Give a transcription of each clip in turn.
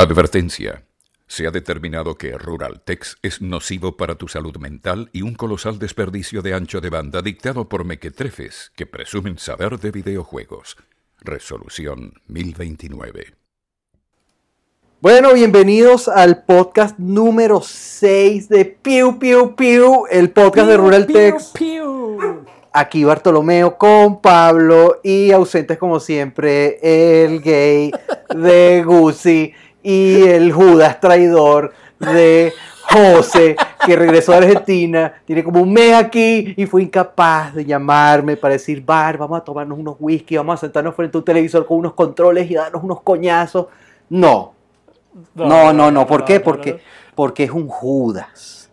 Advertencia. Se ha determinado que Ruraltex es nocivo para tu salud mental y un colosal desperdicio de ancho de banda dictado por mequetrefes que presumen saber de videojuegos. Resolución 1029. Bueno, bienvenidos al podcast número 6 de Piu Piu Piu, el podcast de Ruraltex. Aquí Bartolomeo con Pablo y ausentes como siempre el gay de Gucci y el Judas traidor de José, que regresó a Argentina, tiene como un mes aquí y fue incapaz de llamarme para decir, Bar, vamos a tomarnos unos whisky, vamos a sentarnos frente a un televisor con unos controles y darnos unos coñazos. No, no, no, no, ¿por qué? Porque, porque es un Judas.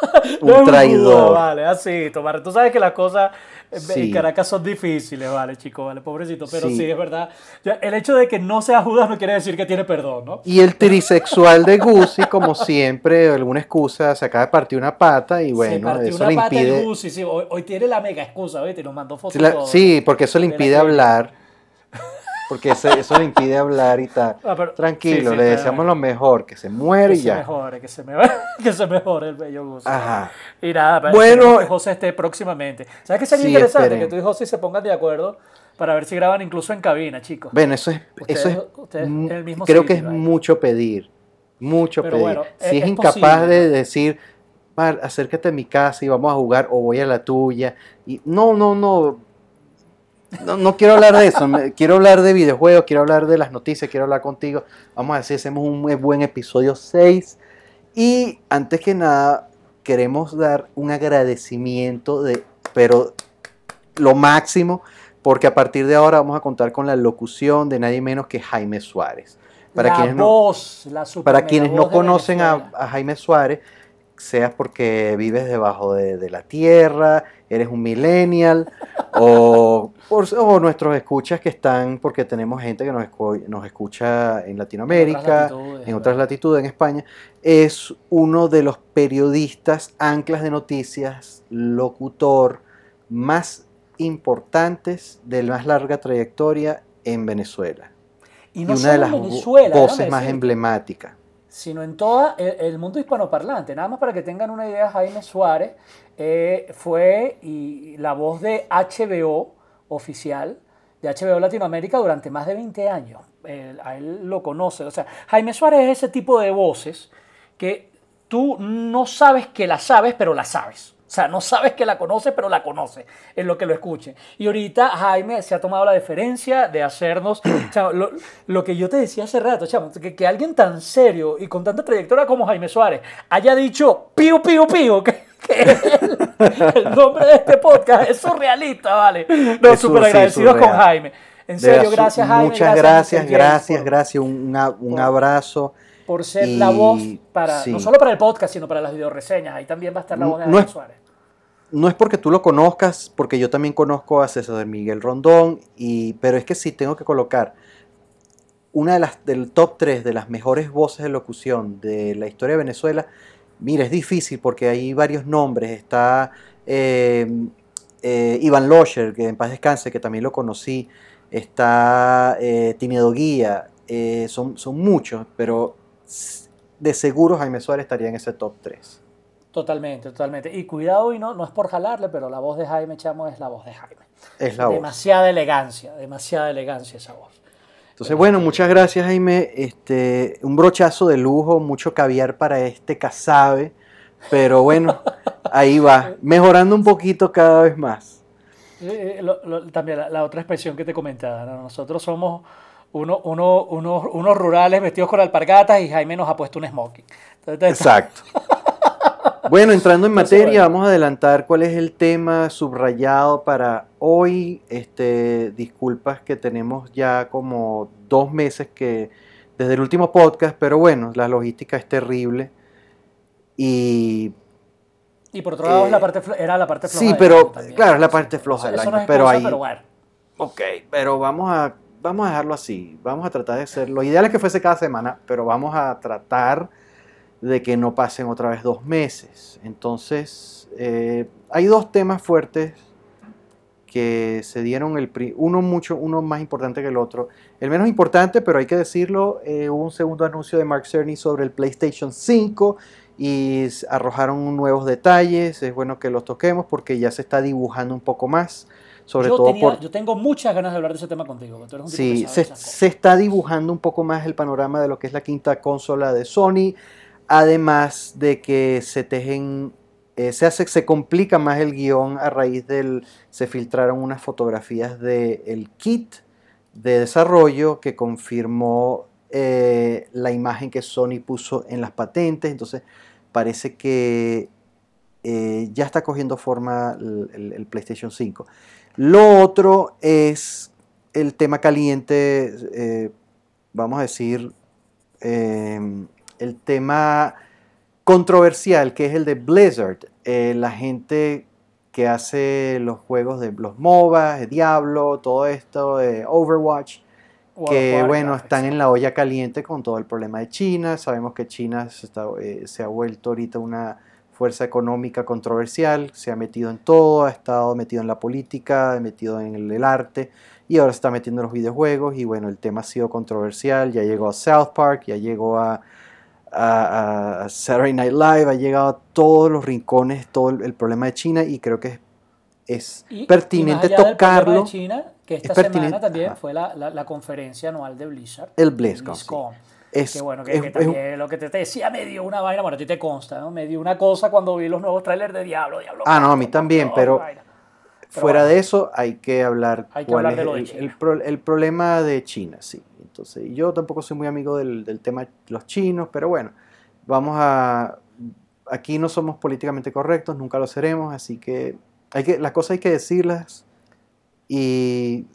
un traidor. vale, así, tomar. Tú sabes que las cosas en Caracas son difíciles, vale, chico, vale, pobrecito. Pero sí, es verdad. El hecho de que no sea Judas no quiere decir que tiene perdón, ¿no? Y el trisexual de Gucci, como siempre, alguna excusa, se acaba de partir una pata y bueno, eso le impide. sí, hoy, tiene la mega excusa, ¿viste? Nos mandó fotos. Sí, porque eso le impide hablar porque eso, eso le impide hablar y tal. Ah, Tranquilo, le deseamos lo mejor, que se muere y ya. Se mejore, que se mejore, que se mejore el bello gusto. Ajá. Y nada, bueno, que José esté próximamente. ¿Sabes qué sería interesante? Que tú y José se pongan de acuerdo para ver si graban incluso en cabina, chicos. Bueno, eso es, eso es el mismo creo que es mucho pedir, mucho pedir. si es, incapaz de decir, acércate a mi casa y vamos a jugar o voy a la tuya. Y no, no, no, no, no quiero hablar de eso, quiero hablar de videojuegos, quiero hablar de las noticias, quiero hablar contigo. Vamos a si hacemos un buen episodio 6. Y antes que nada, queremos dar un agradecimiento de, pero lo máximo, porque a partir de ahora vamos a contar con la locución de nadie menos que Jaime Suárez. Para quienes no, para quienes no conocen a, Jaime Suárez, seas porque vives debajo de, la tierra, eres un millennial, o, o, nuestros escuchas que están, porque tenemos gente que nos, nos escucha en Latinoamérica, en otras, latitudes, en España, es uno de los periodistas, anclas de noticias, locutor más importantes de más larga trayectoria en Venezuela. Y, una de las voces más emblemáticas sino en todo el, mundo hispanoparlante. Nada más para que tengan una idea, Jaime Suárez eh, fue la voz de HBO oficial, de HBO Latinoamérica durante más de 20 años. a él lo conoce. O sea, Jaime Suárez es ese tipo de voces que tú no sabes que la sabes, pero la sabes. O sea, no sabes que la conoce, pero la conoce, en lo que lo escuche. Y ahorita Jaime se ha tomado la deferencia de hacernos, lo, que yo te decía hace rato, chamo, que, que, alguien tan serio y con tanta trayectoria como Jaime Suárez haya dicho pío, pío, pío, que, el, nombre de este podcast es surrealista, ¿vale? No, súper agradecidos con Jaime. En serio, gracias Jaime. Muchas gracias, gracias, gracias, un, un abrazo por ser la voz para, no solo para el podcast, sino para las videoreseñas. Ahí también va a estar la voz de no Suárez. No es porque tú lo conozcas, porque yo también conozco a César Miguel Rondón, y, pero es que sí tengo que colocar una de las del top 3 de las mejores voces de locución de la historia de Venezuela. Mira, es difícil porque hay varios nombres. Está eh, eh, Iván Locher, que en paz descanse, que también lo conocí. Está eh, Timido Guía. son, son muchos, pero de seguro Jaime Suárez estaría en ese top 3. Totalmente, totalmente. Y cuidado, y no, no es por jalarle, pero la voz de Jaime Chamo es la voz de Jaime. Es la demasiada elegancia, demasiada elegancia esa voz. Entonces, bueno, muchas gracias, Jaime. Este, un brochazo de lujo, mucho caviar para este casabe. Pero bueno, ahí va, mejorando un poquito cada vez más. Eh, también la, otra expresión que te comentaba, nosotros somos uno, uno, unos rurales vestidos con alpargatas y Jaime nos ha puesto un smoking. Exacto. bueno, entrando en materia, vamos a adelantar cuál es el tema subrayado para hoy. Este, disculpas que tenemos ya como dos meses que desde el último podcast, pero bueno, la logística es terrible. Y y por otro lado, la parte era la parte floja. Sí, pero claro, es la parte floja del año. pero ahí. Ok, pero vamos a vamos a dejarlo así, vamos a tratar de hacer, lo ideal es que fuese cada semana, pero vamos a tratar de que no pasen otra vez dos meses. Entonces, eh, hay dos temas fuertes que se dieron el uno mucho uno más importante que el otro. El menos importante pero hay que decirlo eh, hubo un segundo anuncio de Mark Cerny sobre el PlayStation 5 y arrojaron nuevos detalles. Es bueno que los toquemos porque ya se está dibujando un poco más sobre yo, todo tenía- por yo tengo muchas ganas de hablar de ese tema contigo. Tú eres un Sí, se, está dibujando un poco más el panorama de lo que es la quinta consola de Sony, además de que se tejen, eh, se hace, se complica más el guion a raíz del, se filtraron unas fotografías del kit de desarrollo que confirmó eh, la imagen que Sony puso en las patentes, entonces parece que eh, ya está cogiendo forma el, el- el PlayStation 5. Lo otro es el tema caliente, eh, vamos a decir, eh, el tema controversial que es el de Blizzard. Eh, la gente que hace los juegos de los MOBA, de Diablo, todo esto, de Overwatch, World que bueno, están en la olla caliente con todo el problema de China. Sabemos que China se, está, eh, se ha vuelto ahorita una fuerza económica controversial, se ha metido en todo, ha estado metido en la política, metido en el, el arte y ahora se está metiendo en los videojuegos y bueno, el tema ha sido controversial, ya llegó a South Park, ya llegó a, a- a Saturday Night Live, ha llegado a todos los rincones, todo el, el problema de China y creo que es, es Y- y pertinente más allá del problema tocarlo. de China, que esta es pertinente- semana también ajá. fue la, la- la conferencia anual de Blizzard. El BlizzCon, sí. Es, Que bueno, que, es- que es- también lo que te, te decía me dio una vaina, bueno, a ti te consta, ¿no? Me dio una cosa cuando vi los nuevos trailers de Diablo, Diablo. Ah, no, a mí también, pero-. Fuera bueno. de eso, hay que hablar Hay que cuál hablar es de lo de el, China. el pro- el problema de China, sí. Entonces, yo tampoco soy muy amigo del, del tema de los chinos, pero bueno, vamos a... Aquí no somos políticamente correctos, nunca lo seremos, así que, hay que las cosas hay que decirlas y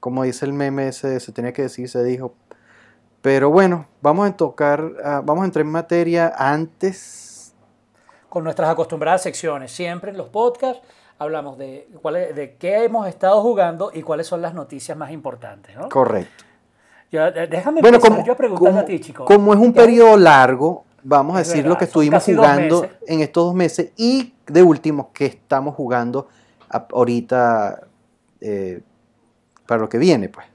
como dice el meme, ese, se tenía que decir, se dijo. Pero bueno, vamos a tocar, ah, vamos a entrar en materia antes Con nuestras acostumbradas secciones, siempre en los podcasts hablamos de, cuál es- de qué hemos estado jugando y cuáles son las noticias más importantes, ¿no? correcto. Yo- déjame Bueno, como, yo a a ti, chico. como es un ¿Qué- periodo largo, vamos a Es decir verdad, lo que estuvimos jugando en estos dos meses y de último que estamos jugando ahorita eh, para lo que viene, pues.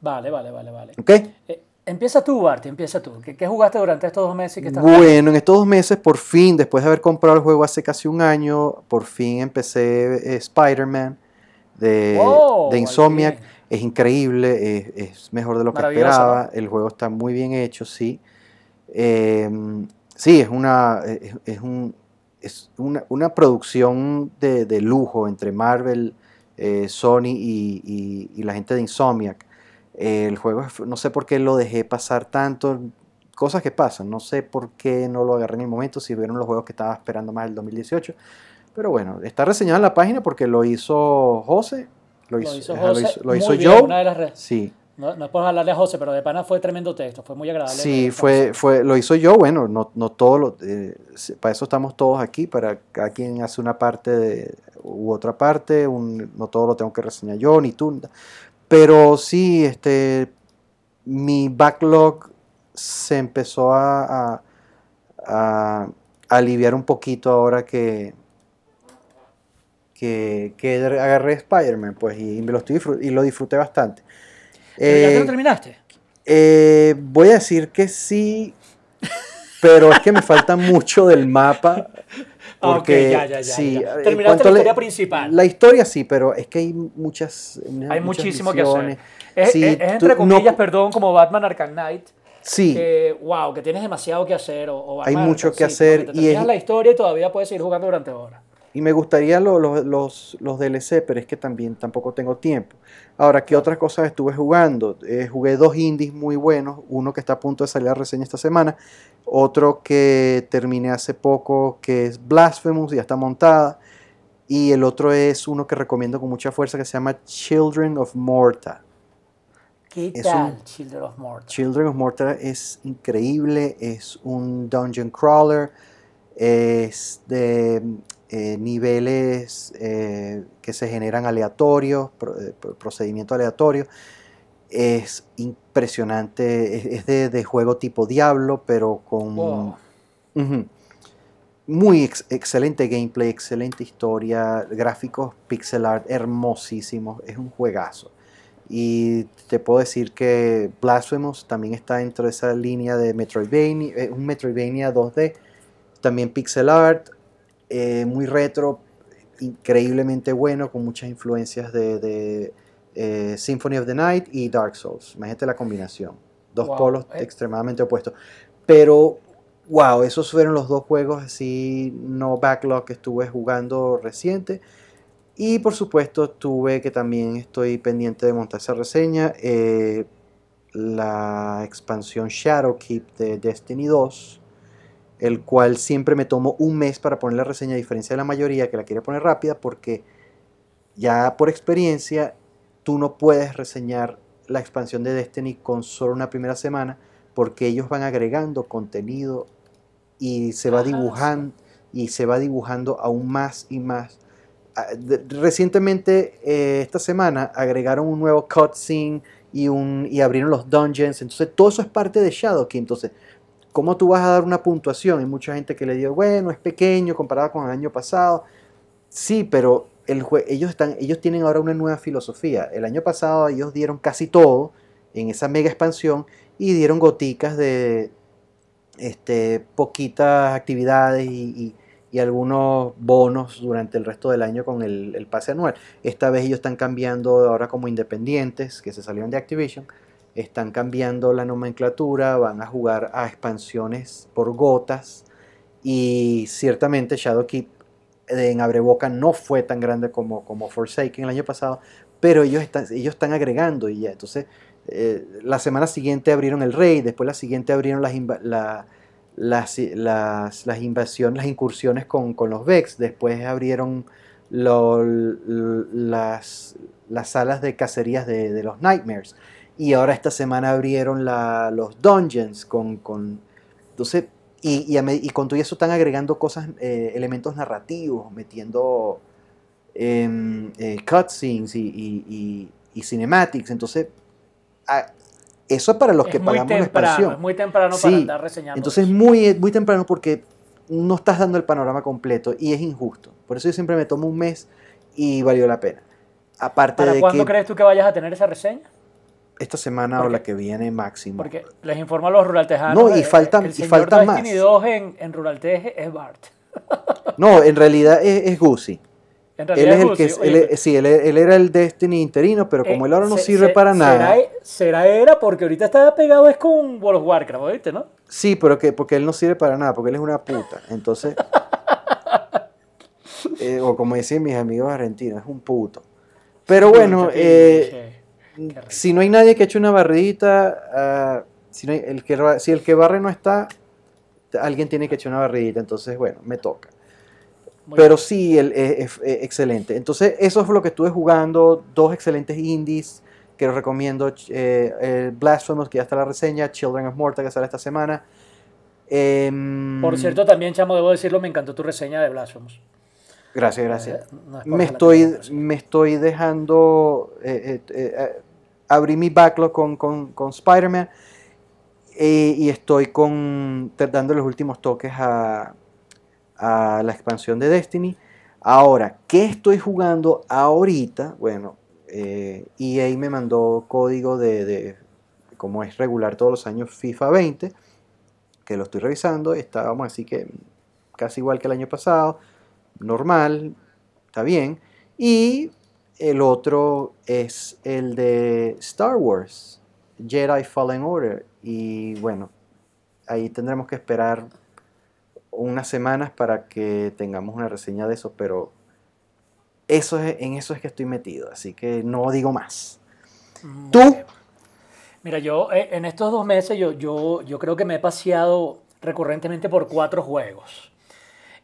Vale, vale, vale, vale. ¿Ok? Eh, empieza tú, Bart, empieza tú. ¿Qué, qué jugaste durante estos dos meses y qué estás jugando? Bueno, en estos dos meses, por fin, después de haber comprado el juego hace casi un año, por fin empecé eh, Spider-Man de, Wow, de Insomniac. Es increíble, es, es mejor de lo que esperaba. El juego está muy bien hecho, sí. Eh, sí, es una, es, es un, es una, una producción de, de lujo entre Marvel, eh, Sony y, y- y la gente de Insomniac. El juego, no sé por qué lo dejé pasar tanto. Cosas que pasan, no sé por qué no lo agarré en el momento, si vieron los juegos que estaba esperando más el 2018. Pero bueno, está reseñado en la página porque lo hizo José, lo Lo hizo, lo hizo- lo hizo bien, Joe. una de las Sí, no, no es por hablarle a José, pero de pana fue tremendo texto, fue muy agradable. sí, fue, fue, lo hizo yo, bueno, no, no todo lo, eh, para eso estamos todos aquí, para cada quien hace una parte de, u otra parte, un- no todo lo tengo que reseñar yo, ni tú, pero sí, este, mi backlog se empezó a, a- a aliviar un poquito ahora que, que, que agarré Spider-Man, pues, y, me lo estoy y lo disfruté bastante. ¿Pero ya te Eh, lo terminaste? eh, voy a decir que sí, pero es que me falta mucho del mapa. Ah, ok, Porque ya, ya, ya, sí, ya. eh, Terminaste la le- historia principal. La historia sí, pero es que hay muchas. Hay muchas muchísimo que misiones. hacer. Es, Sí, es- es tú- entre comillas, no- perdón, como Batman Arkham Knight. Sí, Que, wow, que tienes demasiado que hacer. O, o Hay Batman mucho Arkham que City, hacer. Que te y es- la historia y todavía puedes seguir jugando durante horas. y me gustaría lo- lo- los, los DLC, pero es que también tampoco tengo tiempo. Ahora, ¿qué otras cosas estuve jugando? Eh, jugué dos indies muy buenos, uno que está a punto de salir a reseña esta semana, otro que terminé hace poco, que es Blasphemous, ya está montada, y el otro es uno que recomiendo con mucha fuerza que se llama Children of Morta. ¿Qué Es tal, un- Children of Morta? Children of Morta es increíble, es un dungeon crawler, es de eh, niveles eh, que se generan aleatorios, eh, pro- procedimiento aleatorio. Es impresionante, es, de, de juego tipo Diablo, pero con... Wow. Muy excelente gameplay, excelente historia, gráficos pixel art hermosísimos, es un juegazo. Y te puedo decir que Blasphemous también está dentro de esa línea de Metroidvania, eh, un Metroidvania 2D, también pixel art, eh, muy retro, increíblemente bueno, con muchas influencias de, eh, Symphony of the Night y Dark Souls. Imagínate la combinación, dos polos extremadamente opuestos. Pero wow, esos fueron los dos juegos así no backlog que estuve jugando reciente. Y por supuesto tuve que también estoy pendiente de montar esa reseña. Eh, la expansión Shadowkeep de Destiny 2. El cual siempre me tomo un mes para poner la reseña, a diferencia de la mayoría que la quiere poner rápida, porque ya por experiencia tú no puedes reseñar la expansión de Destiny con solo una primera semana, porque ellos van agregando contenido y se va dibujando y se va dibujando aún más y más. Ah, recientemente, eh, esta semana, agregaron un nuevo cutscene y, un, y abrieron los dungeons. Entonces, todo eso es parte de Shadowkey. Entonces, ¿cómo tú vas a dar una puntuación? Hay mucha gente que le dice, bueno, es pequeño comparado con el año pasado. Sí, pero el ellos, están, ellos tienen ahora una nueva filosofía. El año pasado ellos dieron casi todo en esa mega expansión y dieron goticas de, este, poquitas actividades y, algunos bonos durante el resto del año con el, pase anual. Esta vez ellos están cambiando ahora como independientes, que se salieron de Activision, están cambiando la nomenclatura, van a jugar a expansiones por gotas y ciertamente Shadowkeep en Abreboca no fue tan grande como, como Forsaken el año pasado, pero ellos están, ellos están agregando y ya, entonces eh, la semana siguiente abrieron el Rey, después la siguiente abrieron las, las, las, invasiones, las incursiones con, los Vex, después abrieron las, las salas de cacerías de, los Nightmares. Y ahora esta semana abrieron los Dungeons con... con entonces, y, y, con todo eso están agregando cosas, eh, elementos narrativos, metiendo em, eh, cutscenes y, y, cinematics. Entonces, eso es para los que pagamos la expansión. Es muy temprano para andar reseñando. Entonces, muy, muy temprano porque no estás dando el panorama completo y es injusto. Por eso yo siempre me tomo un mes y valió la pena. Aparte ¿Para cuándo crees tú que vayas a tener esa reseña? Esta semana o la que viene máximo. Porque les informo a los ruraltejanos. No, y faltan, el, el y faltan más. en, en Ruralteje es Bart. no, en realidad es, es Gucci él es el que sí, él, era el Destiny interino, pero como él ahora no sirve para nada. Será, era porque ahorita está pegado es con World of Warcraft, ¿viste, no? Sí, pero que porque él no sirve para nada, porque él es una puta. Entonces, eh, o como decían mis amigos argentinos, es un puto. Pero bueno, eh, si no hay nadie que eche una barridita, ah, si, el que, si el que barre no está, alguien tiene que echar una barridita, entonces bueno, me toca. Pero sí, el, es, excelente. Entonces, eso es lo que estuve jugando. Dos excelentes indies que los recomiendo. Eh, Blasphemous, que ya está la reseña. Children of Morta, que sale esta semana. Em, Por cierto, también, Chamo, debo decirlo, me encantó tu reseña de Blasphemous. Gracias, eh, gracias. me, estoy, me estoy dejando... Eh, abrí mi backlog con, con, con Spider-Man y estoy con, dando los últimos toques a a la expansión de Destiny. Ahora, ¿qué estoy jugando ahorita? Bueno, eh, EA me mandó código de, como es regular todos los años, FIFA 20, que lo estoy revisando. Estábamos así que casi igual que el año pasado, normal, está bien. Y el otro es el de Star Wars, Jedi Fallen Order. Y bueno, ahí tendremos que esperar unas semanas para que tengamos una reseña de eso, pero eso es, en eso es que estoy metido, así que no digo más. ¿Tú? Mira, yo eh, en estos dos meses yo, yo, yo creo que me he paseado recurrentemente por cuatro juegos.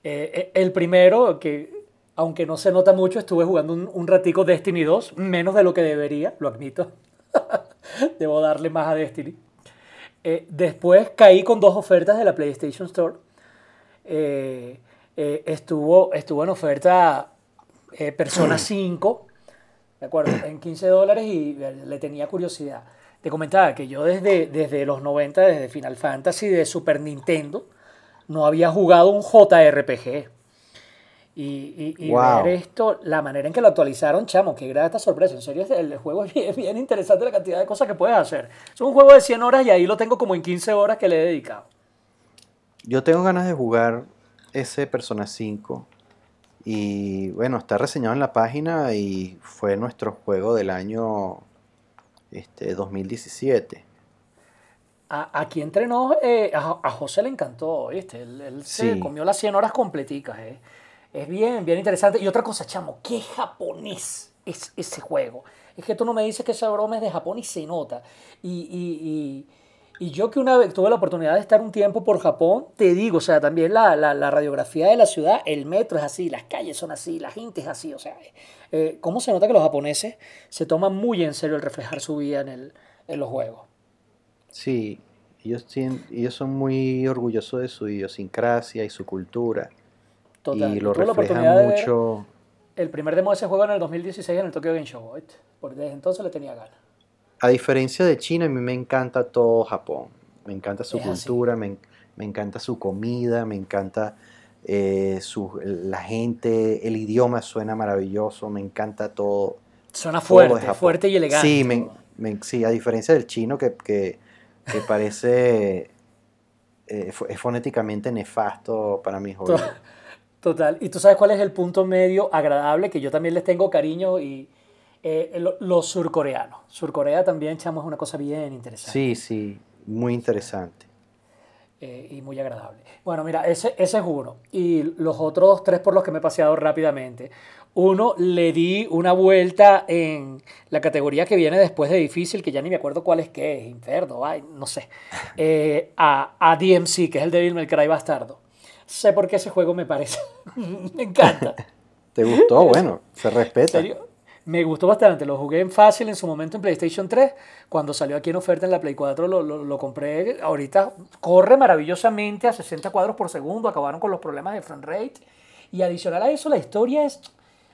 Eh, eh, el primero, que aunque no se nota mucho, estuve jugando un, un ratico Destiny 2, menos de lo que debería, lo admito. Debo darle más a Destiny. después caí con dos ofertas de la PlayStation Store eh, eh, estuvo, estuvo en oferta eh, Persona 5, ¿de acuerdo? En 15 dólares y le tenía curiosidad. Te comentaba que yo desde, desde los 90, desde Final Fantasy de Super Nintendo, no había jugado un JRPG. Y, y, Wow. ver esto, la manera en que lo actualizaron, chamo, qué grata sorpresa. En serio, el juego es bien, bien interesante la cantidad de cosas que puedes hacer. Es un juego de 100 horas y ahí lo tengo como en 15 horas que le he dedicado. Yo tengo ganas de jugar ese Persona 5. Y bueno, está reseñado en la página y fue nuestro juego del año este, 2017. A- Aquí entrenó, eh, a, a José le encantó, ¿viste? Él, él se Sí. comió las 100 horas completicas, ¿eh? Es bien, bien interesante. Y otra cosa, chamo, qué japonés es ese juego. Es que tú no me dices que esa broma es de Japón y se nota. Y, y- y- y yo que una vez tuve la oportunidad de estar un tiempo por Japón, te digo, o sea, también la, la- radiografía de la ciudad, el metro es así, las calles son así, la gente es así, o sea, eh, ¿cómo se nota que los japoneses se toman muy en serio el reflejar su vida en, el, en los juegos? Sí, ellos, tienen- ellos son muy orgullosos de su idiosincrasia y su cultura. Total. y lo tuve ver mucho. El primer demo de ese juego en el 2016 en el Tokyo Game Show. Porque desde entonces le tenía ganas. A diferencia de China, a mí me encanta todo Japón. Me encanta su Es cultura, me, me encanta su comida, me encanta eh, su- la gente, el idioma suena maravilloso, me encanta todo. Suena todo fuerte, fuerte y elegante. Sí, me- me- sí, a diferencia del chino que, que, que parece eh, es fonéticamente nefasto para mis To- oídos. Total. ¿Y tú sabes cuál es el punto medio agradable que yo también les tengo cariño y eh, lo- los surcoreanos? Surcorea también, chamo, es una cosa bien interesante. Sí, sí, muy interesante. eh, y muy agradable. Bueno, mira, ese, ese es uno. Y los otros tres por los que me he paseado rápidamente. Uno, le di una vuelta en la categoría que viene después de difícil, que ya ni me acuerdo cuál es que es, Inferno, ay, no sé, eh, a, a DMC, que es el Devil May Cry Bastardo. Sé por qué ese juego me parece. me encanta. ¿Te gustó? Bueno, se En respeta. serio, me gustó bastante. Lo jugué en fácil en su momento en PlayStation 3. Cuando salió aquí en oferta en la Play 4 lo, lo- lo compré. Ahorita corre maravillosamente a 60 cuadros por segundo. Acabaron con los problemas de frame rate. Y adicional a eso, la historia es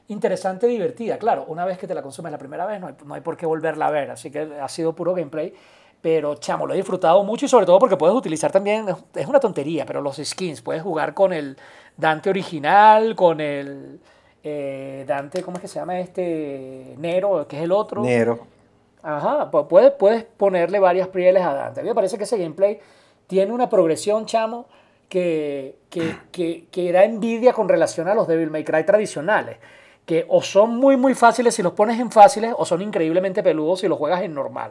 interesante, divertida. Claro, una vez que te la consumes la primera vez, no hay, no hay por qué volverla a ver. Así que ha sido puro gameplay. Pero, chamo, lo he disfrutado mucho y sobre todo porque puedes utilizar también, es una tontería, pero los skins. Puedes jugar con el Dante original, con el eh, Dante, ¿cómo es que se llama este? Nero, que es el otro. Nero. Ajá, pu- puedes, puedes ponerle varias prieles a Dante. A mí me parece que ese gameplay tiene una progresión, chamo, que, que, que, que da envidia con relación a los Devil May Cry tradicionales. Que o son muy, muy fáciles si los pones en fáciles, o son increíblemente peludos si los juegas en normal.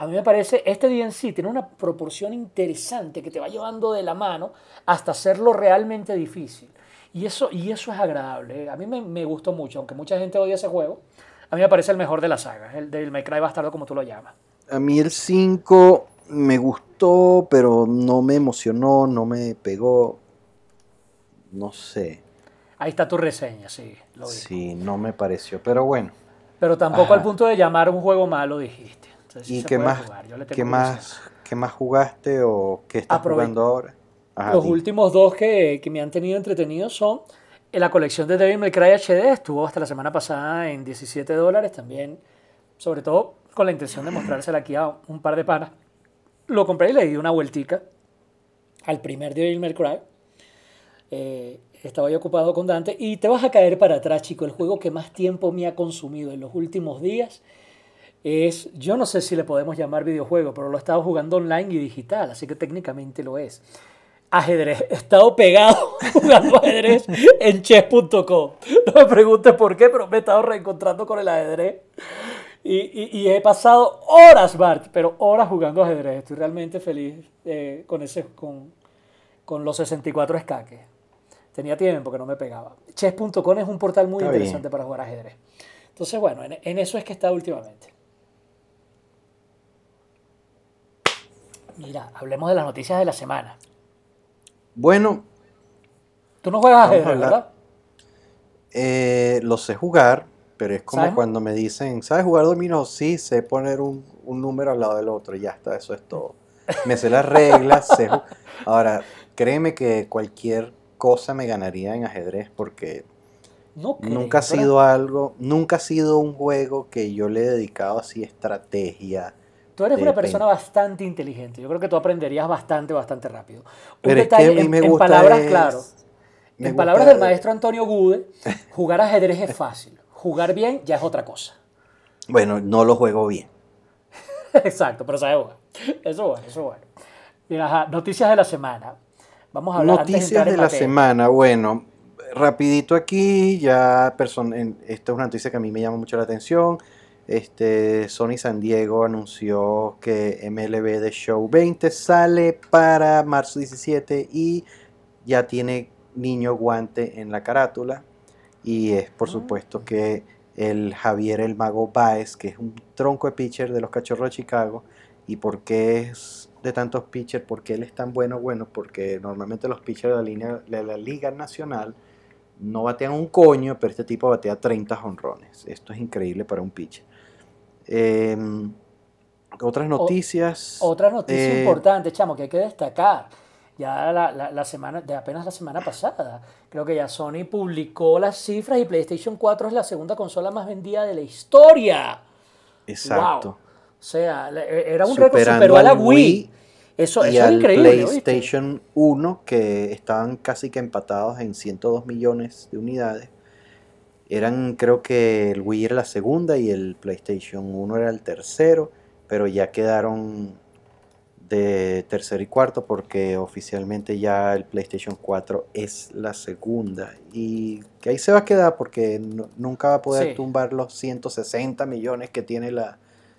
A mí me parece, este DNC tiene una proporción interesante que te va llevando de la mano hasta hacerlo realmente difícil. Y eso, y eso es agradable. ¿eh? A mí me, me gustó mucho, aunque mucha gente odia ese juego. A mí me parece el mejor de la saga, el Devil May Cry Bastardo, como tú lo llamas. A mí el 5 me gustó, pero no me emocionó, no me pegó. No sé. Ahí está tu reseña, sí. Lo. Sí, no me pareció. Pero bueno. Pero tampoco Ajá. al punto de llamar un juego malo, dijiste. Entonces, ¿Y qué más, qué, más, qué más jugaste o qué estás Aprove- jugando ahora? Ajá, Los últimos dos que, que me han tenido entretenidos son en la colección de Devil May Cry HD. Estuvo hasta la semana pasada en 17 dólares también. Sobre todo con la intención de mostrársela aquí a un par de panas. Lo compré y le di una vueltica al primer Devil May Cry. Eh, estaba yo ocupado con Dante y te vas a caer para atrás, chico. El juego que más tiempo me ha consumido en los últimos días es, yo no sé si le podemos llamar videojuego, pero lo he estado jugando online y digital, así que técnicamente lo es. Ajedrez. He estado pegado jugando ajedrez en chess.com. No me preguntes por qué, pero me he estado reencontrando con el ajedrez. Y, y- y he pasado horas, Bart, pero horas jugando ajedrez. Estoy realmente feliz eh, con, ese, con, con los 64 escaques. Tenía tiempo que no me pegaba. Chess.com es un portal muy Está interesante bien. para jugar ajedrez. Entonces, bueno, en, en eso es que está últimamente. Mira, hablemos de las noticias de la semana. Bueno, Tú no juegas ajedrez. ¿verdad? eh, lo sé jugar, pero es como ¿Sabes? cuando me dicen, ¿sabes jugar dominó? Sí, sé poner un, un número al lado del otro y ya está, eso es todo. Me sé las reglas, sé Ahora, créeme que cualquier cosa me ganaría en ajedrez porque No creo, Nunca ha ¿verdad? sido algo, nunca ha sido un juego que yo le he dedicado así estrategia, Tú eres de una persona bastante inteligente. Yo creo que tú aprenderías bastante, bastante rápido. Un Pero es que detalle, a mí en, me en gusta palabras, es- claro. me En palabras del maestro Antonio Gude, jugar ajedrez es fácil. Jugar bien ya es otra cosa. Bueno, no lo juego bien. Exacto, pero sabe bueno. Eso es bueno, eso es bueno. Mira, ajá, noticias de la semana. Vamos a hablar antes Noticias entrar en de la materia. semana. Bueno, rapidito aquí, ya person- en- esta es una noticia que a mí me llama mucho la atención. Este, Sony San Diego anunció que MLB The Show 20 sale para marzo 17 y ya tiene niño guante en la carátula. Y es por Ah. supuesto que el Javier el Mago Baez, que es un tronco de pitcher de los Cachorros de Chicago. ¿Y por qué es de tantos pitchers? ¿Por qué él es tan bueno? Bueno, porque normalmente los pitchers de la, línea, de la Liga Nacional no batean un coño, pero este tipo batea 30 jonrones. Esto es increíble para un pitcher. Em, otras noticias. Otra noticia eh, importante, chamo, que hay que destacar. Ya la, la- la semana, de apenas la semana pasada, creo que ya Sony publicó las cifras y PlayStation 4 es la segunda consola más vendida de la historia. Exacto. Wow. O sea, le- era un récord, superó a la Wii. Wii Eso, y eso es al increíble. ¿oíste? PlayStation 1, que estaban casi que empatados en 102 millones de unidades. Eran, creo que el Wii era la segunda y el PlayStation 1 era el tercero, pero ya quedaron de tercero y cuarto porque oficialmente ya el PlayStation 4 es la segunda. Y que ahí se va a quedar porque no- nunca va a poder Sí. tumbar los 160 millones que tiene la,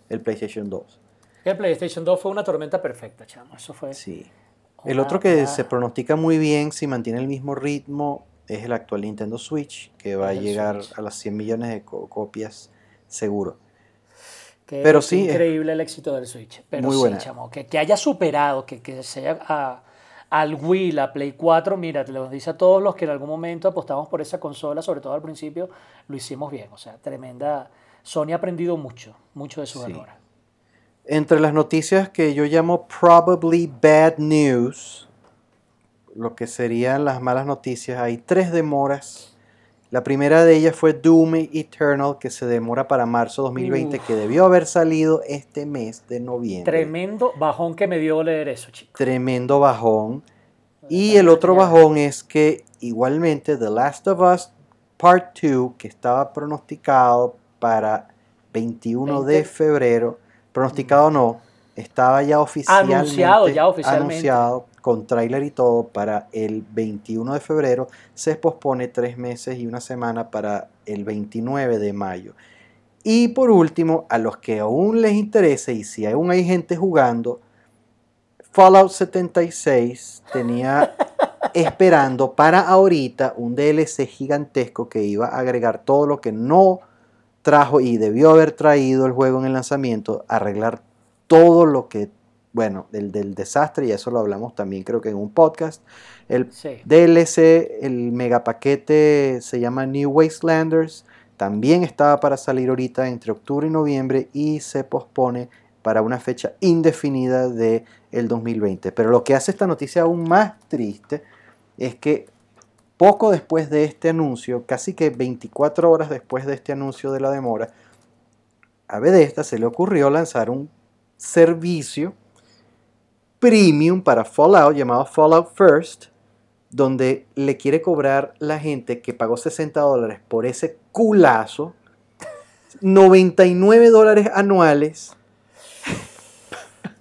el PlayStation 2. El PlayStation 2 fue una tormenta perfecta, chamo. Eso fue. Sí. El otro que se pronostica muy bien si mantiene el mismo ritmo es el actual Nintendo Switch, que va a llegar Switch. a las 100 millones de co- copias seguro. Que Pero sí, es- increíble el éxito del Switch. Pero Muy sí, buena. chamo, que, que haya superado, que, que sea a- al Wii, la Play 4, mira, te lo dice a todos los que en algún momento apostamos por esa consola, sobre todo al principio, lo hicimos bien. O sea, tremenda. Sony ha aprendido mucho, mucho de sus Sí. errores. Entre las noticias que yo llamo probably bad news, lo que serían las malas noticias, hay tres demoras. La primera de ellas fue Doom Eternal, que se demora para marzo 2020, Uf. que debió haber salido este mes de noviembre. Tremendo bajón que me dio leer eso, chicos. tremendo bajón. Y el otro bajón es que igualmente The Last of Us Part 2, que estaba pronosticado para 21 de 20. febrero, pronosticado no, estaba ya oficialmente Anunciado ya oficialmente. anunciado, con tráiler y todo para el 21 de febrero, se pospone tres meses y una semana para el 29 de mayo. Y por último, a los que aún les interese y si aún hay gente jugando, Fallout 76 tenía esperando para ahorita un DLC gigantesco que iba a agregar todo lo que no trajo y debió haber traído el juego en el lanzamiento, arreglar todo lo que, bueno, del, del desastre, y eso lo hablamos también creo que en un podcast. El Sí. DLC, el megapaquete se llama New Wastelanders. También estaba para salir ahorita entre octubre y noviembre y se pospone para una fecha indefinida de el 2020. Pero lo que hace esta noticia aún más triste es que poco después de este anuncio, casi que 24 horas después de este anuncio de la demora, a Bethesda se le ocurrió lanzar un servicio premium para Fallout llamado Fallout First, donde le quiere cobrar la gente que pagó 60 dólares por ese culazo 99 dólares anuales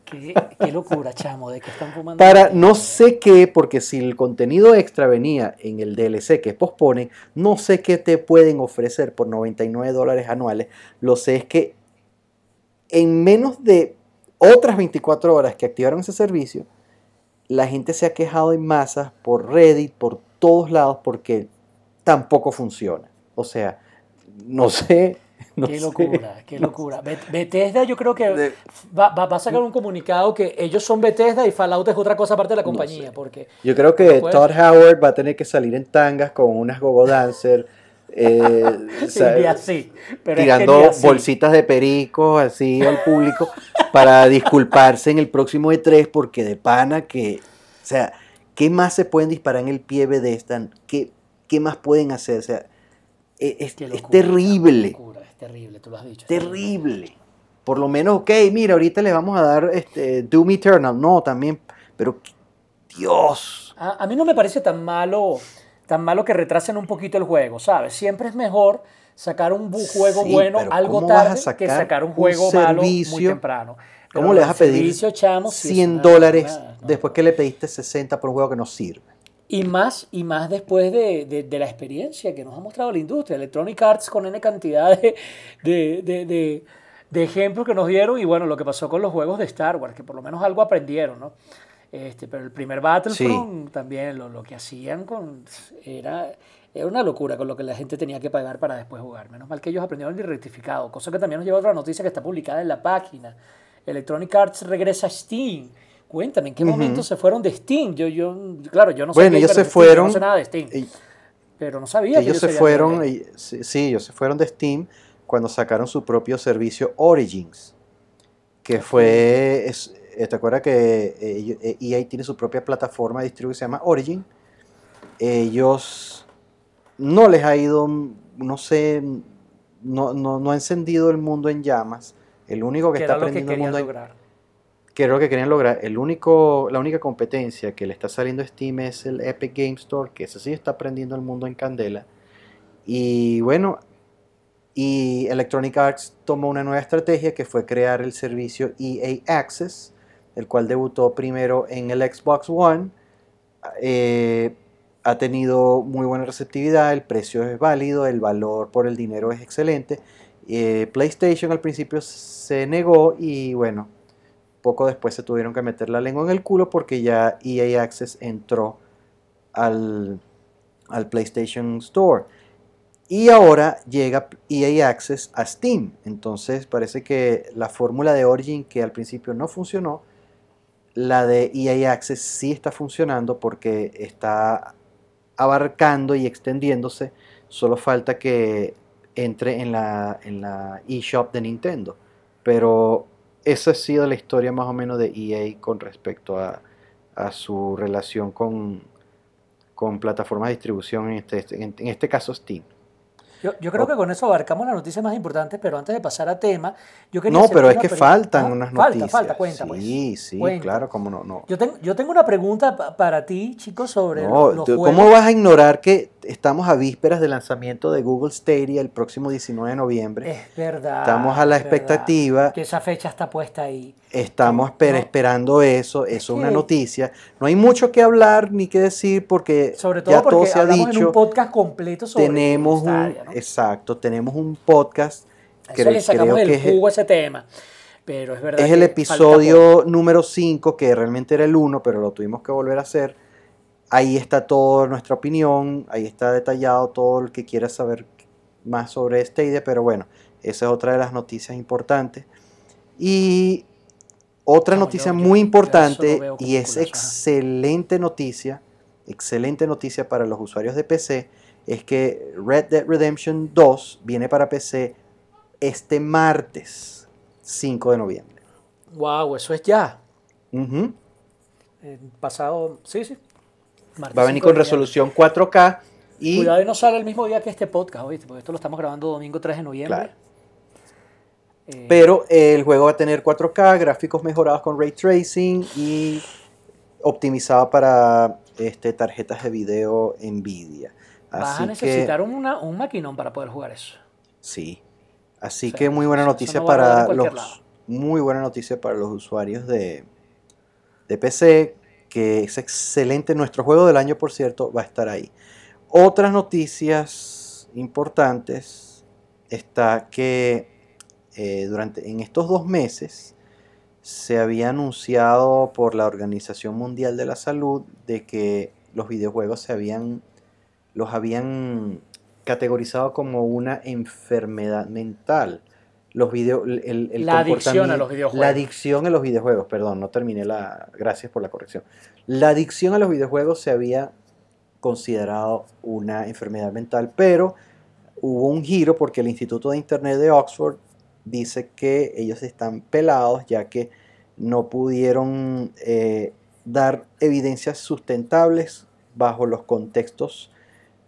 Qué, qué locura, chamo, de que están fumando. para no sé qué, porque si el contenido extra venía en el DLC que posponen, no sé qué te pueden ofrecer por 99 dólares anuales. Lo sé es que en menos de otras 24 horas que activaron ese servicio, la gente se ha quejado en masas por Reddit, por todos lados, porque tampoco funciona. O sea, no sé. no Qué sé. locura, qué locura. Bet- Bethesda yo creo que De- va, va- va a sacar un comunicado que ellos son Bethesda y Fallout es otra cosa aparte de la compañía, porque Yo creo que No Todd Howard va a tener que salir en tangas con unas gogo dancer, eh, sí. Pero es que tirando bolsitas de perico así al público para disculparse en el próximo E3 porque de pana que, o sea, ¿qué más se pueden disparar en el pie de esta? ¿Qué, ¿Qué más pueden hacer? O sea, e- es, terrible, locura, es terrible, tú lo has dicho. terrible. por lo menos, ok, mira, ahorita le vamos a dar este, Doom Eternal. No, también, pero Dios. A, a mí no me parece tan malo, tan malo que retrasen un poquito el juego, ¿sabes? Siempre es mejor sacar un juego Sí, bueno algo ¿cómo tarde que sacar un un juego malo muy temprano. ¿Cómo Pero le vas a pedir servicio, chamo, sí es 100 una- dólares una- no. después que le pediste 60 por un juego que no sirve? Y más, y más después de, de- de la experiencia que nos ha mostrado la industria. Electronic Arts con N cantidad de, de, de- de- de ejemplos que nos dieron. Y bueno, lo que pasó con los juegos de Star Wars, que por lo menos algo aprendieron, ¿no? Este, pero el primer Battlefront también lo, lo que hacían con era, era una locura con lo que la gente tenía que pagar para después jugar. Menos mal que ellos aprendieron el rectificado, cosa que también nos lleva a otra noticia que está publicada en la página. Electronic Arts regresa a Steam. Cuéntame, ¿en qué momento se fueron de Steam? Yo, yo, claro, yo no sé Bueno, ellos se fueron. no sé nada de Steam, y- pero no sabía que ellos se habían fueron, y- sí, sí, ellos se fueron de Steam cuando sacaron su propio servicio Origins, que fue, es- ¿te acuerdas que eh, ellos- eh, EA tiene su propia plataforma de distribución que se llama Origin? Ellos no les ha ido, no sé, no, no, no ha encendido el mundo en llamas. El único que, está era lo que prendiendo el mundo en que era lo que querían lograr. El único, la única competencia que le está saliendo a Steam es el Epic Game Store, que ese sí está prendiendo el mundo en candela. Y bueno, y Electronic Arts tomó una nueva estrategia que fue crear el servicio EA Access, el cual debutó primero en el Xbox One. Eh, ha tenido muy buena receptividad, el precio es válido, el valor por el dinero es excelente. Eh, PlayStation al principio se negó y bueno, poco después se tuvieron que meter la lengua en el culo porque ya EA Access entró al, al PlayStation Store. Y ahora llega EA Access a Steam. Entonces parece que la fórmula de Origin que al principio no funcionó, la de EA Access sí está funcionando porque está abarcando y extendiéndose. Solo falta que entre en la, en la eShop de Nintendo. Pero esa ha sido la historia más o menos de EA con respecto a, a su relación con, con plataformas de distribución, en este, en, en este caso Steam. Yo, yo creo que con eso abarcamos las noticias más importantes, pero antes de pasar a tema, yo quería No, pero es que faltan Ah, unas falta, noticias. Falta, cuenta, pues. Sí, sí, Cuenta. claro, cómo no. no. Yo, tengo, yo tengo una pregunta pa- para ti, chicos, sobre No, los, los tú- juegos. ¿Cómo vas a ignorar que estamos a vísperas del lanzamiento de Google Stadia el próximo 19 de noviembre? Es verdad. Estamos a la es verdad, expectativa. Que esa fecha está puesta ahí. Estamos No, esperando eso, eso es una que- noticia. No hay mucho que hablar ni que decir porque Sobre todo ya todo porque se ha hablamos en un dicho. podcast completo sobre Tenemos un, Stadia, ¿no? exacto, tenemos un podcast. Eso creo- le sacamos creo el que es- jugo a ese tema. Pero es verdad Es el que episodio número 5, que realmente era el 1, pero lo tuvimos que volver a hacer. Ahí está toda nuestra opinión, ahí está detallado todo el que quiera saber más sobre Stadia, pero bueno, esa es otra de las noticias importantes. Y otra No, noticia yo- muy yo importante y es excelente noticia, excelente noticia para los usuarios de PC, es que Red Dead Redemption 2 viene para PC este martes 5 de noviembre. Wow, eso es ya. Eh, pasado, sí, sí. Martes Va a venir 5 de con resolución 4K y Cuidado y no sale el mismo día que este podcast, ¿oíste? Porque esto lo estamos grabando domingo 3 de noviembre. Claro. Eh, pero el juego va a tener 4K, gráficos mejorados con ray tracing y optimizado para este, tarjetas de video Nvidia. vas a Así que necesitar una, un maquinón para poder jugar eso. sí. Así O sea, que muy buena noticia no para los lado. muy buena noticia para los usuarios de, de PC, que es excelente. Nuestro juego del año, por cierto, va a estar ahí. Otras noticias importantes está que eh, durante en estos dos meses se había anunciado por la Organización Mundial de la Salud de que los videojuegos se habían los habían categorizado como una enfermedad mental. Los video, el, el- La adicción a los videojuegos. La adicción a los videojuegos, perdón, no terminé la. Gracias por la corrección. La adicción a los videojuegos se había considerado una enfermedad mental, pero hubo un giro porque el Instituto de Internet de Oxford dice que ellos están pelados ya que no pudieron eh, dar evidencias sustentables bajo los contextos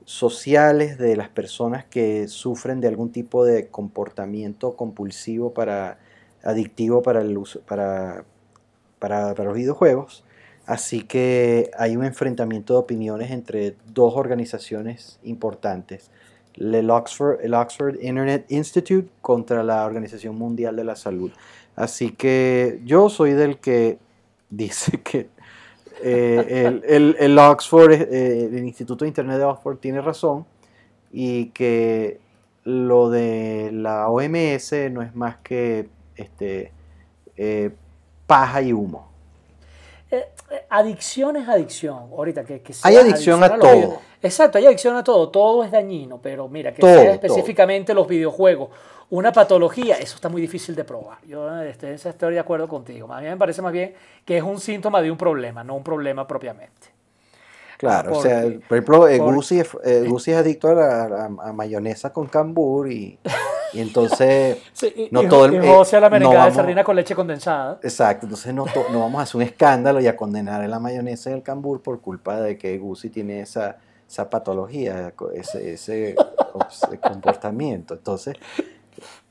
sociales de las personas que sufren de algún tipo de comportamiento compulsivo para adictivo para, el uso, para, para, los videojuegos. Así que hay un enfrentamiento de opiniones entre dos organizaciones importantes. El Oxford, el Oxford Internet Institute contra la Organización Mundial de la Salud. Así que yo soy del que dice que eh, el, el- el Oxford, eh, el Instituto de Internet de Oxford tiene razón y que lo de la OMS no es más que este, eh, paja y humo. Eh, adicción es adicción. Ahorita que, que Hay adicción a todo. Exacto, hay adicción a todo. Todo es dañino, pero mira, que Todo, sea todo. específicamente los videojuegos una patología, eso está muy difícil de probar. Yo este, estoy de acuerdo contigo. A mí me parece más bien que es un síntoma de un problema, no un problema propiamente. Claro, o sea, por ejemplo, eh, eh, Guzzi es adicto a, la, a- a mayonesa con cambur y, y entonces, Sí, y, No y- todo el- y José a la eh, no merengada de vamos- sardina con leche condensada. exacto, entonces no, to- no vamos a hacer un escándalo y a condenar a la mayonesa y el cambur por culpa de que Guzzi tiene esa, esa patología, ese, ese comportamiento. Entonces,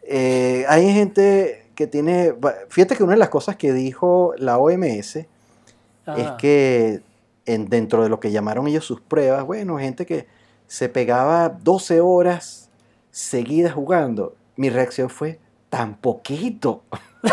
eh, hay gente que tiene, fíjate que una de las cosas que dijo la OMS es que en, dentro de lo que llamaron ellos sus pruebas, bueno, gente que se pegaba 12 horas seguidas jugando. Mi reacción fue, tan poquito.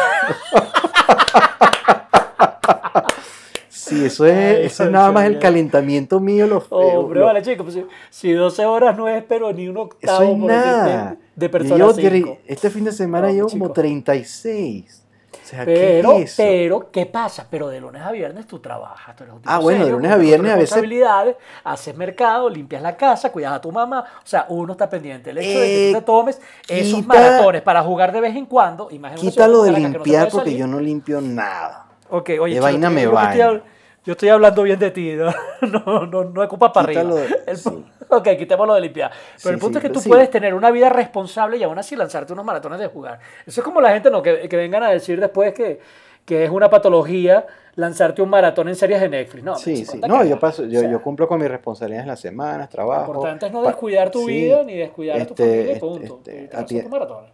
sí, eso es, Ay, eso es nada más el calentamiento mío. Lo, Hombre, lo- vale, chicos, pues, si, si 12 horas no es, pero ni un eso octavo es nada. de personas tre- este fin de semana No, llevo chico. como 36. O sea, Pero, ¿qué es eso? pero, ¿qué pasa? Pero de lunes a viernes tú trabajas. Tú eres un tipo Ah, bueno, de lunes a viernes a veces- haces mercado, limpias la casa, cuidas a tu mamá. O sea, uno está pendiente. El hecho de que Eh, tú te tomes esos quita- maratones para jugar de vez en cuando. imagínate Quítalo de no limpiar porque yo no limpio nada. Ok, oye, de chico, vaina me hab- yo estoy hablando bien de ti, no, no, no, no es culpa para Quítalo arriba. de- El sí. Ok, quitémoslo de limpiar. Pero Sí, el punto sí, es que tú puedes tener una vida responsable y aún así lanzarte unos maratones de jugar. Eso es como la gente no que, que vengan a decir después que, que es una patología lanzarte un maratón en series de Netflix. No, Sí, sí. No, yo paso, yo, O sea, yo cumplo con mis responsabilidades en las semanas, trabajo. Lo importante es no descuidar tu vida ni descuidar a tu este, familia este, punto. este, y te ati- lanzas tu maratón.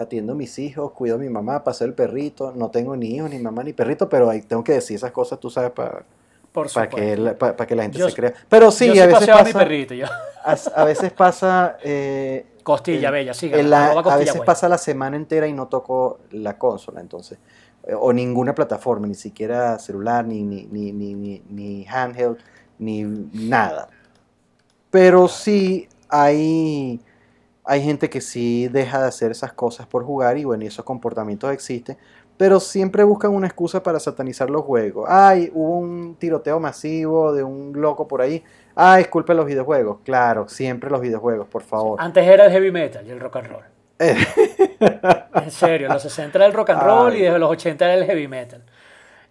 Atiendo a mis hijos, cuido a mi mamá, paseo el perrito. No tengo ni hijos, ni mamá, ni perrito, pero ahí tengo que decir esas cosas, tú sabes, para para que, la, pa- pa' que la gente Yo- se crea. Pero sí, yo a veces paseaba a mi pasa, perrito. Yo. a, a veces pasa, eh, Costilla el- bella, la- arroba a veces pasa la semana entera y no toco la consola, entonces, eh, o ninguna plataforma, ni siquiera celular, ni, ni, ni, ni, ni, ni handheld, ni nada. Pero sí hay, hay gente que sí deja de hacer esas cosas por jugar y bueno, esos comportamientos existen, pero siempre buscan una excusa para satanizar los juegos. Ay, hubo un tiroteo masivo de un loco por ahí. Ay, es culpa de los videojuegos. Claro, siempre los videojuegos, por favor. Antes era el heavy metal y el rock and roll. En serio, los 60 era el rock and roll Ay. y desde los 80 era el heavy metal.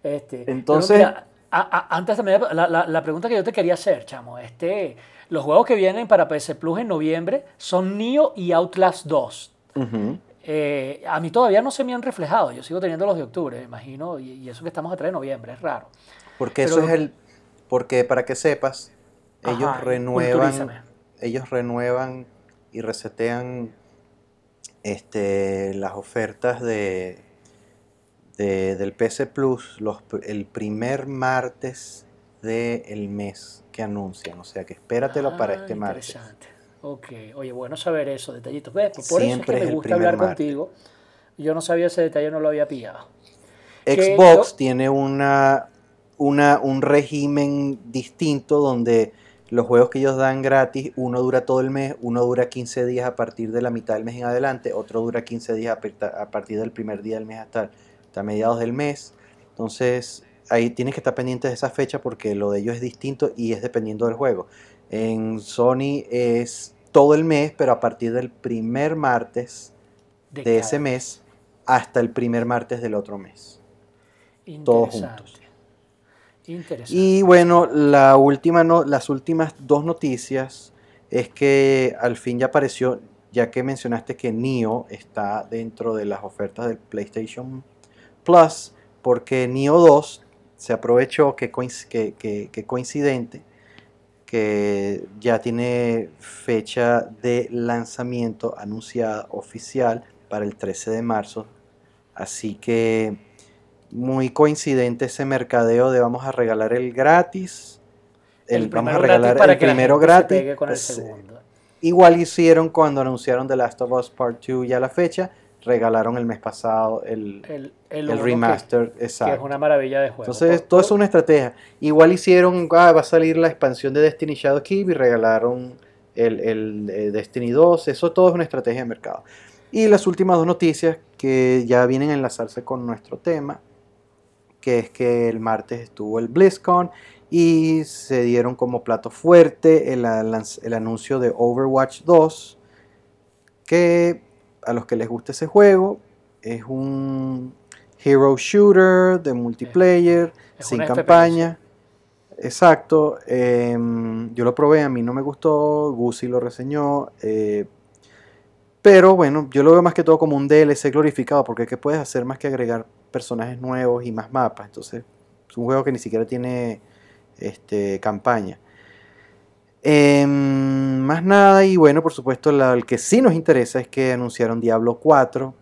Este, pero Entonces- mira, a- a- antes también, la, la- la pregunta que yo te quería hacer, chamo, este, los juegos que vienen para PS Plus en noviembre son Nioh y Outlast 2. Ujú. Eh, a mí todavía no se me han reflejado, yo sigo teniendo los de octubre, me imagino, y, y eso que estamos a 3 de noviembre, es raro. Porque Pero eso es el. Porque para que sepas, ellos renuevan. culturízame. Ellos renuevan y resetean este, las ofertas de, de- del PC Plus los, el primer martes del mes que anuncian. O sea que espératelo para Ah, este martes. Interesante. Ok, oye, bueno saber eso, detallitos. ¿Ves? Por eso Siempre es es que me gusta hablar martes. contigo. Yo no sabía ese detalle, no lo había pillado. Xbox yo- tiene una, una, un régimen distinto donde los juegos que ellos dan gratis, uno dura todo el mes, uno dura 15 días a partir de la mitad del mes en adelante, otro dura 15 días a partir del primer día del mes hasta, hasta mediados del mes. Entonces, ahí tienes que estar pendiente de esa fecha porque lo de ellos es distinto y es dependiendo del juego. En Sony es todo el mes, pero a partir del primer martes De ese mes hasta el primer martes del otro mes. todos juntos. Interesante. Y bueno, la última no- las últimas dos noticias es que al fin ya apareció, ya que mencionaste que Nio está dentro de las ofertas del PlayStation Plus, porque Nio 2 se aprovechó que, coinc- que, que- que coincidente que ya tiene fecha de lanzamiento anunciada oficial para el 13 de marzo Así que muy coincidente ese mercadeo de vamos a regalar el gratis. El, vamos a regalar el primero gratis. Pues, igual hicieron cuando anunciaron The Last of Us Part 2 ya la fecha. Regalaron el mes pasado el, el, remaster. exacto. Que es una maravilla de juego. Entonces, todo es una estrategia. Igual hicieron, ah, va a salir la expansión de Destiny Shadow Keep y regalaron el, el eh, Destiny 2. Eso todo es una estrategia de mercado. Y las últimas dos noticias que ya vienen a enlazarse con nuestro tema, que es que el martes estuvo el BlizzCon y se dieron como plato fuerte el, el anuncio de Overwatch 2, que a los que les guste ese juego es un hero shooter de multiplayer, sin campaña. Exacto, em, yo lo probé, a mí no me gustó, Gusi lo reseñó, eh, pero bueno, yo lo veo más que todo como un DLC glorificado, porque ¿qué puedes hacer más que agregar personajes nuevos y más mapas? Entonces, es un juego que ni siquiera tiene este, campaña. Em, más nada, y bueno, por supuesto, el que sí nos interesa es que anunciaron Diablo 4.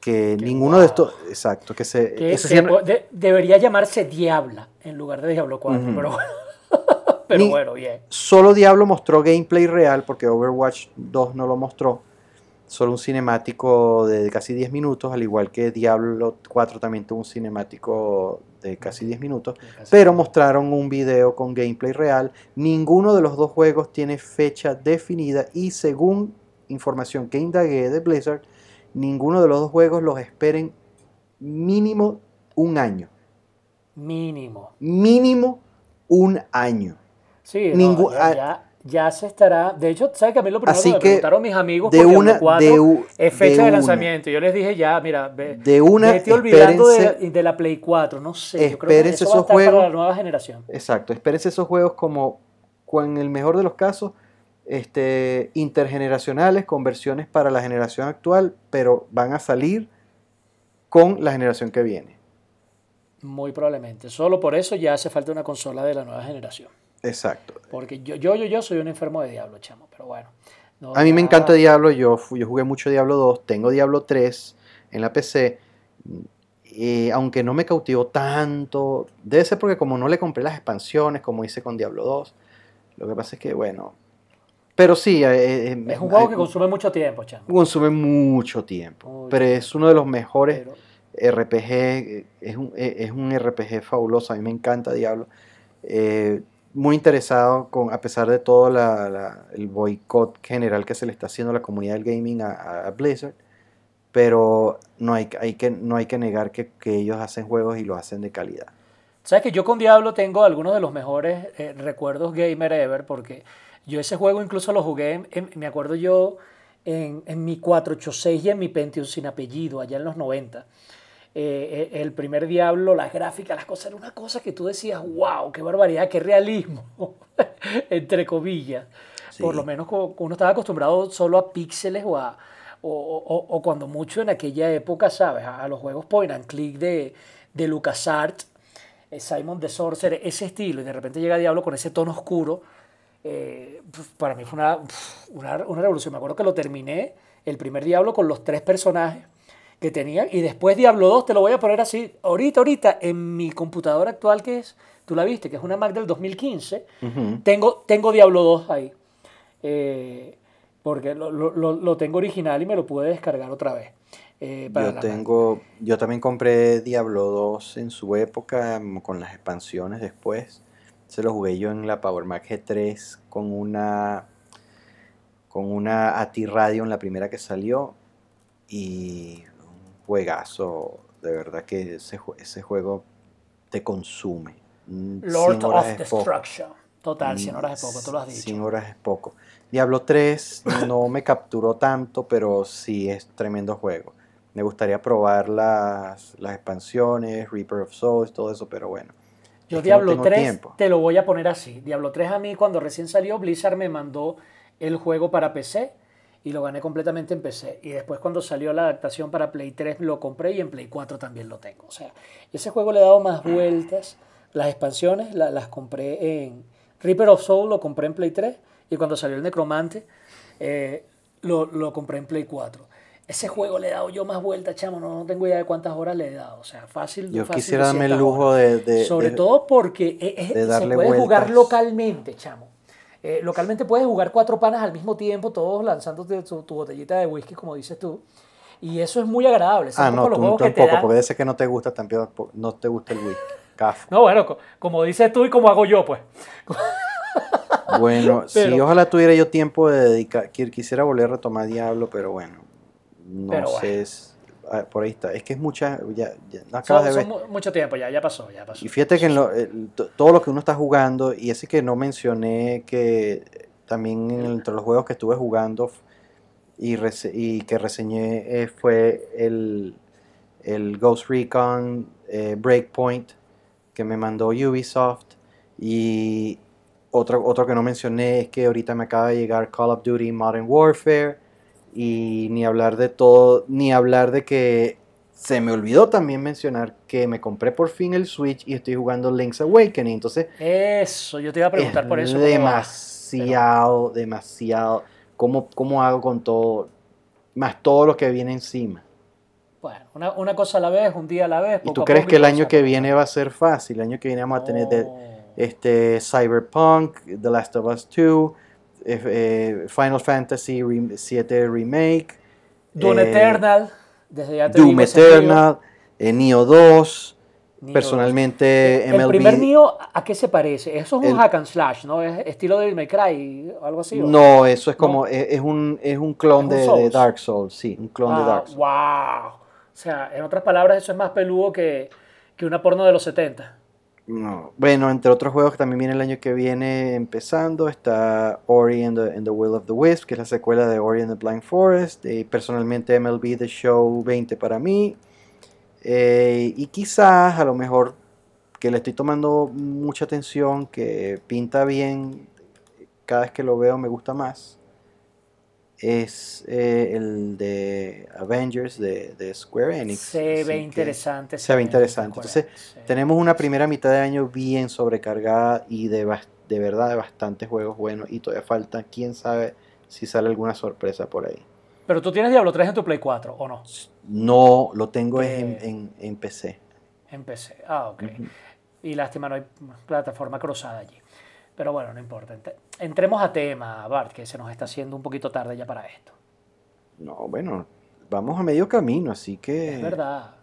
Que ninguno de estos. Exacto, que se. debería llamarse Diabla en lugar de Diablo 4, pero bueno. pero bueno, bien. Solo Diablo mostró gameplay real, porque Overwatch 2 no lo mostró solo un cinemático de casi 10 minutos, al igual que Diablo 4 también tuvo un cinemático de casi 10 minutos, pero mostraron un video con gameplay real. Ninguno de los dos juegos tiene fecha definida y según información que indagué de Blizzard, ninguno de los dos juegos los esperen mínimo un año. Mínimo. Mínimo un año. Sí, Ningún, ya, ya se estará. De hecho, ¿sabes que a mí lo primero que me preguntaron mis amigos de una, 4 es fecha de, lanzamiento? Yo les dije ya, mira, ve, de una, vete olvidando de, la Play 4, no sé. Espérense esos juegos. Para la nueva generación. Exacto, espérense esos juegos como, en el mejor de los casos, este, intergeneracionales, con versiones para la generación actual, pero van a salir con la generación que viene. Muy probablemente. Solo por eso ya hace falta una consola de la nueva generación. Exacto. Porque yo, yo, yo, yo soy un enfermo de Diablo, chamo, pero bueno. a mí me encanta Diablo, yo, yo jugué mucho Diablo 2, tengo Diablo 3 en la PC, y aunque no me cautivó tanto, debe ser porque como no le compré las expansiones, como hice con Diablo 2, lo que pasa es que, bueno, pero sí. Eh, eh, es un juego que consume mucho tiempo, chamo. Consume mucho tiempo, pero es uno de los mejores RPG, es un, es un RPG fabuloso, a mí me encanta Diablo. Eh, muy interesado, con, a pesar de todo el boicot general que se le está haciendo a la comunidad del gaming a, Blizzard, pero no hay, hay, que, no hay que negar que, ellos hacen juegos y lo hacen de calidad. Sabes que yo con Diablo tengo algunos de los mejores eh, recuerdos gamer ever, porque yo ese juego incluso lo jugué, me acuerdo yo, en, en mi 486 y en mi Pentium sin apellido, allá en los 90. Eh, eh, el primer Diablo, las gráficas, las cosas, era una cosa que tú decías, wow, qué barbaridad, qué realismo, entre comillas. Por lo menos uno estaba acostumbrado solo a píxeles o, a, o, o, cuando mucho en aquella época, ¿sabes? A, los juegos point and click de, de LucasArts, eh, Simon the Sorcerer, ese estilo, y de repente llega Diablo con ese tono oscuro. para mí fue una, una, una revolución. Me acuerdo que lo terminé, el primer Diablo, con los tres personajes que tenía. Y después Diablo 2, te lo voy a poner así, ahorita, ahorita, en mi computadora actual, que es, tú la viste, que es una Mac del 2015, tengo, tengo Diablo 2 ahí. Eh, porque lo, lo, lo, tengo original y me lo pude descargar otra vez. Eh, yo tengo, yo también compré Diablo 2 en su época mm, con las expansiones después. Se lo jugué yo en la Power Mac G3 con una con una ATI Radio en la primera que salió y juegazo, de verdad que ese, ese juego te consume. Mm, Lord of Destruction. Total, 100 horas es poco, tú lo has dicho. 100 horas es poco. Diablo 3 no me capturó tanto, pero sí es tremendo juego. Me gustaría probar las, las expansiones, Reaper of Souls, todo eso, pero bueno. Yo Diablo 3 te lo voy a poner así. Diablo 3 a mí cuando recién salió Blizzard me mandó el juego para PC y lo gané completamente en PC. Y después cuando salió la adaptación para Play 3 lo compré y en Play 4 también lo tengo. O sea, ese juego le he dado más vueltas. Las expansiones las compré en Reaper of Soul, lo compré en Play 3 y cuando salió el Necromante eh, lo, lo, compré en Play 4. Ese juego le he dado yo más vueltas, chamo, no, no tengo idea de cuántas horas le he dado. O sea, fácil. Yo fácil quisiera darme el 200 lujo de, de- Sobre de- todo porque es- de se puede jugar vueltas. localmente, chamo. Eh, localmente puedes jugar cuatro panas al mismo tiempo, todos lanzándote tu, tu botellita de whisky, como dices tú. Y eso es muy agradable. Ah, no, tú tampoco, dan- porque que no te gusta también, no te gusta el. Cafo. No, bueno, co- como dices tú y como hago yo, pues. Bueno, sí, Pero- ojalá tuviera yo tiempo de dedicar. qui- Quisiera volver a retomar Diablo, pero bueno. No Pero sé. bueno. Ah, por ahí está. Es que es mucha. Ya, ya, no Son, acabas de son ver. mu- mucho tiempo ya, ya pasó, ya pasó. Y fíjate que en lo- to- todo lo que uno está jugando, y ese que no mencioné, que también en- entre los juegos que estuve jugando y, rese- y que reseñé eh, fue el, el Ghost Recon eh, Breakpoint que me mandó Ubisoft. Y otro, otro que no mencioné es que ahorita me acaba de llegar Call of Duty Modern Warfare. Y ni hablar de todo, ni hablar de que se me olvidó también mencionar que me compré por fin el Switch y estoy jugando Link's Awakening. Entonces, Eso, yo te iba a preguntar es por eso. demasiado, demasiado. ¿Cómo, ¿Cómo hago con todo? Más todo lo que viene encima. Bueno, una, una cosa a la vez, un día a la vez. ¿Y tú crees que el año que viene va a ser fácil? El año que viene vamos a tener de- este, Cyberpunk, The Last of Us 2, eh, Final Fantasy 7 Remake, Doom eh, Eternal, desde ya te Doom. Eternal, eh, Neo 2. Neo Personalmente, El MLB. primer Neo, ¿a qué se parece? Eso es un El- hack and slash, ¿no? Es estilo de May Cry o algo así. ¿o? No, eso es No. como, es, es un, es un clon Es un de. Dark Souls, sí, un clon de Ah, Dark Souls. wow. O sea, en otras palabras, eso es más peludo que, que una porno de los 70. No. Bueno, entre otros juegos que también viene el año que viene empezando, está Ori and the, and the Will of the Wisp, que es la secuela de Ori and the Blind Forest, y personalmente MLB The Show 20 para mí. Eh, y quizás, a lo mejor, que le estoy tomando mucha atención, que pinta bien, cada vez que lo veo me gusta más, es eh, el de Avengers de, de Square Enix. Se ve interesante. se ve interesante. Entonces, sí. tenemos una primera mitad de año bien sobrecargada y de, de verdad de bastantes juegos buenos y todavía falta, quién sabe si sale alguna sorpresa por ahí. Pero tú tienes Diablo 3 en tu Play 4, ¿o no? No, lo tengo en, en- en PC. En PC. Ah, ok. Y lástima, no hay plataforma cruzada allí. Pero bueno, no importa. Ent- Entremos a tema, Bart, que se nos está haciendo un poquito tarde ya para esto. No, bueno, vamos a medio camino, así que... Es verdad.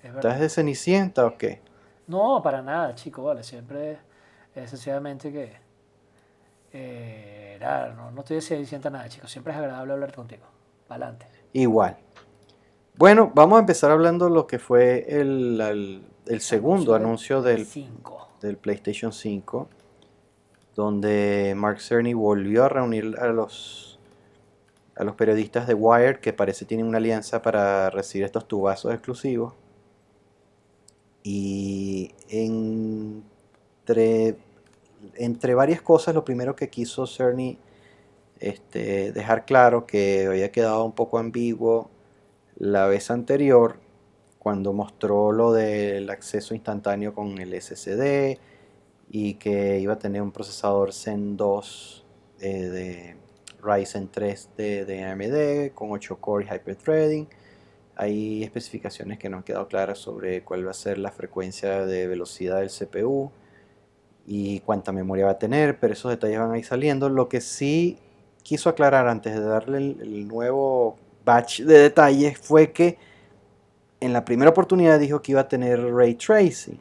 Es verdad. ¿Estás de Cenicienta o qué? No, para nada, chico, vale. Siempre es sencillamente que. eh, nada, no, no estoy diciendo nada, chicos. Siempre es agradable hablar contigo. Adelante. Igual. Bueno, vamos a empezar hablando lo que fue el, el- el segundo anuncio del 5. del PlayStation 5, donde Mark Cerny volvió a reunir a los, a los periodistas de Wired, que parece tienen una alianza para recibir estos tubazos exclusivos. Y entre, entre varias cosas, lo primero que quiso Cerny este, dejar claro que había quedado un poco ambiguo la vez anterior cuando mostró lo del acceso instantáneo con el SSD y que iba a tener un procesador Zen 2 eh, de Ryzen 3 de, de AMD con 8 core y hyperthreading. Hay especificaciones que no han quedado claras sobre cuál va a ser la frecuencia de velocidad del CPU y cuánta memoria va a tener, pero esos detalles van a ir saliendo. Lo que sí quiso aclarar antes de darle el, el nuevo batch de detalles fue que en la primera oportunidad dijo que iba a tener ray tracing.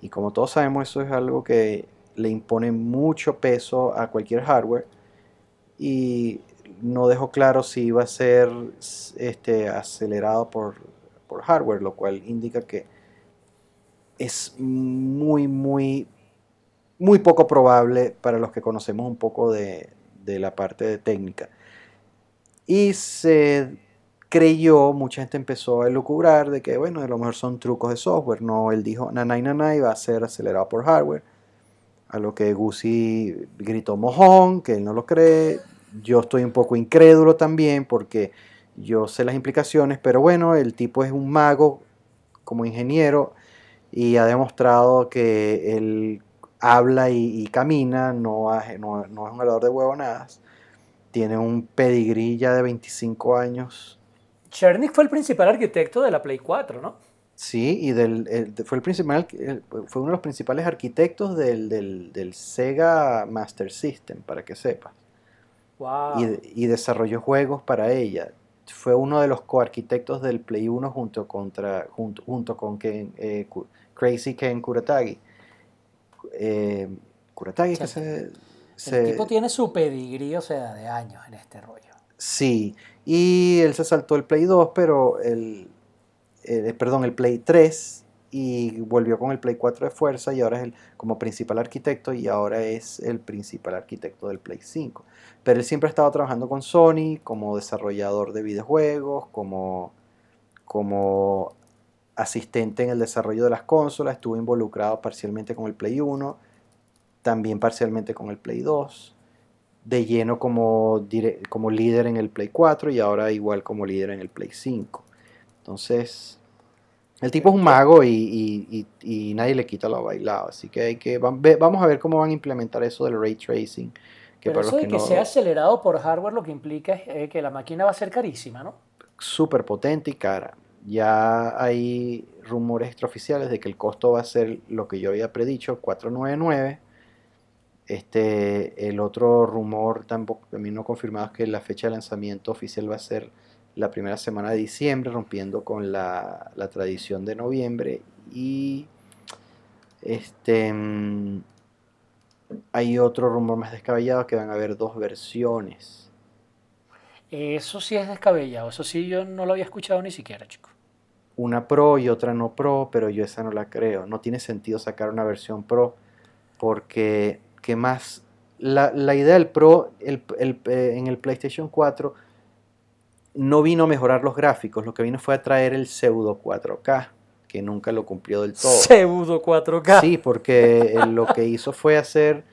Y como todos sabemos, eso es algo que le impone mucho peso a cualquier hardware. Y no dejó claro si iba a ser este, acelerado por, por hardware, lo cual indica que es muy, muy, muy poco probable para los que conocemos un poco de, de la parte de técnica. Y se creyó, mucha gente empezó a elucubrar de que, bueno, a lo mejor son trucos de software. No, él dijo, nanay, nanay, va a ser acelerado por hardware. A lo que Gucci gritó mojón, que él no lo cree. Yo estoy un poco incrédulo también porque yo sé las implicaciones, pero bueno, el tipo es un mago como ingeniero y ha demostrado que él habla y, camina, no, es un hablador de huevonadas. Tiene un pedigrí ya de 25 años Chernik fue el principal arquitecto de la Play 4, ¿no? Sí, y del, fue, el principal, fue uno de los principales arquitectos del, del, Sega Master System, para que sepas. Wow. Y, y, desarrolló juegos para ella. Fue uno de los coarquitectos del Play 1 junto, contra, junto, junto con Ken, eh, Crazy Ken Kuratagi. Eh, Kuratagi que se, El tipo tiene su pedigrí, o sea, de años en este rollo. Sí, y él se saltó el Play 2, pero el, eh, perdón, el Play 3 y volvió con el Play 4 de fuerza y ahora es el como principal arquitecto y ahora es el principal arquitecto del Play 5. Pero él siempre ha estado trabajando con Sony como desarrollador de videojuegos, como, como asistente en el desarrollo de las consolas, estuvo involucrado parcialmente con el Play 1, también parcialmente con el Play 2, de lleno como, como líder en el Play 4 y ahora igual como líder en el Play 5. Entonces, el tipo es un mago y, nadie le quita lo bailado. Así que, hay que vamos a ver cómo van a implementar eso del ray tracing. Que Pero eso de que, sea acelerado por hardware lo que implica es eh, que la máquina va a ser carísima, ¿no? Súper potente y cara. Ya hay rumores extraoficiales de que el costo va a ser lo que yo había predicho, 499. Este, el otro rumor tampoco, también no confirmado es que la fecha de lanzamiento oficial va a ser la primera semana de diciembre, rompiendo con la, tradición de noviembre. Y este mm, hay otro rumor más descabellado que van a haber dos versiones. Eso sí es descabellado, eso sí yo no lo había escuchado ni siquiera, chico. Una Pro y otra no Pro, pero yo esa no la creo. No tiene sentido sacar una versión Pro porque, ¿qué más? La, idea del Pro el, eh, en el PlayStation 4 no vino a mejorar los gráficos, lo que vino fue a traer el pseudo 4K, que nunca lo cumplió del todo. Pseudo 4K. Sí, porque lo que hizo fue hacer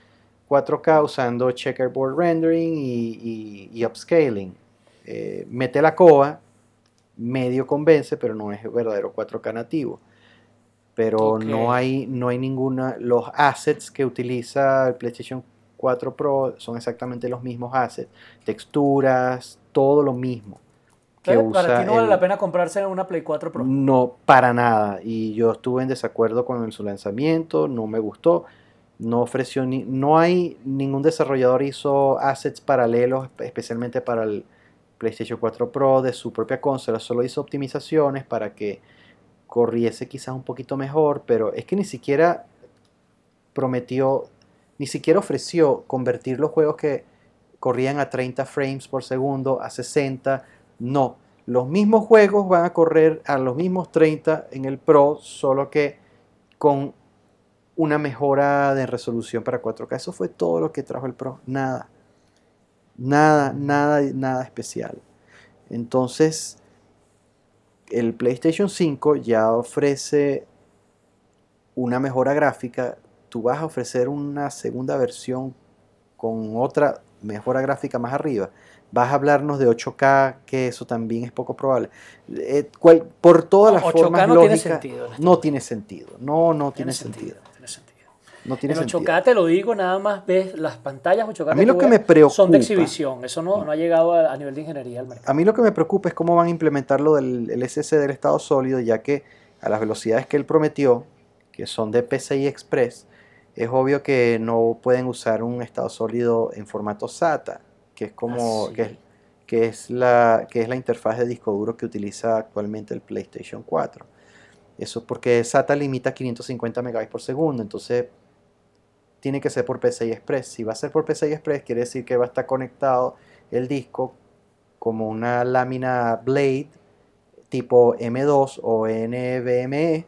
4K usando checkerboard rendering y, upscaling. Eh, mete la coa, medio convence, pero no es verdadero 4K nativo. Pero no hay, no hay ninguna. Los assets que utiliza el PlayStation 4 Pro son exactamente los mismos assets. Texturas, todo lo mismo para ti no vale la pena comprarse una Play 4 Pro. No, para nada. Y yo estuve en desacuerdo con su lanzamiento, no me gustó. No ofreció ni, no hay ningún desarrollador hizo assets paralelos, especialmente para el PlayStation 4 Pro de su propia consola. Solo hizo optimizaciones para que corriese quizás un poquito mejor, pero es que ni siquiera prometió, ni siquiera ofreció convertir los juegos que corrían a 30 frames por segundo a 60 no, los mismos juegos van a correr a los mismos 30 en el Pro, solo que con una mejora de resolución para 4K. Eso fue todo lo que trajo el Pro. Nada. Nada, nada, nada especial. Entonces, el PlayStation 5 ya ofrece una mejora gráfica. Tú vas a ofrecer una segunda versión con otra mejora gráfica más arriba vas a hablarnos de 8K, que eso también es poco probable. Eh, por todas las 8K formas no lógicas, tiene sentido. No tiene sentido. No, no tiene, sentido. No tiene en 8K te lo digo, nada más ves las pantallas 8K a mí lo que me preocupa, son de exhibición. Eso no, no ha llegado a, nivel de ingeniería al mercado. A mí lo que me preocupa es cómo van a implementar lo del SSD del estado sólido, ya que a las velocidades que él prometió, que son de PCI Express, es obvio que no pueden usar un estado sólido en formato SATA que es como que, es, que, es la, que es la interfaz de disco duro que utiliza actualmente el PlayStation 4. Eso porque SATA limita 550 MB por segundo, entonces tiene que ser por PCI Express. Si va a ser por PCI Express, quiere decir que va a estar conectado el disco como una lámina Blade tipo M2 o NVMe,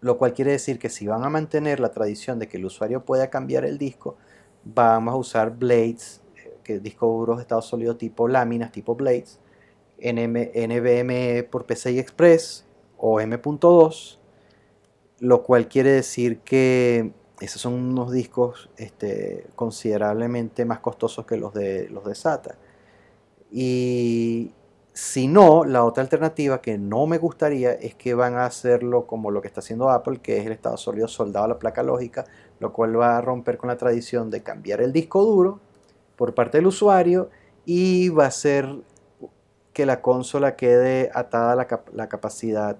lo cual quiere decir que si van a mantener la tradición de que el usuario pueda cambiar el disco, vamos a usar blades que discos duros de estado sólido tipo láminas, tipo blades, NVMe por PCI Express o M.2, lo cual quiere decir que esos son unos discos este, considerablemente más costosos que los de, los de SATA. Y si no, la otra alternativa que no me gustaría es que van a hacerlo como lo que está haciendo Apple, que es el estado sólido soldado a la placa lógica, lo cual va a romper con la tradición de cambiar el disco duro por parte del usuario y va a ser que la consola quede atada a la, la capacidad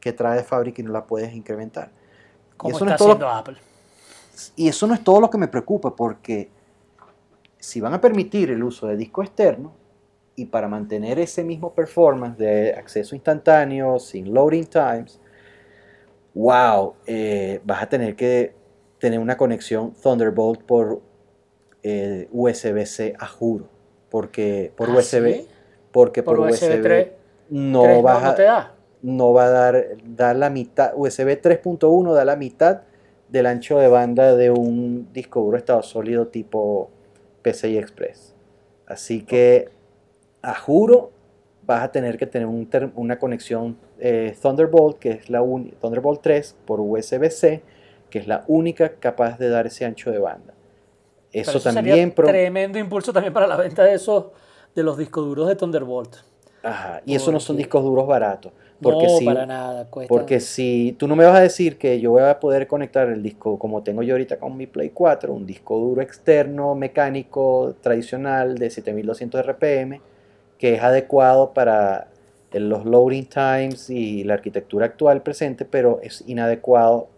que trae de fábrica y no la puedes incrementar. Como no está todo- haciendo Apple. Y eso no es todo lo que me preocupa, porque si van a permitir el uso de disco externo y para mantener ese mismo performance de acceso instantáneo, sin loading times, wow, eh, vas a tener que tener una conexión Thunderbolt por eh, USB-C a juro. Porque por ¿Ah, USB, sí? porque por, Por USB, USB 3, no, vas no a- te da. No va a dar, dar la mitad, USB 3.1 da la mitad del ancho de banda de un disco duro estado sólido tipo PCI Express. Así que, a juro, vas a tener que tener un una conexión eh, Thunderbolt, que es la Thunderbolt 3 por USB-C, que es la única capaz de dar ese ancho de banda. Eso, también... tremendo impulso también para la venta de esos de los discos duros de Thunderbolt. Ajá, y eso no son discos duros baratos. Porque no, si, para nada. Cuesta. Porque si tú no me vas a decir que yo voy a poder conectar el disco como tengo yo ahorita con mi Play 4, un disco duro externo, mecánico, tradicional de 7200 RPM, que es adecuado para los loading times y la arquitectura actual presente, pero es inadecuado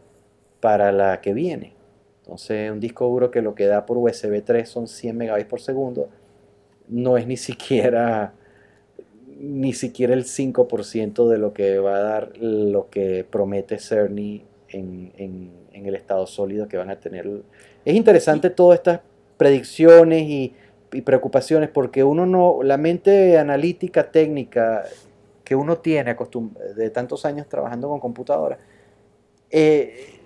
para la que viene. Entonces, un disco duro que lo que da por USB 3 son 100 megabytes por segundo, no es ni siquiera ni siquiera el 5% de lo que va a dar lo que promete Cerny en, en- en el estado sólido que van a tener. Es interesante todas estas predicciones y, y preocupaciones porque uno no, la mente analítica técnica que uno tiene de tantos años trabajando con computadoras, eh,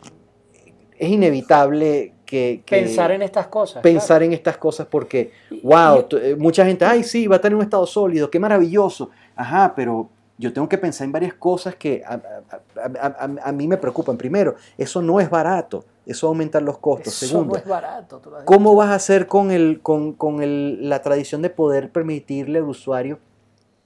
es inevitable que, que- pensar en estas cosas. pensar en estas cosas porque, wow, y- eh, mucha gente, ay, sí, va a tener un estado sólido, qué maravilloso. Ajá, pero yo tengo que pensar en varias cosas que a, a- a- a- a mí me preocupan. Primero, eso no es barato, eso aumenta los costos. Eso Segundo, no es barato. tú lo has ¿cómo vas a hacer con, el, con, con el- la tradición de poder permitirle al usuario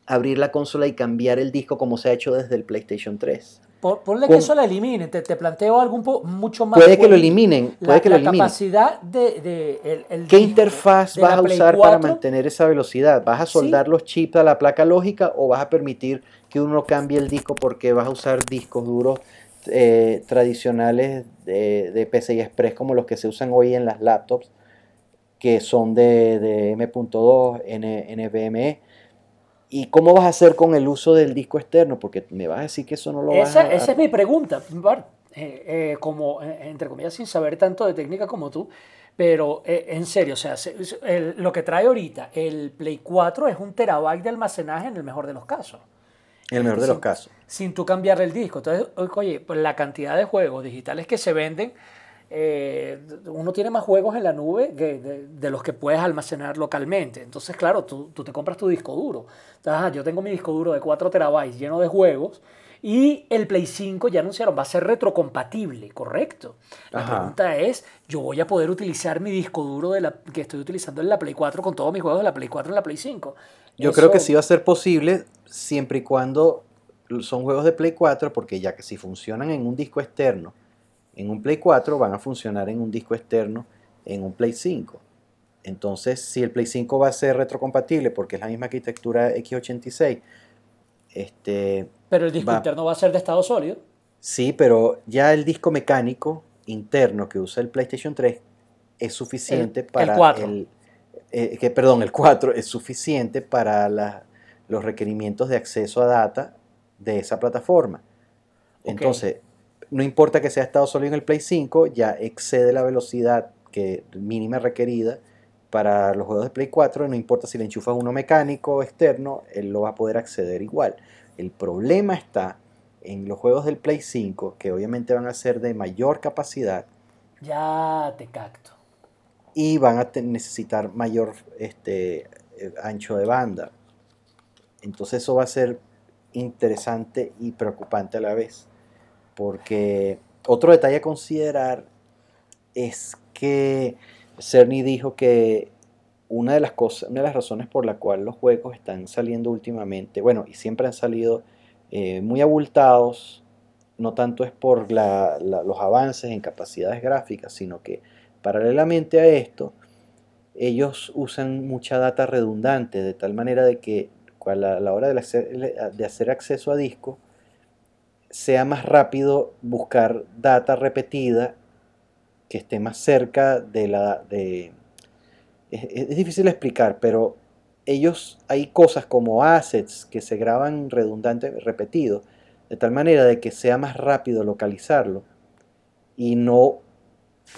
abrir la consola y cambiar el disco como se ha hecho desde el PlayStation 3? Pon- Ponle que eso la elimine. Te, te planteo algo un po- mucho más. Puede que lo eliminen, La, puede que lo la eliminen. capacidad de. de- el- el ¿Qué interfaz de vas la a usar para 4? mantener esa velocidad? ¿Vas a Sí. soldar los chips a la placa lógica o vas a permitir que uno cambie el disco porque vas a usar discos duros eh, tradicionales de, de PCI Express como los que se usan hoy en las laptops, que son de, de M.2, N- NVMe? ¿Y cómo vas a hacer con el uso del disco externo? Porque me vas a decir que eso no lo vas Esa, a... esa es mi pregunta, Bart. Eh, eh, como, eh, entre comillas, sin saber tanto de técnica como tú, pero eh, en serio, o sea, se- se- el- lo que trae ahorita el Play 4 es un terabyte de almacenaje en el mejor de los casos, En el mejor de los casos. sin tú cambiarle el disco. Entonces, oye, pues la cantidad de juegos digitales que se venden, eh, uno tiene más juegos en la nube que de, de los que puedes almacenar localmente. Entonces, claro, tú, tú te compras tu disco duro. Entonces, yo tengo mi disco duro de 4 terabytes lleno de juegos y el Play 5 ya anunciaron, va a ser retrocompatible, correcto. La Ajá. pregunta es, yo voy a poder utilizar mi disco duro de la, que estoy utilizando en la Play 4 con todos mis juegos de la Play 4 en la Play 5. Yo creo que sí va a ser posible siempre y cuando son juegos de Play 4, porque ya que si funcionan en un disco externo, en un Play 4 van a funcionar en un disco externo en un Play 5. Entonces, si el Play 5 va a ser retrocompatible porque es la misma arquitectura x86, este, Pero el disco va- interno va a ser de estado sólido. sí, pero ya el disco mecánico interno que usa el PlayStation 3 es suficiente El- el para 4. el eh, que, perdón, el 4 es suficiente para la- los requerimientos de acceso a data de esa plataforma. Entonces, no importa que sea estado sólido en el Play 5, ya excede la velocidad que, mínima requerida para los juegos de Play 4, no importa si le enchufas uno mecánico o externo, él lo va a poder acceder igual. El problema está en los juegos del Play 5, que obviamente van a ser de mayor capacidad Ya te cacto. y van a necesitar mayor este, ancho de banda. Entonces eso va a ser interesante y preocupante a la vez. Porque otro detalle a considerar es que Cerny dijo que una de las cosas, una de las razones por la cual los juegos están saliendo últimamente, bueno, y siempre han salido eh, muy abultados, no tanto es por la- la- los avances en capacidades gráficas, sino que paralelamente a esto, ellos usan mucha data redundante, de tal manera de que a la, la hora de de hacer acceso a disco, sea más rápido buscar data repetida que esté más cerca de la... De, es, es difícil explicar, pero ellos hay cosas como assets que se graban redundante, repetido, de tal manera de que sea más rápido localizarlo. Y no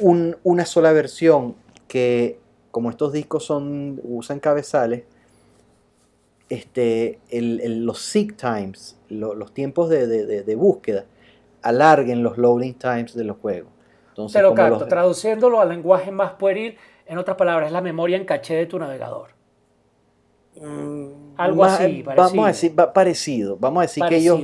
una sola versión que como estos discos son usan cabezales este, los seek times los tiempos de, búsqueda alarguen los loading times de los juegos Entonces, pero capto, traduciéndolo al lenguaje más pueril en otras palabras es la memoria en caché de tu navegador Mm, Algo así, parecido. Vamos a decir, parecido. Vamos a decir que ellos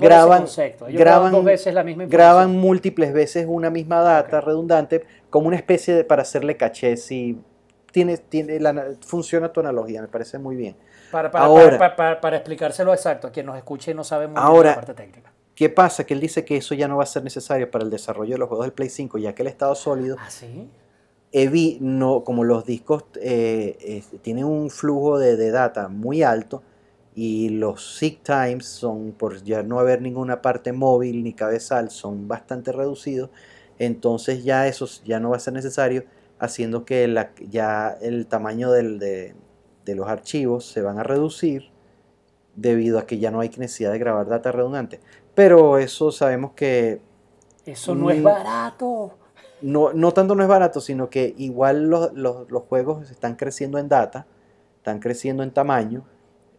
graban, graban, dos veces la misma graban múltiples veces una misma data redundante como una especie de para hacerle caché. Si tiene, tiene la, funciona tu analogía, me parece muy bien. Para, para, para, explicárselo exacto, a quien nos escuche y no sabe muy ahora, la parte técnica. ¿Qué pasa? Que él dice que eso ya no va a ser necesario para el desarrollo de los juegos del Play 5, ya que el estado sólido ¿Ah, sí? Evi, no, como los discos eh, tienen un flujo de, data muy alto y los seek times son, por ya no haber ninguna parte móvil ni cabezal, son bastante reducidos, entonces ya eso ya no va a ser necesario, haciendo que la, ya el tamaño del, de, los archivos se van a reducir debido a que ya no hay necesidad de grabar data redundante. Pero eso sabemos que... Eso no es barato no, no tanto no es barato, sino que igual los, juegos están creciendo en data, están creciendo en tamaño,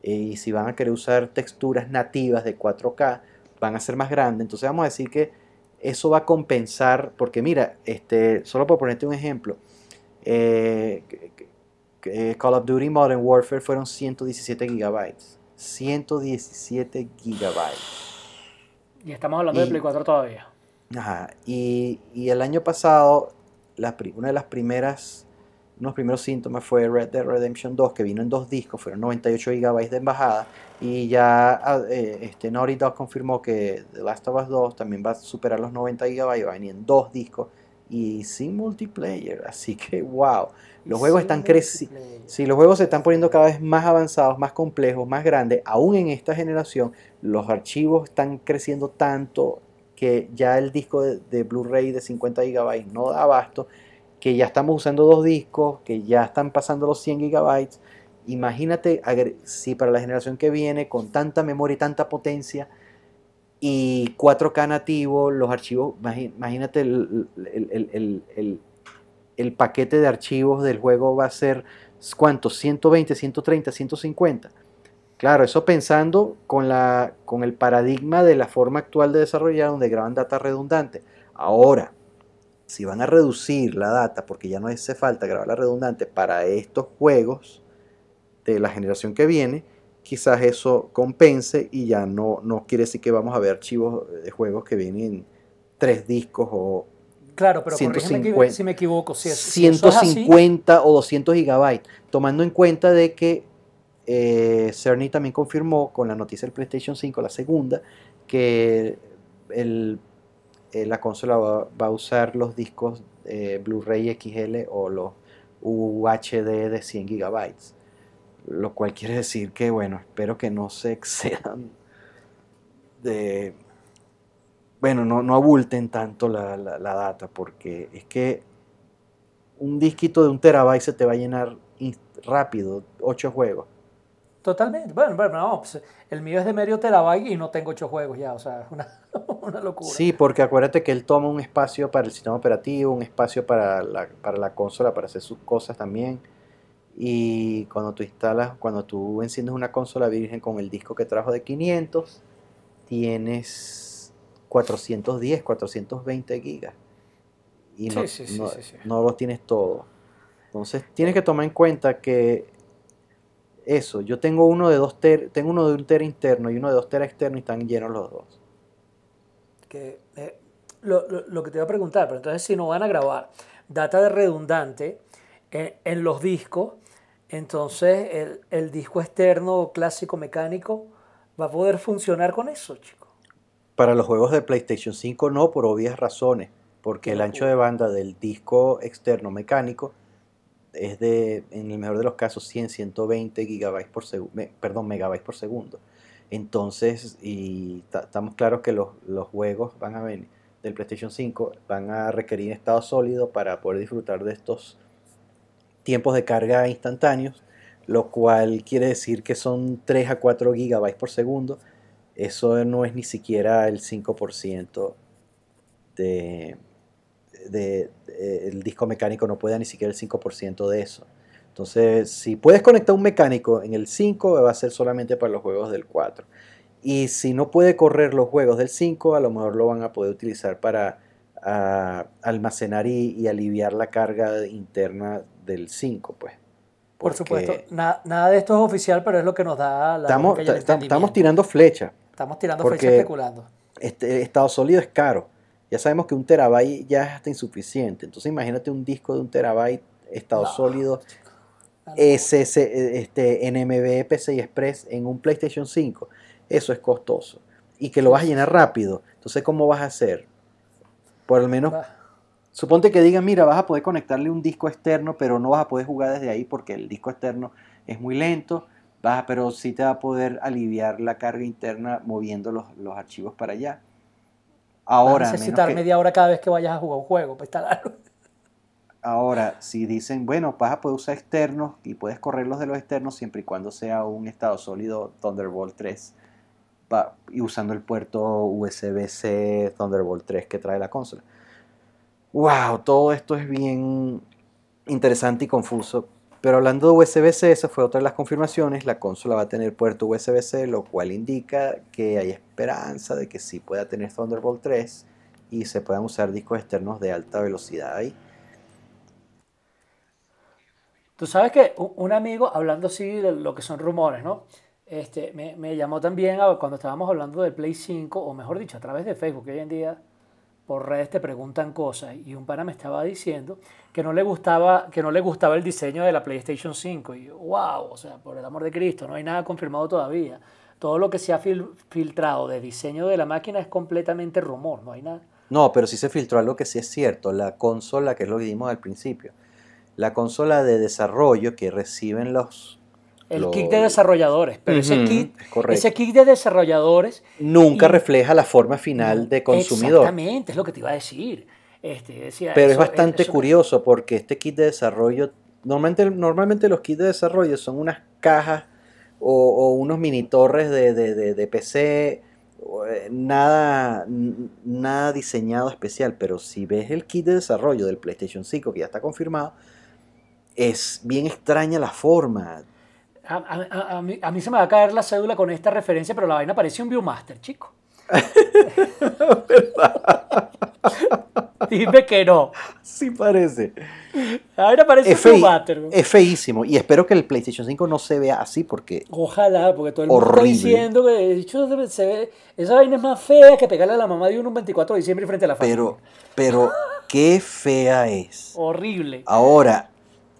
eh, y si van a querer usar texturas nativas de 4K, van a ser más grandes. Entonces vamos a decir que eso va a compensar, porque mira, este, solo por ponerte un ejemplo, eh, Call of Duty Modern Warfare fueron 117 gigabytes. 117 gigabytes. Y estamos hablando de Play 4 todavía. Ajá. Y, el año pasado, una de las primeras, unos primeros síntomas fue Red Dead Redemption 2, que vino en dos discos, fueron 98 GB de embajada. Y ya ah, eh, este, Naughty Dog confirmó que The Last of Us 2 también va a superar los 90 GB, va a venir en dos discos y sin multiplayer. Así que, wow. Los juegos están creciendo. Sí, los juegos se están poniendo cada vez más avanzados, más complejos, más grandes. Aún en esta generación, los archivos están creciendo tanto que ya el disco de, Blu-ray de 50 GB no da abasto, que ya estamos usando dos discos, que ya están pasando los 100 GB. Imagínate si para la generación que viene, con tanta memoria y tanta potencia, y 4K nativo, los archivos, imagínate el, el, paquete de archivos del juego va a ser, ¿cuántos? 120, 130, 150. Claro, eso pensando con, la, con el paradigma de la forma actual de desarrollar donde graban data redundante. Ahora, si van a reducir la data, porque ya no hace falta grabar la redundante para estos juegos de la generación que viene, quizás eso compense y ya no, no quiere decir que vamos a ver archivos de juegos que vienen tres discos o Claro, pero 150, si me equivoco. Si 150 o 200 gigabytes, tomando en cuenta de que eh, Cerny también confirmó con la noticia del PlayStation 5, la segunda, que eh, la consola va, a usar los discos eh, Blu-ray XL o los UHD de 100 GB. Lo cual quiere decir que, bueno, espero que no se excedan de. Bueno, no, no abulten tanto la, la data, porque es que un disquito de un terabyte se te va a llenar rápido, 8 juegos. Totalmente. Bueno, bueno no, pues, el mío es de medio terabyte y no tengo ocho juegos ya, o sea, es una, una, locura. Sí, porque acuérdate que él toma un espacio para el sistema operativo, un espacio para la, para la consola, para hacer sus cosas también. Y cuando tú instalas, cuando tú enciendes una consola virgen con el disco que trajo de 500, tienes 410, 420 gigas. Y no, no, no los tienes todos. Entonces tienes que tomar en cuenta que eso. Yo tengo uno de dos ter, tengo uno de un tera interno y uno de dos tera externo y están llenos los dos. Que, eh, lo, que te iba a preguntar, pero entonces si no van a grabar data de redundante eh, en los discos, entonces el, el, disco externo clásico mecánico va a poder funcionar con eso, chico. Para los juegos de PlayStation 5 no, por obvias razones, porque el ancho de banda del disco externo mecánico es de, en el mejor de los casos, 100, 120 gigabytes por segundo, perdón, megabytes por segundo. Entonces, y estamos claros que los, los, juegos van a venir del PlayStation 5 van a requerir estado sólido para poder disfrutar de estos tiempos de carga instantáneos, lo cual quiere decir que son 3 a 4 gigabytes por segundo. Eso no es ni siquiera el 5% de, de, el disco mecánico no puede ni siquiera el 5% de eso. Entonces, si puedes conectar un mecánico en el 5, va a ser solamente para los juegos del 4. Y si no puede correr los juegos del 5, a lo mejor lo van a poder utilizar para almacenar y, aliviar la carga interna del 5, pues. Por supuesto, nada de esto es oficial, pero es lo que nos da la... Estamos, estamos tirando flecha. Estamos tirando flecha especulando. Este estado sólido es caro. Ya sabemos que un terabyte ya es hasta insuficiente. Entonces imagínate un disco de un terabyte, estado sólido, SS, este, NMB, PCI Express en un PlayStation 5. Eso es costoso. Y que lo vas a llenar rápido. Entonces, ¿cómo vas a hacer? Por lo menos, suponte que digan, mira, vas a poder conectarle un disco externo, pero no vas a poder jugar desde ahí porque el disco externo es muy lento. Vas, pero sí te va a poder aliviar la carga interna moviendo los, los archivos para allá. Ahora, vas a necesitar media hora cada vez que vayas a jugar un juego para instalarlo. Ahora, si dicen, bueno, vas a poder usar externos y puedes correrlos de los externos siempre y cuando sea un estado sólido Thunderbolt 3 y usando el puerto USB-C Thunderbolt 3 que trae la consola. ¡Wow! Todo esto es bien interesante y confuso. Pero hablando de USB-C, esa fue otra de las confirmaciones. La consola va a tener puerto USB-C, lo cual indica que hay esperanza de que sí pueda tener Thunderbolt 3 y se puedan usar discos externos de alta velocidad ahí. Tú sabes que un amigo, hablando así de lo que son rumores, ¿no? Este, me, llamó también cuando estábamos hablando del Play 5, o mejor dicho, a través de Facebook, hoy en día por redes te preguntan cosas, y un pana me estaba diciendo que no le gustaba, que no le gustaba el diseño de la PlayStation 5. Y yo, wow, o sea, por el amor de Cristo, no hay nada confirmado todavía. Todo lo que se ha filtrado de diseño de la máquina es completamente rumor, no hay nada. No, pero sí se filtró algo que sí es cierto, la consola, que es lo que vimos al principio la consola de desarrollo que reciben los... El kit de desarrolladores, pero ese, kit, ese kit de desarrolladores... Nunca refleja la forma final de consumidor. Exactamente, es lo que te iba a decir. Este, pero es bastante curioso porque este kit de desarrollo, normalmente, normalmente los kits de desarrollo son unas cajas o, unos mini torres de, de, de, PC, eh, nada, nada diseñado especial, pero si ves el kit de desarrollo del PlayStation 5 que ya está confirmado, es bien extraña la forma. A, mí, se me va a caer la cédula con esta referencia, pero la vaina parece un Viewmaster, chico. Dime que no. Sí parece. La vaina parece un Viewmaster. Es feísimo. Y espero que el PlayStation 5 no se vea así porque... Ojalá, porque todo el mundo está diciendo que dicho, se ve, esa vaina es más fea que pegarle a la mamá de uno un 24 de diciembre frente a la familia. Pero, pero, qué fea es. Horrible. Ahora,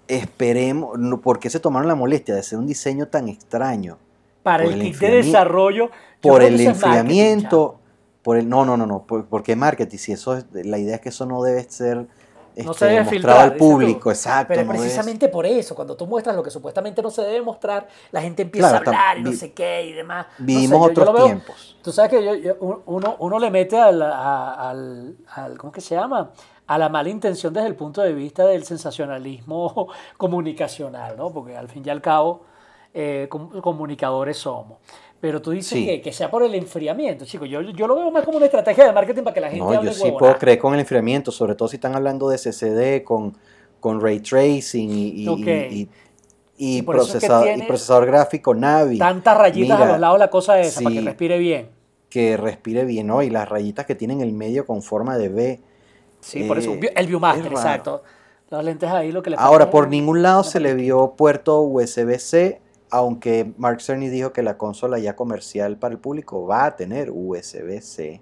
esperemos, ¿por qué se tomaron la molestia de hacer un diseño tan extraño? Para el kit de desarrollo. Por el enfriamiento, por el, no, no, no, no, porque marketing, si eso es, la idea es que eso no debe ser no se este, debe mostrado al público, exacto. Pero precisamente por eso, cuando tú muestras lo que supuestamente no se debe mostrar, la gente empieza a hablar y no sé qué y demás. Vivimos otros tiempos. Tú sabes que uno, uno, le mete al, al, al, ¿cómo que se llama? A la mala intención desde el punto de vista del sensacionalismo comunicacional, ¿no? Porque al fin y al cabo, eh, comunicadores somos. Pero tú dices que, sea por el enfriamiento, chicos. Yo, yo, lo veo más como una estrategia de marketing para que la gente no, Yo sí puedo creer con el enfriamiento, sobre todo si están hablando de SSD, con, con ray tracing y, y, procesador, gráfico Navi. Tantas rayitas a los lados, la cosa esa, para que respire bien. Que respire bien, ¿no? Y las rayitas que tienen el medio con forma de V Sí, por eso, eh, el Viewmaster, exacto. Las lentes ahí lo que le Ahora, por ningún lado se le vio puerto USB-C, aunque Mark Cerny dijo que la consola ya comercial para el público va a tener USB-C.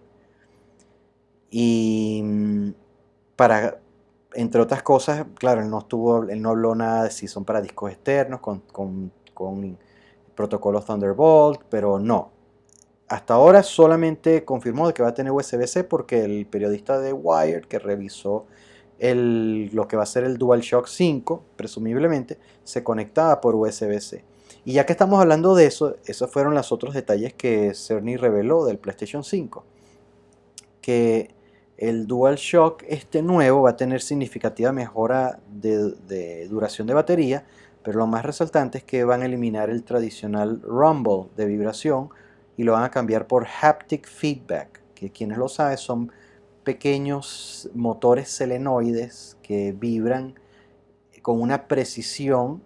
Y mm, para, entre otras cosas, claro, él no, estuvo, él no habló nada de si son para discos externos con, con, con protocolo Thunderbolt, pero no, hasta ahora solamente confirmó que va a tener USB-C porque el periodista de Wired que revisó el, lo que va a ser el DualShock 5, presumiblemente, se conectaba por USB-C. Y ya que estamos hablando de eso, esos fueron los otros detalles que Cerny reveló del PlayStation 5. Que el DualShock este nuevo va a tener significativa mejora de, de, duración de batería, pero lo más resaltante es que van a eliminar el tradicional rumble de vibración y lo van a cambiar por haptic feedback, que quienes lo saben son pequeños motores selenoides que vibran con una precisión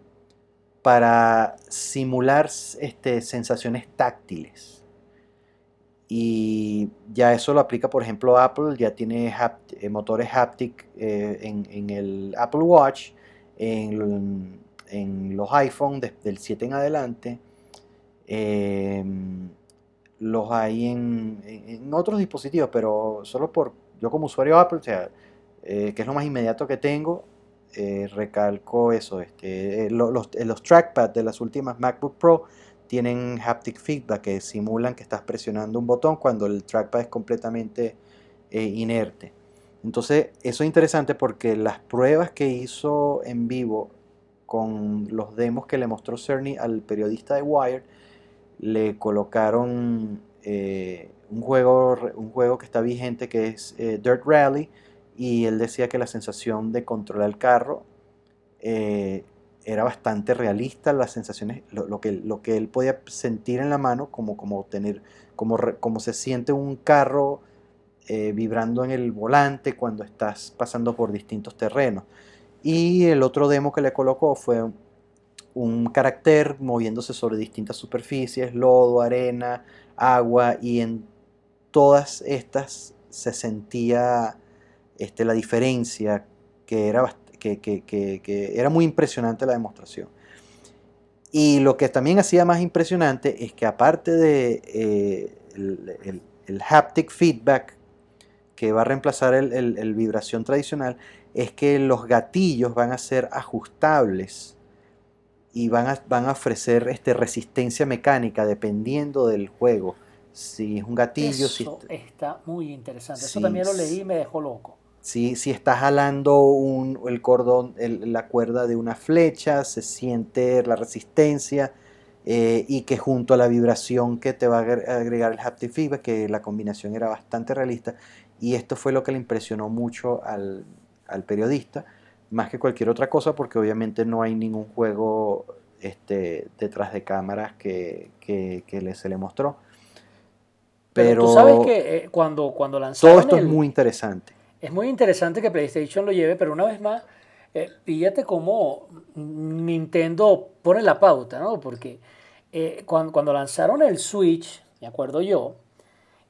para simular este, sensaciones táctiles. Y ya eso lo aplica, por ejemplo, Apple, ya tiene eh, motores haptic eh, en, el Apple Watch, en, los iPhone del 7 en adelante. Em, los hay en, en, otros dispositivos, pero solo por yo como usuario Apple, o sea, eh, que es lo más inmediato que tengo, eh, recalco eso. Este, los, los trackpads de las últimas MacBook Pro tienen haptic feedback que simulan que estás presionando un botón cuando el trackpad es completamente inerte. Entonces, eso es interesante porque las pruebas que hizo en vivo con los demos que le mostró Cerny al periodista de Wired, le colocaron un juego, un juego que está vigente que es eh, Dirt Rally y él decía que la sensación de controlar el carro eh, era bastante realista, las sensaciones, lo, que, lo que él podía sentir en la mano, como, como, tener, como, como se siente un carro eh, vibrando en el volante cuando estás pasando por distintos terrenos. Y el otro demo que le colocó fue un carácter moviéndose sobre distintas superficies, lodo, arena, agua, y en todas estas se sentía este, la diferencia, que era, que, era muy impresionante la demostración. Y lo que también hacía más impresionante es que aparte de eh, el, haptic feedback que va a reemplazar el, vibración tradicional, es que los gatillos van a ser ajustables y van a, van a ofrecer este, resistencia mecánica dependiendo del juego si es un gatillo. Eso está muy interesante. Eso también lo leí y me dejó loco. Si, si estás jalando un, el cordón, la cuerda de una flecha, se siente la resistencia eh, y que junto a la vibración que te va a agregar el haptic feedback, que la combinación era bastante realista. Y esto fue lo que le impresionó mucho al, al periodista, más que cualquier otra cosa, porque obviamente no hay ningún juego este, detrás de cámaras que, que, que se le mostró. Pero, tú sabes que eh, cuando, cuando lanzaron. Todo esto es muy interesante. Es muy interesante que PlayStation lo lleve, pero una vez más, eh, fíjate cómo Nintendo pone la pauta, ¿no? Porque eh, cuando, cuando, lanzaron el Switch, me acuerdo yo,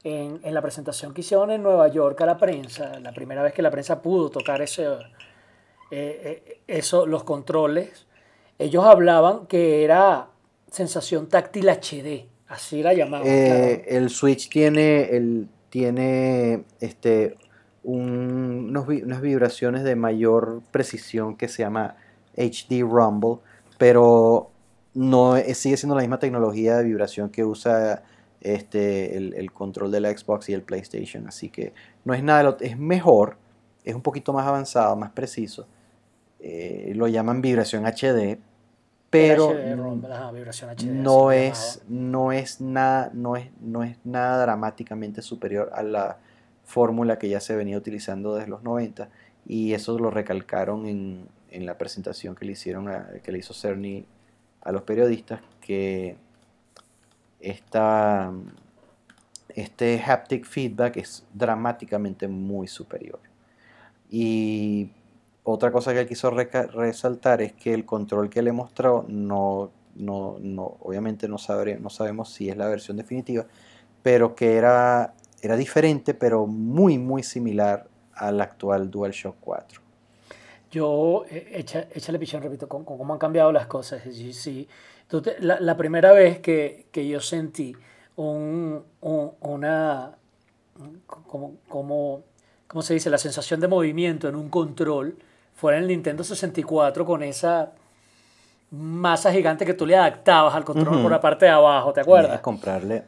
en, en, la presentación que hicieron en Nueva York a la prensa, la primera vez que la prensa pudo tocar ese, eso, los controles, ellos hablaban que era sensación táctil HD. Así la llamamos. Eh, el Switch tiene, el, tiene este, unas vibraciones de mayor precisión que se llama HD Rumble, pero no sigue siendo la misma tecnología de vibración que usa este, el, control de la Xbox y el PlayStation. Así que no es nada, es mejor, es un poquito más avanzado, más preciso. Eh, lo llaman vibración HD, pero no es no es nada no es no es nada dramáticamente superior a la fórmula que ya se venía utilizando desde los 90 y eso lo recalcaron en, en la presentación que le hicieron que le hizo Cerny a los periodistas que esta, este haptic feedback es dramáticamente muy superior. Y otra cosa que él quiso resaltar es que el control que le mostró no, no, no obviamente no, no sabemos si es la versión definitiva, pero que era, era diferente, pero muy, muy similar al actual DualShock 4. Yo, eh, echa, échale pichón, repito, con, cómo han cambiado las cosas. Sí, la, la, primera vez que, que yo sentí un, una, como, como, ¿cómo se dice? La sensación de movimiento en un control, fuera en el Nintendo 64 con esa masa gigante que tú le adaptabas al control por la parte de abajo, ¿te acuerdas? comprarle.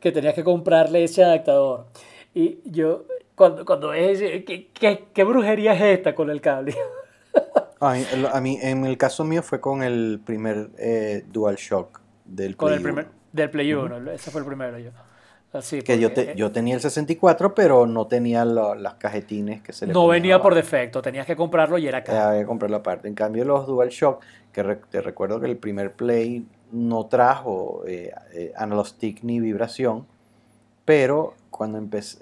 Que tenías que comprarle ese adaptador. Y yo, cuando, cuando es, ¿qué, qué, qué brujería es esta con el cable? A mí, a mí, en el caso mío fue con el primer eh, DualShock del Con Play el primer, 1. del Play 1, ese fue el primero yo. Así, Que yo, te- eh, yo tenía el 64, pero no tenía lo- las cajetines que se le no venía por defecto, tenías que comprarlo y era caro. había que comprarlo aparte. En cambio, los DualShock, que re- te recuerdo que el primer Play no trajo eh, eh, analog stick ni vibración, pero cuando empecé,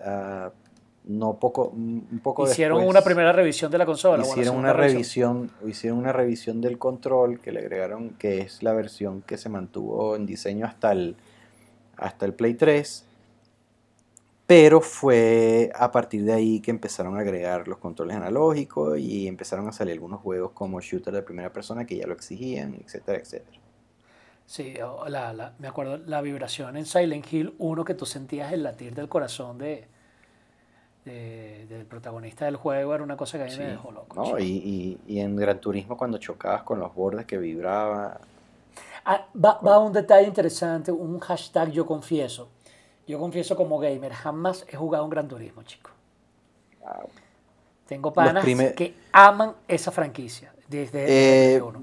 no poco, un poco Hicieron después, una primera revisión de la consola. hicieron una revisión, hicieron una revisión del control que le agregaron, que es la versión que se mantuvo en diseño hasta el, hasta el Play 3. Pero fue a partir de ahí que empezaron a agregar los controles analógicos y empezaron a salir algunos juegos como shooter de primera persona que ya lo exigían, etcétera, etcétera. Sí, la, la- me acuerdo la vibración en Silent Hill 1 que tú sentías el latir del corazón de, de- del protagonista del juego era una cosa que a mí me Sí, dejó loco. ¿no? Y, y- y en Gran Turismo cuando chocabas con los bordes que vibraba, Ah, va, va un detalle interesante, un hashtag yo confieso. Yo confieso como gamer, jamás he jugado un Gran Turismo, chico. Tengo panas primer- que aman esa franquicia desde, desde Eh, el Play 1.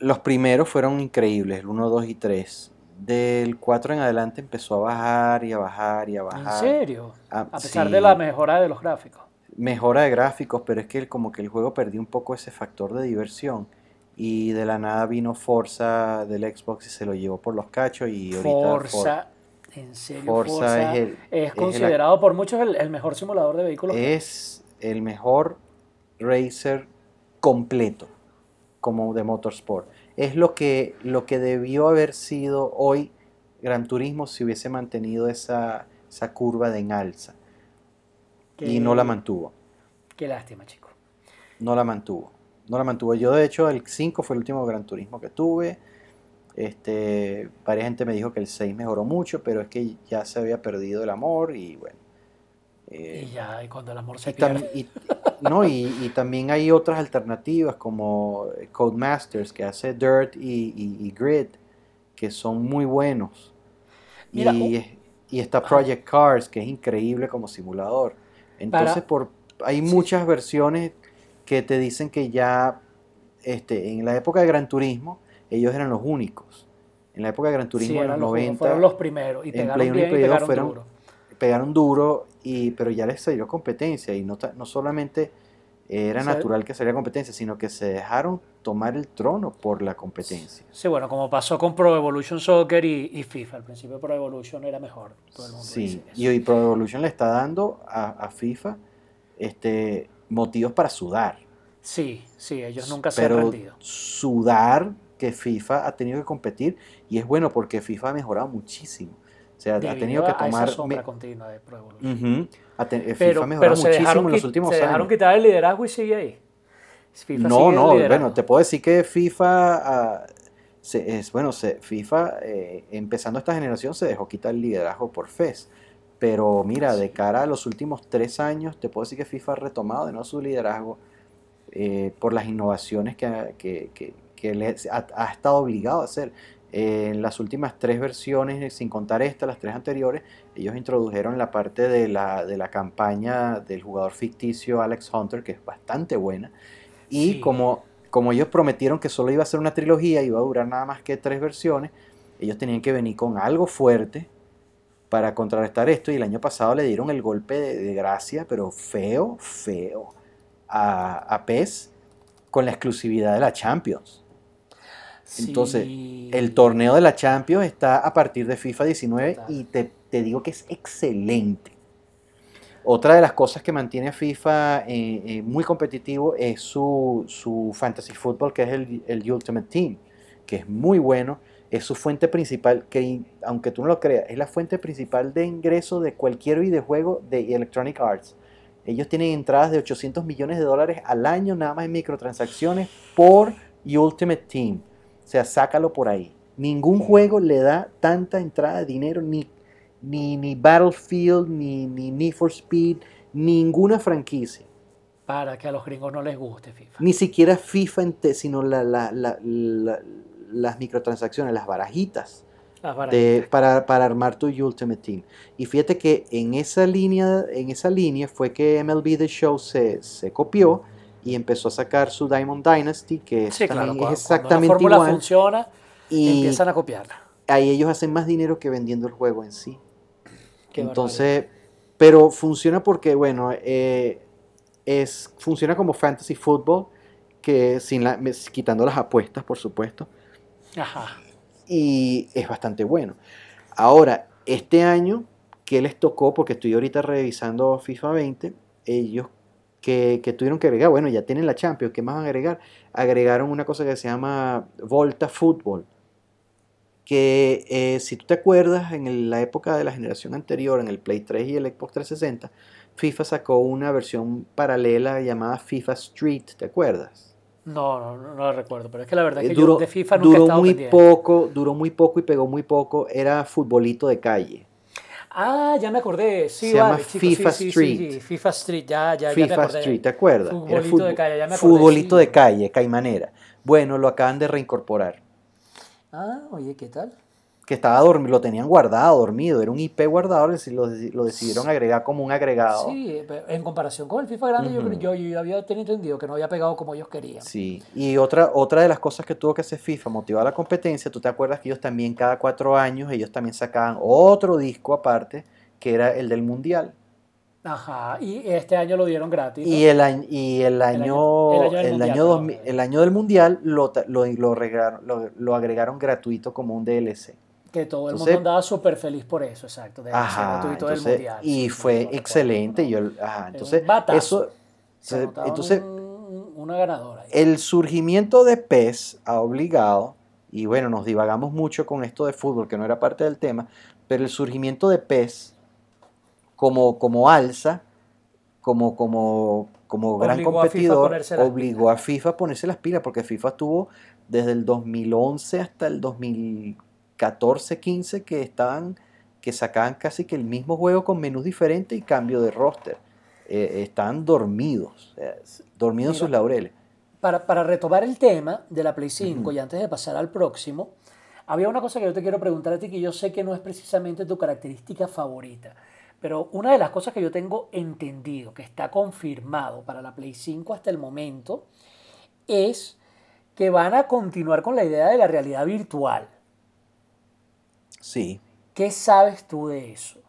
Los primeros fueron increíbles, el 1, 2 y 3. Del 4 en adelante empezó a bajar y a bajar y a ¿En bajar. serio? Ah, a pesar sí. de la mejora de los gráficos. Mejora de gráficos, pero es que el- como que el juego perdió un poco ese factor de diversión. Y de la nada vino Forza del Xbox y se lo llevó por los cachos y ahorita For- Forza, en serio, Forza Forza, es el- es es el- considerado por muchos el, el mejor simulador de vehículos. es el mejor racer completo como de motorsport. Es lo que, lo que debió haber sido hoy Gran Turismo si hubiese mantenido esa, esa curva de en alza. Qué- Y no la mantuvo. Qué lástima, chico. No la mantuvo. No la mantuvo. Yo, de hecho, el 5 fue el último Gran Turismo que tuve. Este, varias gente me dijo que el 6 mejoró mucho, pero es que ya se había perdido el amor y bueno. eh, y ya, y cuando el amor se y, pierde. y- no, y, y también hay otras alternativas como Codemasters que hace Dirt y, Grid, que son muy buenos. Mira, y, y está Project Cars, que es increíble como simulador. Entonces, Para- por, hay Sí, muchas versiones que te dicen que ya este, en la época de Gran Turismo, ellos eran los únicos. En la época de Gran Turismo, Sí, en eran los los- 90, fueron los primeros y pegaron Play uno y bien y Play dos pegaron fueron- duro. pegaron duro, y, pero ya les salió competencia. Y no, no solamente era O sea, natural que saliera competencia, sino que se dejaron tomar el trono por la competencia. Sí, bueno, como pasó con Pro Evolution Soccer y, y FIFA. Al principio Pro Evolution era mejor. Todo el mundo Sí, y hoy Pro Evolution le está dando a, a FIFA este, motivos para sudar. Sí, sí, ellos nunca se han rendido. sudar que FIFA ha tenido que competir y es bueno porque FIFA ha mejorado muchísimo. O sea, ha tenido que tomar... sombra me- continua de Pro Evolution. Ha eh, FIFA pero ha mejorado se muchísimo dejaron, en los últimos se dejaron años. quitar el liderazgo y sigue ahí. FIFA No, sigue no, bueno, te puedo decir que FIFA, ah, se- es, bueno, se- FIFA eh, empezando esta generación se dejó quitar el liderazgo por FES. Pero mira, de cara a los últimos tres años, te puedo decir que FIFA ha retomado de nuevo su liderazgo eh, por las innovaciones que, que, que- que le ha, ha estado obligado a hacer. Eh, en las últimas tres versiones, sin contar esta, las tres anteriores, ellos introdujeron la parte de la, de la campaña del jugador ficticio Alex Hunter, que es bastante buena. Y Sí. como, como ellos prometieron que solo iba a ser una trilogía, iba a durar nada más que tres versiones, ellos tenían que venir con algo fuerte para contrarrestar esto. Y el año pasado le dieron el golpe de, de gracia, pero feo, feo, a, a PES con la exclusividad de la Champions. Entonces. El torneo de la Champions está a partir de FIFA 19 Total. y te, te digo que es excelente. Otra de las cosas que mantiene a FIFA eh, eh, muy competitivo es su, su Fantasy Football, que es el, el Ultimate Team, que es muy bueno. Es su fuente principal, que aunque tú no lo creas, es la fuente principal de ingreso de cualquier videojuego de Electronic Arts. Ellos tienen entradas de 800 millones de dólares al año nada más en microtransacciones por Ultimate Team. O sea, sácalo por ahí. Ningún juego le da tanta entrada de dinero, ni, ni, ni Battlefield, ni, ni Need for Speed, ninguna franquicia. Para que a los gringos no les guste FIFA. Ni siquiera FIFA, sino la- la- la- la- las microtransacciones, las barajitas. Las de- barajitas. para, para armar tu Ultimate Team. Y fíjate que en esa línea, en esa línea fue que MLB The Show se, se copió y empezó a sacar su Diamond Dynasty, que Sí, claro, cuando, es cuando la exactamente fórmula igual. funciona, Y empiezan a copiarla. ahí ellos hacen más dinero que vendiendo el juego en sí. Qué Entonces, pero funciona porque, bueno, eh, es, funciona como fantasy football, que sin la, quitando las apuestas, por supuesto, Ajá. y es bastante bueno. Ahora, este año, ¿qué les tocó? Porque estoy ahorita revisando FIFA 20, ellos que, que tuvieron que agregar, bueno, ya tienen la Champions, ¿qué más van a agregar? Agregaron una cosa que se llama Volta Football, que eh, si tú te acuerdas, en el- la época de la generación anterior, en el Play 3 y el Xbox 360, FIFA sacó una versión paralela llamada FIFA Street, ¿te acuerdas? No, no, no, no lo recuerdo, pero es que la verdad es Eh, que duró yo de FIFA nunca he duró estado muy pendiente. poco, duró muy poco y pegó muy poco, era futbolito de calle. Ah, ya me acordé. Sí, Se llama FIFA sí, Street. sí, sí, FIFA Street, ya, ya, ya me FIFA acordé. Street, ¿te acuerdas? Era Futbolito de calle, ya me acordé, Futbolito de calle, caimanera. Bueno, lo acaban de reincorporar. Ah, oye, ¿qué tal? Que estaba dormido, lo tenían guardado, dormido. Era un IP guardado, lo, lo decidieron agregar como un agregado. Sí, en comparación con el FIFA grande, yo, yo, yo había tenido entendido que no había pegado como ellos querían. Sí, y otra, otra de las cosas que tuvo que hacer FIFA, motivar la competencia, tú te acuerdas que ellos también cada cuatro años, ellos también sacaban otro disco aparte, que era el del Mundial. Ajá, y este año lo dieron gratis. ¿no? Y el año, y el año, año- el año del el Mundial, año, el año del Mundial lo, lo, lo agregaron, lo, lo agregaron gratuito como un DLC. Que todo el entonces- mundo andaba súper feliz por eso, exacto. De Ajá, gratuito del entonces, mundial. y fue excelente. Yo, ajá, entonces, batazo. eso, Se entonces un- una ganadora. ahí. el surgimiento de PES ha obligado, y bueno, nos divagamos mucho con esto de fútbol, que no era parte del tema, pero el surgimiento de PES como, como alza, como, como, como gran Obligó a FIFA competidor, obligó a FIFA a ponerse las pilas, porque FIFA estuvo desde el 2011 hasta el 2014, 15, que estaban que sacaban casi que el mismo juego con menús diferentes y cambio de roster. Eh, estaban dormidos, dormidos en Mira, sus laureles. Para, para retomar el tema de la Play 5 y antes de pasar al próximo, había una cosa que yo te quiero preguntar a ti que yo sé que no es precisamente tu característica favorita, pero una de las cosas que yo tengo entendido, que está confirmado para la Play 5 hasta el momento, es que van a continuar con la idea de la realidad virtual. Sí, ¿Qué sabes tú de eso?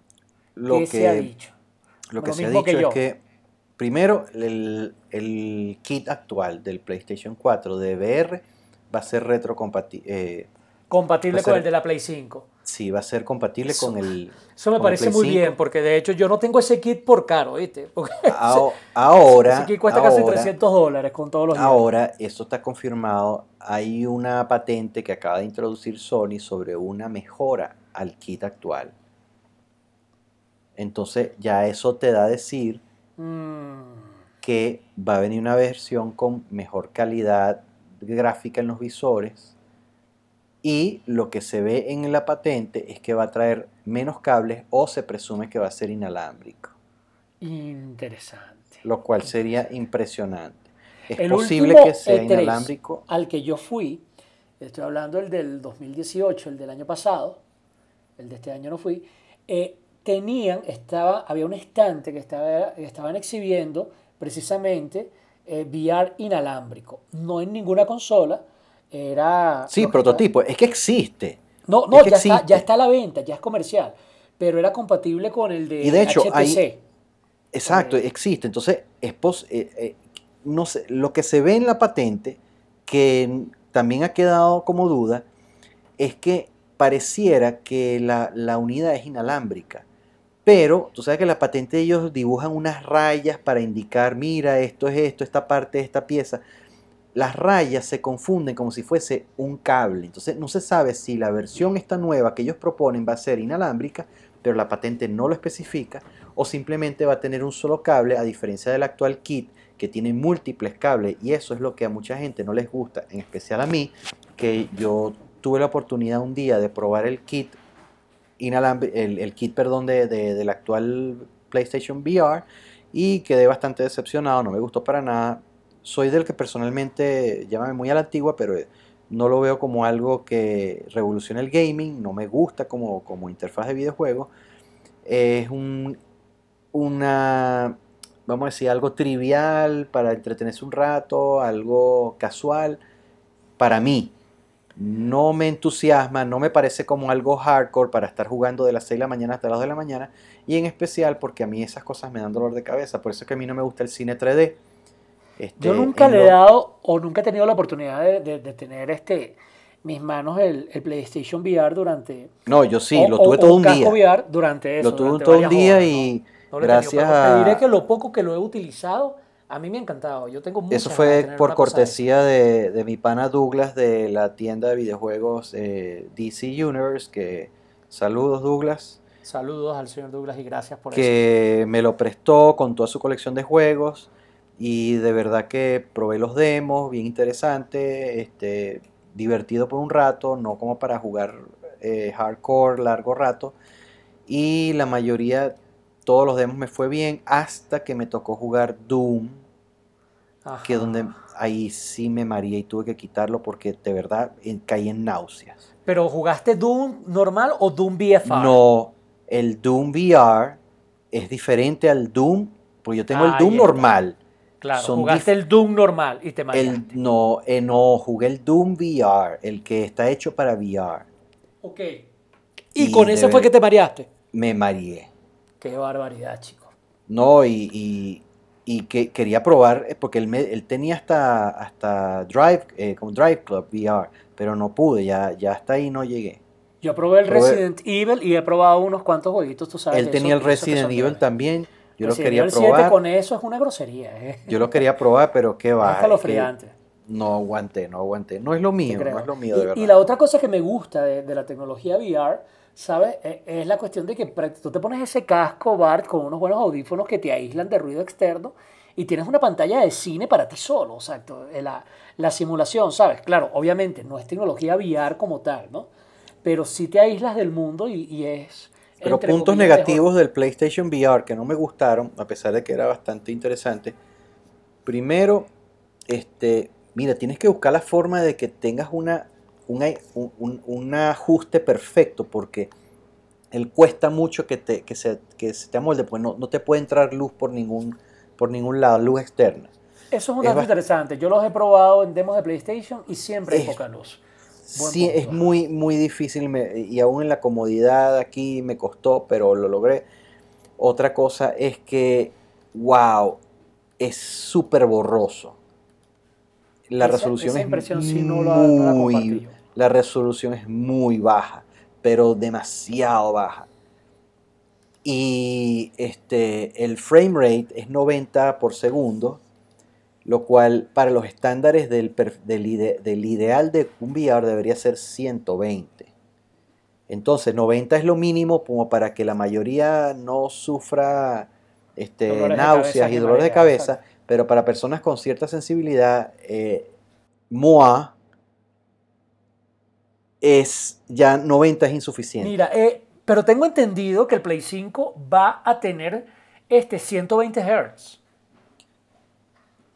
lo ¿Qué que, se ha dicho? Lo que Lo se ha que dicho yo. es que, primero, el, el kit actual del PlayStation 4 de VR va a ser retrocompatible. Compatible Va a con el de la Play 5. Sí, va a ser compatible Eso- con el. Eso me parece muy 5. bien, porque de hecho yo no tengo ese kit por caro, ¿viste? Porque Ahora, ese kit cuesta casi ahora, 300 dólares con todos los ahora, esto está confirmado. Hay una patente que acaba de introducir Sony sobre una mejora al kit actual. Entonces, ya eso te da a decir Mm, que va a venir una versión con mejor calidad gráfica en los visores y lo que se ve en la patente es que va a traer menos cables o se presume que va a ser inalámbrico, interesante. lo cual sería impresionante. Es El posible que sea E3 inalámbrico. Al que yo fui, estoy hablando el del 2018, el del año pasado, el de este año no fui, eh, tenían, estaba, había un estante que estaba, estaban exhibiendo precisamente eh, VR inalámbrico. No en ninguna consola, era... Sí, prototipo, es que existe. No, no, Es que ya, está, ya está a la venta, ya es comercial, pero era compatible con el de, Y de hecho, HTC. hay- Exacto, existe. Entonces, es pos- eh, eh, no sé, lo que se ve en la patente, que también ha quedado como duda, es que pareciera que la, la unidad es inalámbrica. Pero tú sabes que la patente ellos dibujan unas rayas para indicar, mira, esto es esto, esta parte es esta pieza. Las rayas se confunden como si fuese un cable. Entonces no se sabe si la versión esta nueva que ellos proponen va a ser inalámbrica, pero la patente no lo especifica, o simplemente va a tener un solo cable, a diferencia del actual kit que tiene múltiples cables. Y eso es lo que a mucha gente no les gusta, en especial a mí, que yo tuve la oportunidad un día de probar el kit el kit perdón, de, de- del actual PlayStation VR y quedé bastante decepcionado, no me gustó para nada. Soy del que personalmente, llámame muy a la antigua, pero no lo veo como algo que revolucione el gaming, no me gusta como, como interfaz de videojuego. Es un, una, vamos a decir, algo trivial para entretenerse un rato, algo casual. Para mí, no me entusiasma, no me parece como algo hardcore para estar jugando de las 6 de la mañana hasta las 2 de la mañana. Y en especial porque a mí esas cosas me dan dolor de cabeza. Por eso es que a mí no me gusta el cine 3D. Este, Yo nunca le he dado o nunca he tenido la oportunidad de, tener este mis manos el, PlayStation VR durante. No, yo sí, lo tuve todo un día. VR durante eso. Lo tuve todo un día y gracias a. Te diré que lo poco que lo he utilizado, a mí me ha encantado. Yo tengo Eso fue por cortesía de, de, mi pana Douglas de la tienda de videojuegos eh, DC Universe. Que saludos, Douglas. Saludos al señor Douglas y gracias por que eso. Que me lo prestó con toda su colección de juegos y de verdad que probé los demos, bien interesante, este, divertido por un rato, no como para jugar eh, hardcore largo rato. Y la mayoría, todos los demos me fue bien hasta que me tocó jugar Doom, que donde ahí sí me maría y tuve que quitarlo porque de verdad caí en náuseas. ¿Pero jugaste Doom normal o Doom VFR? No, el Doom VR es diferente al Doom, porque yo tengo el Doom normal Claro, jugaste el Doom normal y te mareaste. no, eh, no, jugué el Doom VR, el que está hecho para VR. Ok. ¿Y, con ese fue que te mareaste? Me mareé. Qué barbaridad, chico. No, y, que quería probar, eh, porque él, tenía hasta, hasta Drive, eh, como Drive Club VR, pero no pude, ya, ya hasta ahí no llegué. Yo probé el Resident Evil y he probado unos cuantos jueguitos, tú sabes. Él tenía el Resident Evil también yo lo quería probar. con eso es una grosería. ¿eh? Yo lo quería probar, pero qué va. Es no aguanté, no aguanté. No es lo mío, no es lo mío, de y, verdad. Y la otra cosa que me gusta de, la tecnología VR, ¿sabes? E, es, la cuestión de que tú te pones ese casco, Bart, con unos buenos audífonos que te aíslan de ruido externo y tienes una pantalla de cine para ti solo, exacto. Eh, la, la simulación, ¿sabes? Claro, obviamente no es tecnología VR como tal, ¿no? Pero sí te aíslas del mundo y, y es pero puntos negativos del PlayStation VR que no me gustaron, a pesar de que era bastante interesante. Primero, este, mira, tienes que buscar la forma de que tengas una, un, ajuste perfecto, porque él cuesta mucho que, te, que, se, que se te amolde, pues no, no te puede entrar luz por ningún, por ningún lado, luz externa. Eso es una interesante. Yo los he probado en demos de PlayStation y siempre hay poca luz sí, es muy, muy difícil y aún en la comodidad aquí me costó, pero lo logré. Otra cosa es que, wow, es súper borroso. La resolución es muy, la resolución es muy baja, pero demasiado baja. Y este, el frame rate es 90 por segundo lo cual para los estándares del, del, ideal de un VR debería ser 120. Entonces 90 es lo mínimo como para que la mayoría no sufra este, náuseas y dolores de cabeza, pero para personas con cierta sensibilidad, eh, MOA es ya 90 es insuficiente. Mira, eh, pero tengo entendido que el Play 5 va a tener este 120 Hz.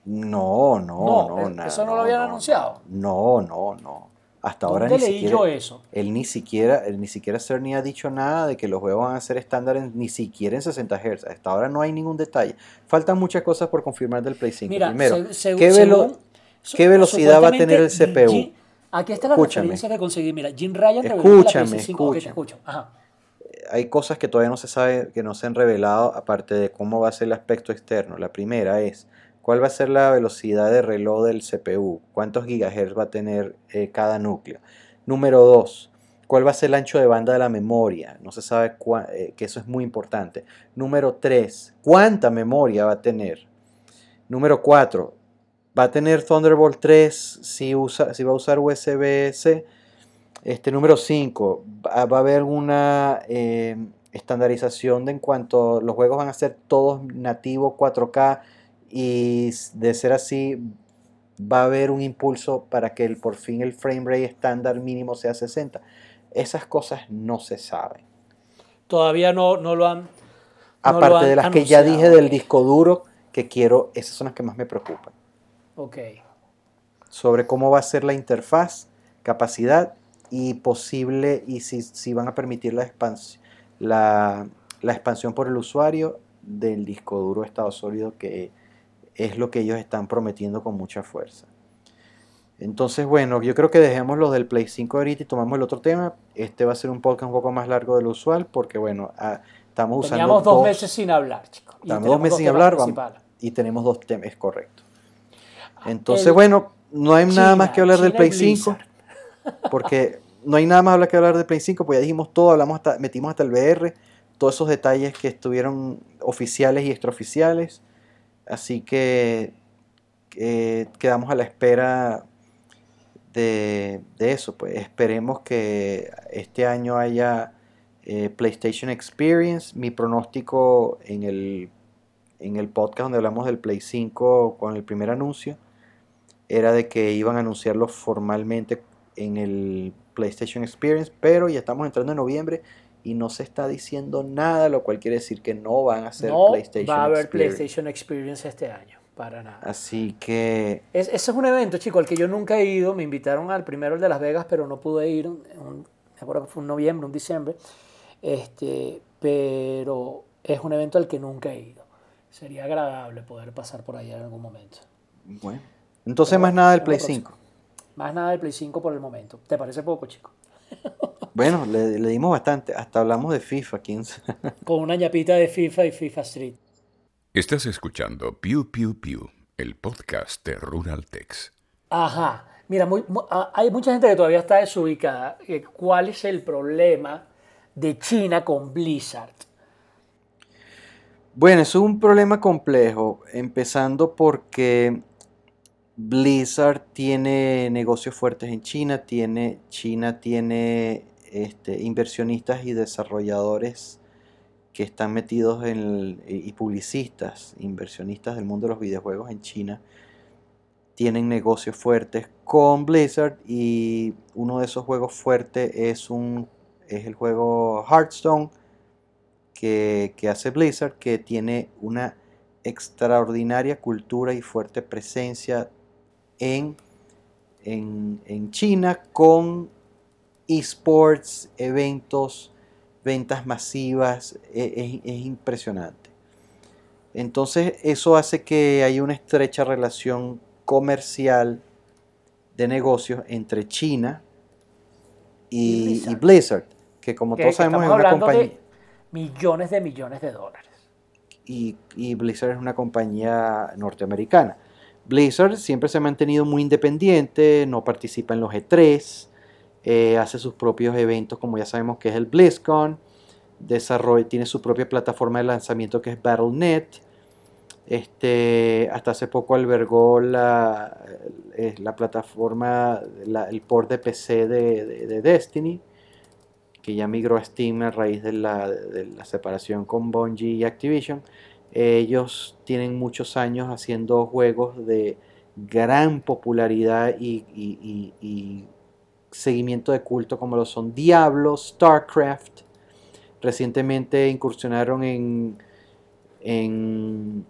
No, no, no, no Eso no, lo habían anunciado. No, no, no. Hasta ahora ni leí siquiera, yo eso? Él ni siquiera, él ni siquiera ni ha dicho nada de que los juegos van a ser estándar ni siquiera en 60 Hz. Hasta ahora no hay ningún detalle. Faltan muchas cosas por confirmar del Play 5. Primero, ¿qué, velocidad va a tener el CPU? aquí está la referencia que conseguí. Mira, Jim Ryan escúchame, escúchame. Hay cosas que todavía no se sabe, que no se han revelado, aparte de cómo va a ser el aspecto externo. La primera es ¿Cuál va a ser la velocidad de reloj del CPU? ¿Cuántos gigahertz va a tener eh, cada núcleo? Número 2. ¿Cuál va a ser el ancho de banda de la memoria? No se sabe eh, que eso es muy importante. Número 3. ¿Cuánta memoria va a tener? Número 4. ¿Va a tener Thunderbolt 3 si, usa, si va a usar USB-C? Este, número 5. ¿Va a haber alguna eh, estandarización de en cuanto los juegos van a ser todos nativos 4K? Y de ser así va a haber un impulso para que el, por fin el frame rate estándar mínimo sea 60. Esas cosas no se saben. Todavía no, no lo han. Aparte de las que ya dije del disco duro, que quiero, esas son las que más me preocupan. Ok. Sobre cómo va a ser la interfaz. capacidad y posible, y si, si van a permitir la, expansión la, la expansión por el usuario del disco duro estado sólido, que es lo que ellos están prometiendo con mucha fuerza. Entonces, bueno, yo creo que dejemos lo del Play 5 ahorita y tomamos el otro tema. Este va a ser un podcast un poco más largo de lo usual porque, bueno, ah, estamos usando. Teníamos dos, meses sin hablar, chicos. Estamos dos meses sin hablar y tenemos dos temas, es correcto. Entonces, bueno, no hay nada más que hablar del Play 5 porque no hay nada más que hablar del Play 5, pues ya dijimos todo, hablamos hasta, metimos hasta el VR, todos esos detalles que estuvieron oficiales y extraoficiales. Así que quedamos a la espera de, eso. Pues esperemos que este año haya eh, PlayStation Experience. Mi pronóstico en el, en el podcast donde hablamos del Play 5 con el primer anuncio era de que iban a anunciarlo formalmente en el PlayStation Experience, pero ya estamos entrando en noviembre y no se está diciendo nada, lo cual quiere decir que no van a ser no va a haber PlayStation Experience este año, para nada. Así que... Es, ese es un evento, chico, al que yo nunca he ido. Me invitaron al primero, el de Las Vegas, pero no pude ir. me acuerdo que fue un noviembre, un diciembre. Este, pero es un evento al que nunca he ido. Sería agradable poder pasar por allá en algún momento. Bueno, entonces más nada del Play 5. Más nada del Play 5 por el momento. ¿Te parece poco, chico? Bueno, le, dimos bastante. Hasta hablamos de FIFA, 15. Con una ñapita de FIFA y FIFA Street. Estás escuchando Pew Pew Pew, el podcast de Rural Tex. Ajá. Mira, ah, hay mucha gente que todavía está desubicada. ¿Cuál es el problema de China con Blizzard? Bueno, es un problema complejo, empezando porque Blizzard tiene negocios fuertes en China, tiene, China tiene este, inversionistas y desarrolladores que están metidos en y publicistas, inversionistas del mundo de los videojuegos en China, tienen negocios fuertes con Blizzard y uno de esos juegos fuertes es, un, es el juego Hearthstone que, que hace Blizzard, que tiene una extraordinaria cultura y fuerte presencia en, en, China con esports, eventos, ventas masivas, e, es, impresionante. Entonces eso hace que haya una estrecha relación comercial de negocios entre China y, Blizzard. que como todos sabemos es una compañía... millones de millones de dólares. Y, y Blizzard es una compañía norteamericana. Blizzard siempre se ha mantenido muy independiente, no participa en los E3, eh, hace sus propios eventos como ya sabemos que es el BlizzCon, tiene su propia plataforma de lanzamiento que es Battle.net, este, hasta hace poco albergó la, eh, la plataforma, el port de PC de, Destiny, que ya migró a Steam a raíz de la, de la separación con Bungie y Activision. Ellos tienen muchos años haciendo juegos de gran popularidad y, seguimiento de culto como lo son Diablo, StarCraft. Recientemente incursionaron en, en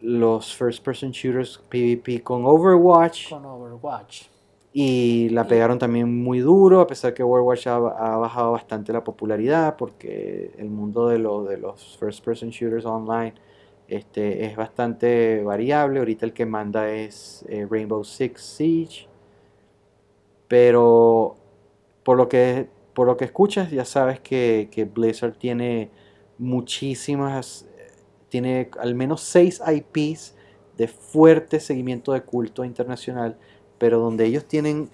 los first person shooters PvP con Overwatch. Con Overwatch. Y la pegaron también muy duro, a pesar que Overwatch ha, bajado bastante la popularidad, porque el mundo de, lo, de los first person shooters online este, es bastante variable. Ahorita el que manda es eh, Rainbow Six Siege. Pero por lo que, por lo que escuchas, ya sabes que, que Blizzard tiene muchísimas, tiene al menos 6 IPs de fuerte seguimiento de culto internacional pero donde ellos tienen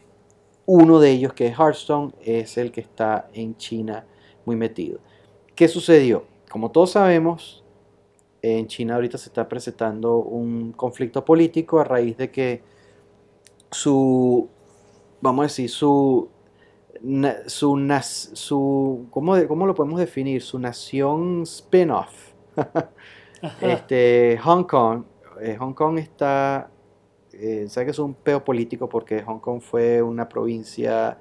uno de ellos que es Hearthstone, es el que está en China muy metido. ¿Qué sucedió? Como todos sabemos, en China ahorita se está presentando un conflicto político a raíz de que su, vamos a decir, su, su, su ¿cómo, ¿cómo, lo podemos definir? Su nación spin-off, este, Hong Kong, eh, Hong Kong está eh, que es un peo político porque Hong Kong fue una provincia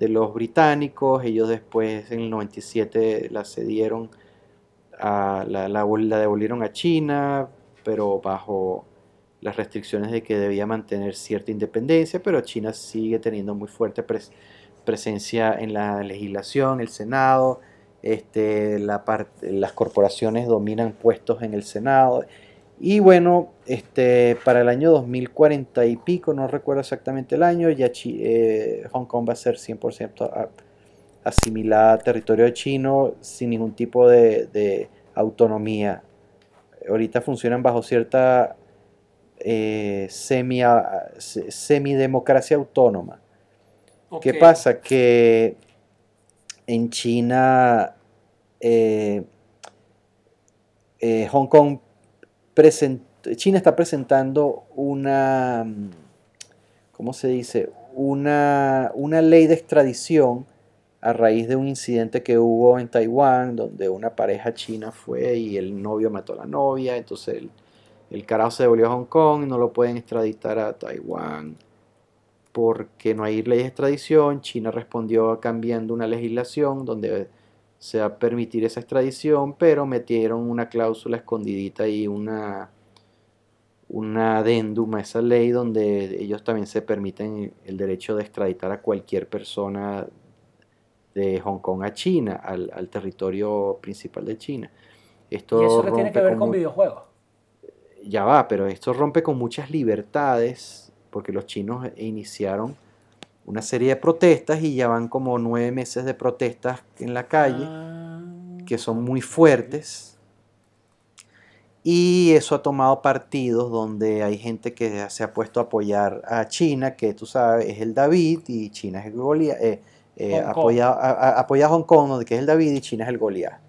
de los británicos, ellos después en el 97 la cedieron, a, la, la, devolvieron a China, pero bajo las restricciones de que debía mantener cierta independencia, pero China sigue teniendo muy fuerte presencia en la legislación, el Senado, este, la las corporaciones dominan puestos en el Senado. Y bueno, este, para el año 2040 y pico, no recuerdo exactamente el año, ya eh, Hong Kong va a ser 100% asimilada a territorio chino sin ningún tipo de, autonomía. Ahorita funcionan bajo cierta eh, semi, semidemocracia autónoma. ¿Qué pasa? Que en China eh, eh, Hong Kong China está presentando una, ¿cómo se dice? Una, una, ley de extradición a raíz de un incidente que hubo en Taiwán, donde una pareja china fue y el novio mató a la novia, entonces el, el carajo se devolvió a Hong Kong y no lo pueden extraditar a Taiwán porque no hay ley de extradición. China respondió cambiando una legislación donde se va a permitir esa extradición, pero metieron una cláusula escondidita y una, una adendum a esa ley donde ellos también se permiten el derecho de extraditar a cualquier persona de Hong Kong a China, al, territorio principal de China. Esto ¿Y eso qué tiene que ver con, videojuegos? Ya va, pero esto rompe con muchas libertades, porque los chinos iniciaron una serie de protestas y ya van como nueve meses de protestas en la calle, ah, que son muy fuertes. Y eso ha tomado partidos donde hay gente que se ha puesto a apoyar a China, que tú sabes es el David y China es el Goliath. Eh, eh, apoya, a, Hong Kong, que es el David y China es el Goliath.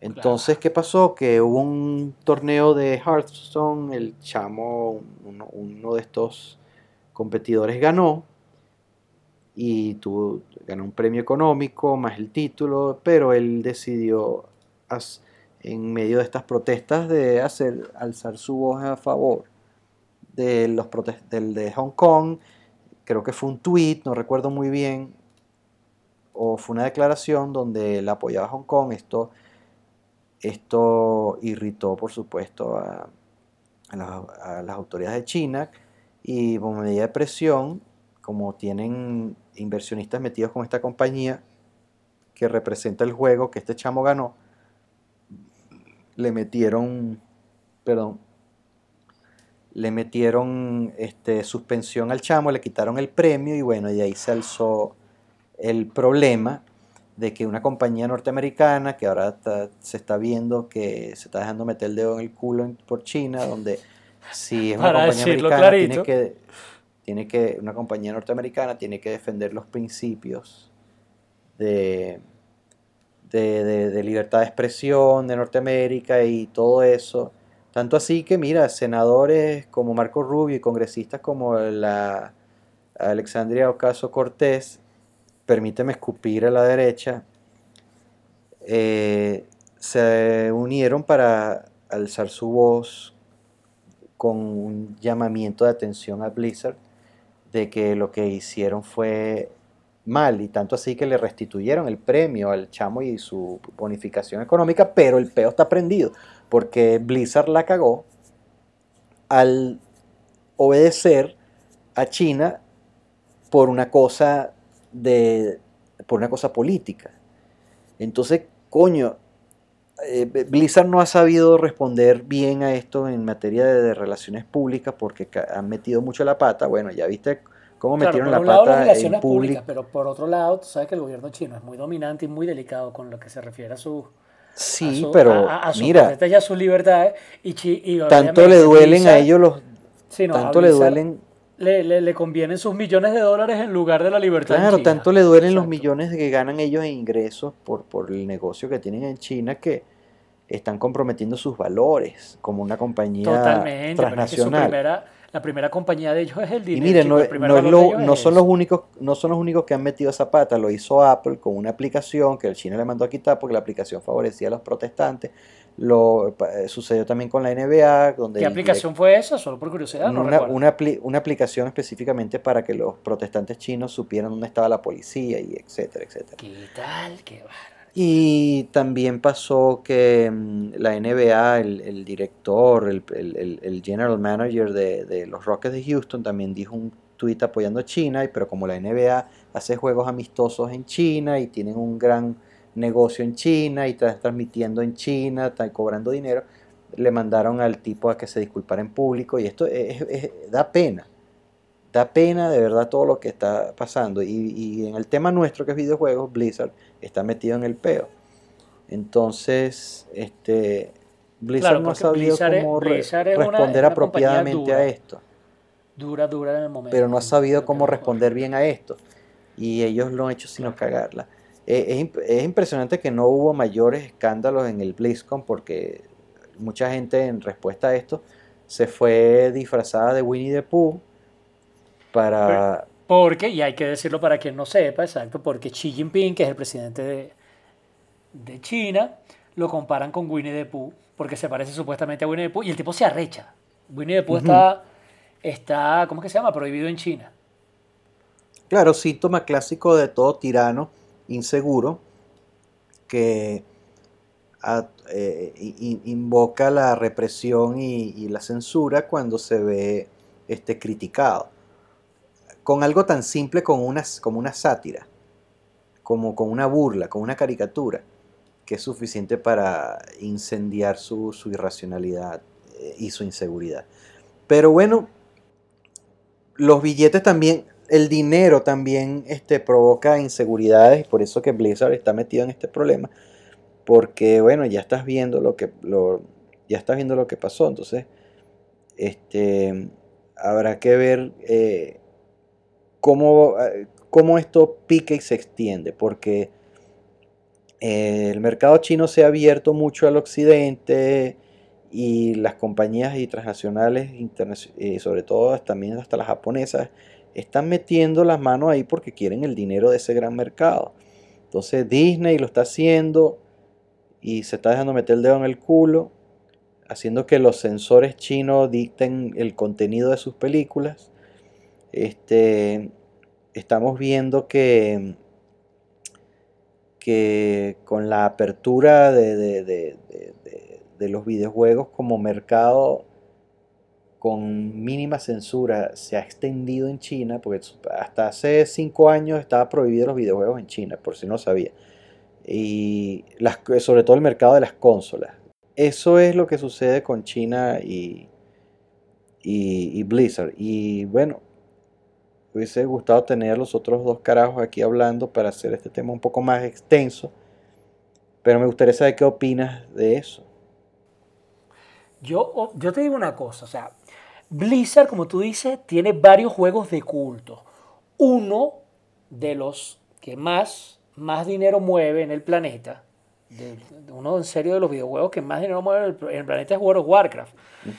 Entonces, ¿qué pasó? Que hubo un torneo de Hearthstone, el chamo, uno de estos competidores ganó y tuvo, ganó un premio económico más el título, pero él decidió en medio de estas protestas de hacer alzar su voz a favor de los del de Hong Kong. Creo que fue un tweet, no recuerdo muy bien, o fue una declaración donde él apoyaba a Hong Kong. Esto, esto irritó, por supuesto, a, las autoridades de China y por medida de presión, como tienen inversionistas metidos con esta compañía que representa el juego que este chamo ganó, le metieron, perdón, le metieron este, suspensión al chamo, le quitaron el premio y bueno, y ahí se alzó el problema de que una compañía norteamericana que ahora se está viendo que se está dejando meter el dedo en el culo por China, donde si es una compañía americana, tiene que, tiene que, una compañía norteamericana tiene que defender los principios de, de, libertad de expresión de Norteamérica y todo eso. Tanto así que, mira, senadores como Marco Rubio y congresistas como la Alexandria Ocaso Cortés, permíteme escupir a la derecha, eh, se unieron para alzar su voz con un llamamiento de atención a Blizzard de que lo que hicieron fue mal y tanto así que le restituyeron el premio al chamo y su bonificación económica, pero el peo está prendido porque Blizzard la cagó al obedecer a China por una cosa de por una cosa política. Entonces, coño, eh, Blizzard no ha sabido responder bien a esto en materia de, relaciones públicas porque han metido mucho la pata. Bueno, ya viste cómo metieron la pata en públicas, pero por otro lado, tú sabes que el gobierno chino es muy dominante y muy delicado con lo que se refiere a su Sí, pero a, mira, ya sus libertades y, tanto le duelen a ellos los tanto le duelen le, le, convienen sus millones de dólares en lugar de la libertad. Claro, tanto le duelen los millones que ganan ellos en ingresos por, por el negocio que tienen en China que están comprometiendo sus valores como una compañía Totalmente, transnacional. la primera compañía de ellos es el dinero. Y miren, no, no, son los únicos, no son los únicos que han metido esa pata, lo hizo Apple con una aplicación que el China le mandó a quitar porque la aplicación favorecía a los protestantes. Lo eh, sucedió también con la NBA. Donde ¿Qué aplicación fue esa? Solo por curiosidad. No una, una, una, aplicación específicamente para que los protestantes chinos supieran dónde estaba la policía y etcétera, etcétera. ¿Qué tal? Qué Y también pasó que mm, la NBA, el, director, el, general manager de, los Rockets de Houston también dijo un tweet apoyando a China, pero como la NBA hace juegos amistosos en China y tienen un gran negocio en China y está transmitiendo en China, está cobrando dinero, le mandaron al tipo a que se disculpara en público y esto da pena. Da pena de verdad todo lo que está pasando. Y, en el tema nuestro que es videojuegos, Blizzard está metido en el peo. Entonces, este, Blizzard no ha sabido cómo responder apropiadamente a esto. Dura, dura en el momento. Pero no ha sabido cómo responder bien a esto. Y ellos lo han hecho sino cagarla. Eh, es, impresionante que no hubo mayores escándalos en el BlizzCon porque mucha gente en respuesta a esto se fue disfrazada de Winnie the Pooh para... Porque, y hay que decirlo para quien no sepa, exacto, porque Xi Jinping, que es el presidente de, de China, lo comparan con Winnie the Pooh, porque se parece supuestamente a Winnie the Pooh, y el tipo se arrecha. Winnie the Pooh está, está, ¿cómo que se llama? Prohibido en China. Claro, síntoma clásico de todo tirano inseguro que eh, invoca la represión y, la censura cuando se ve este, criticado. Con algo tan simple como una, como una sátira, como con una burla, con una caricatura, que es suficiente para incendiar su, su irracionalidad eh, y su inseguridad. Pero bueno, los billetes también el dinero también este, provoca inseguridades por eso que Blizzard está metido en este problema. Porque, bueno, ya estás viendo lo que, lo, ya estás viendo lo que pasó. Entonces, este, habrá que ver eh, cómo, eh, cómo, esto pica y se extiende. Porque eh, el mercado chino se ha abierto mucho al occidente y las compañías y transnacionales, sobre todo también hasta las japonesas, están metiendo las manos ahí porque quieren el dinero de ese gran mercado. Entonces Disney lo está haciendo y se está dejando meter el dedo en el culo, haciendo que los sensores chinos dicten el contenido de sus películas. Este, estamos viendo que, que con la apertura de, de los videojuegos como mercado con mínima censura se ha extendido en China, porque hasta hace cinco años estaba prohibido los videojuegos en China, por si no sabía. Y sobre todo el mercado de las consolas. Eso es lo que sucede con China y, y, Blizzard. Y bueno, hubiese gustado tener los otros dos carajos aquí hablando para hacer este tema un poco más extenso. Pero me gustaría saber qué opinas de eso. Yo, yo te digo una cosa, o sea, Blizzard, como tú dices, tiene varios juegos de culto. Uno de los que más, más dinero mueve en el planeta, uno en serio de los videojuegos que más dinero mueve en el, planeta es World of Warcraft.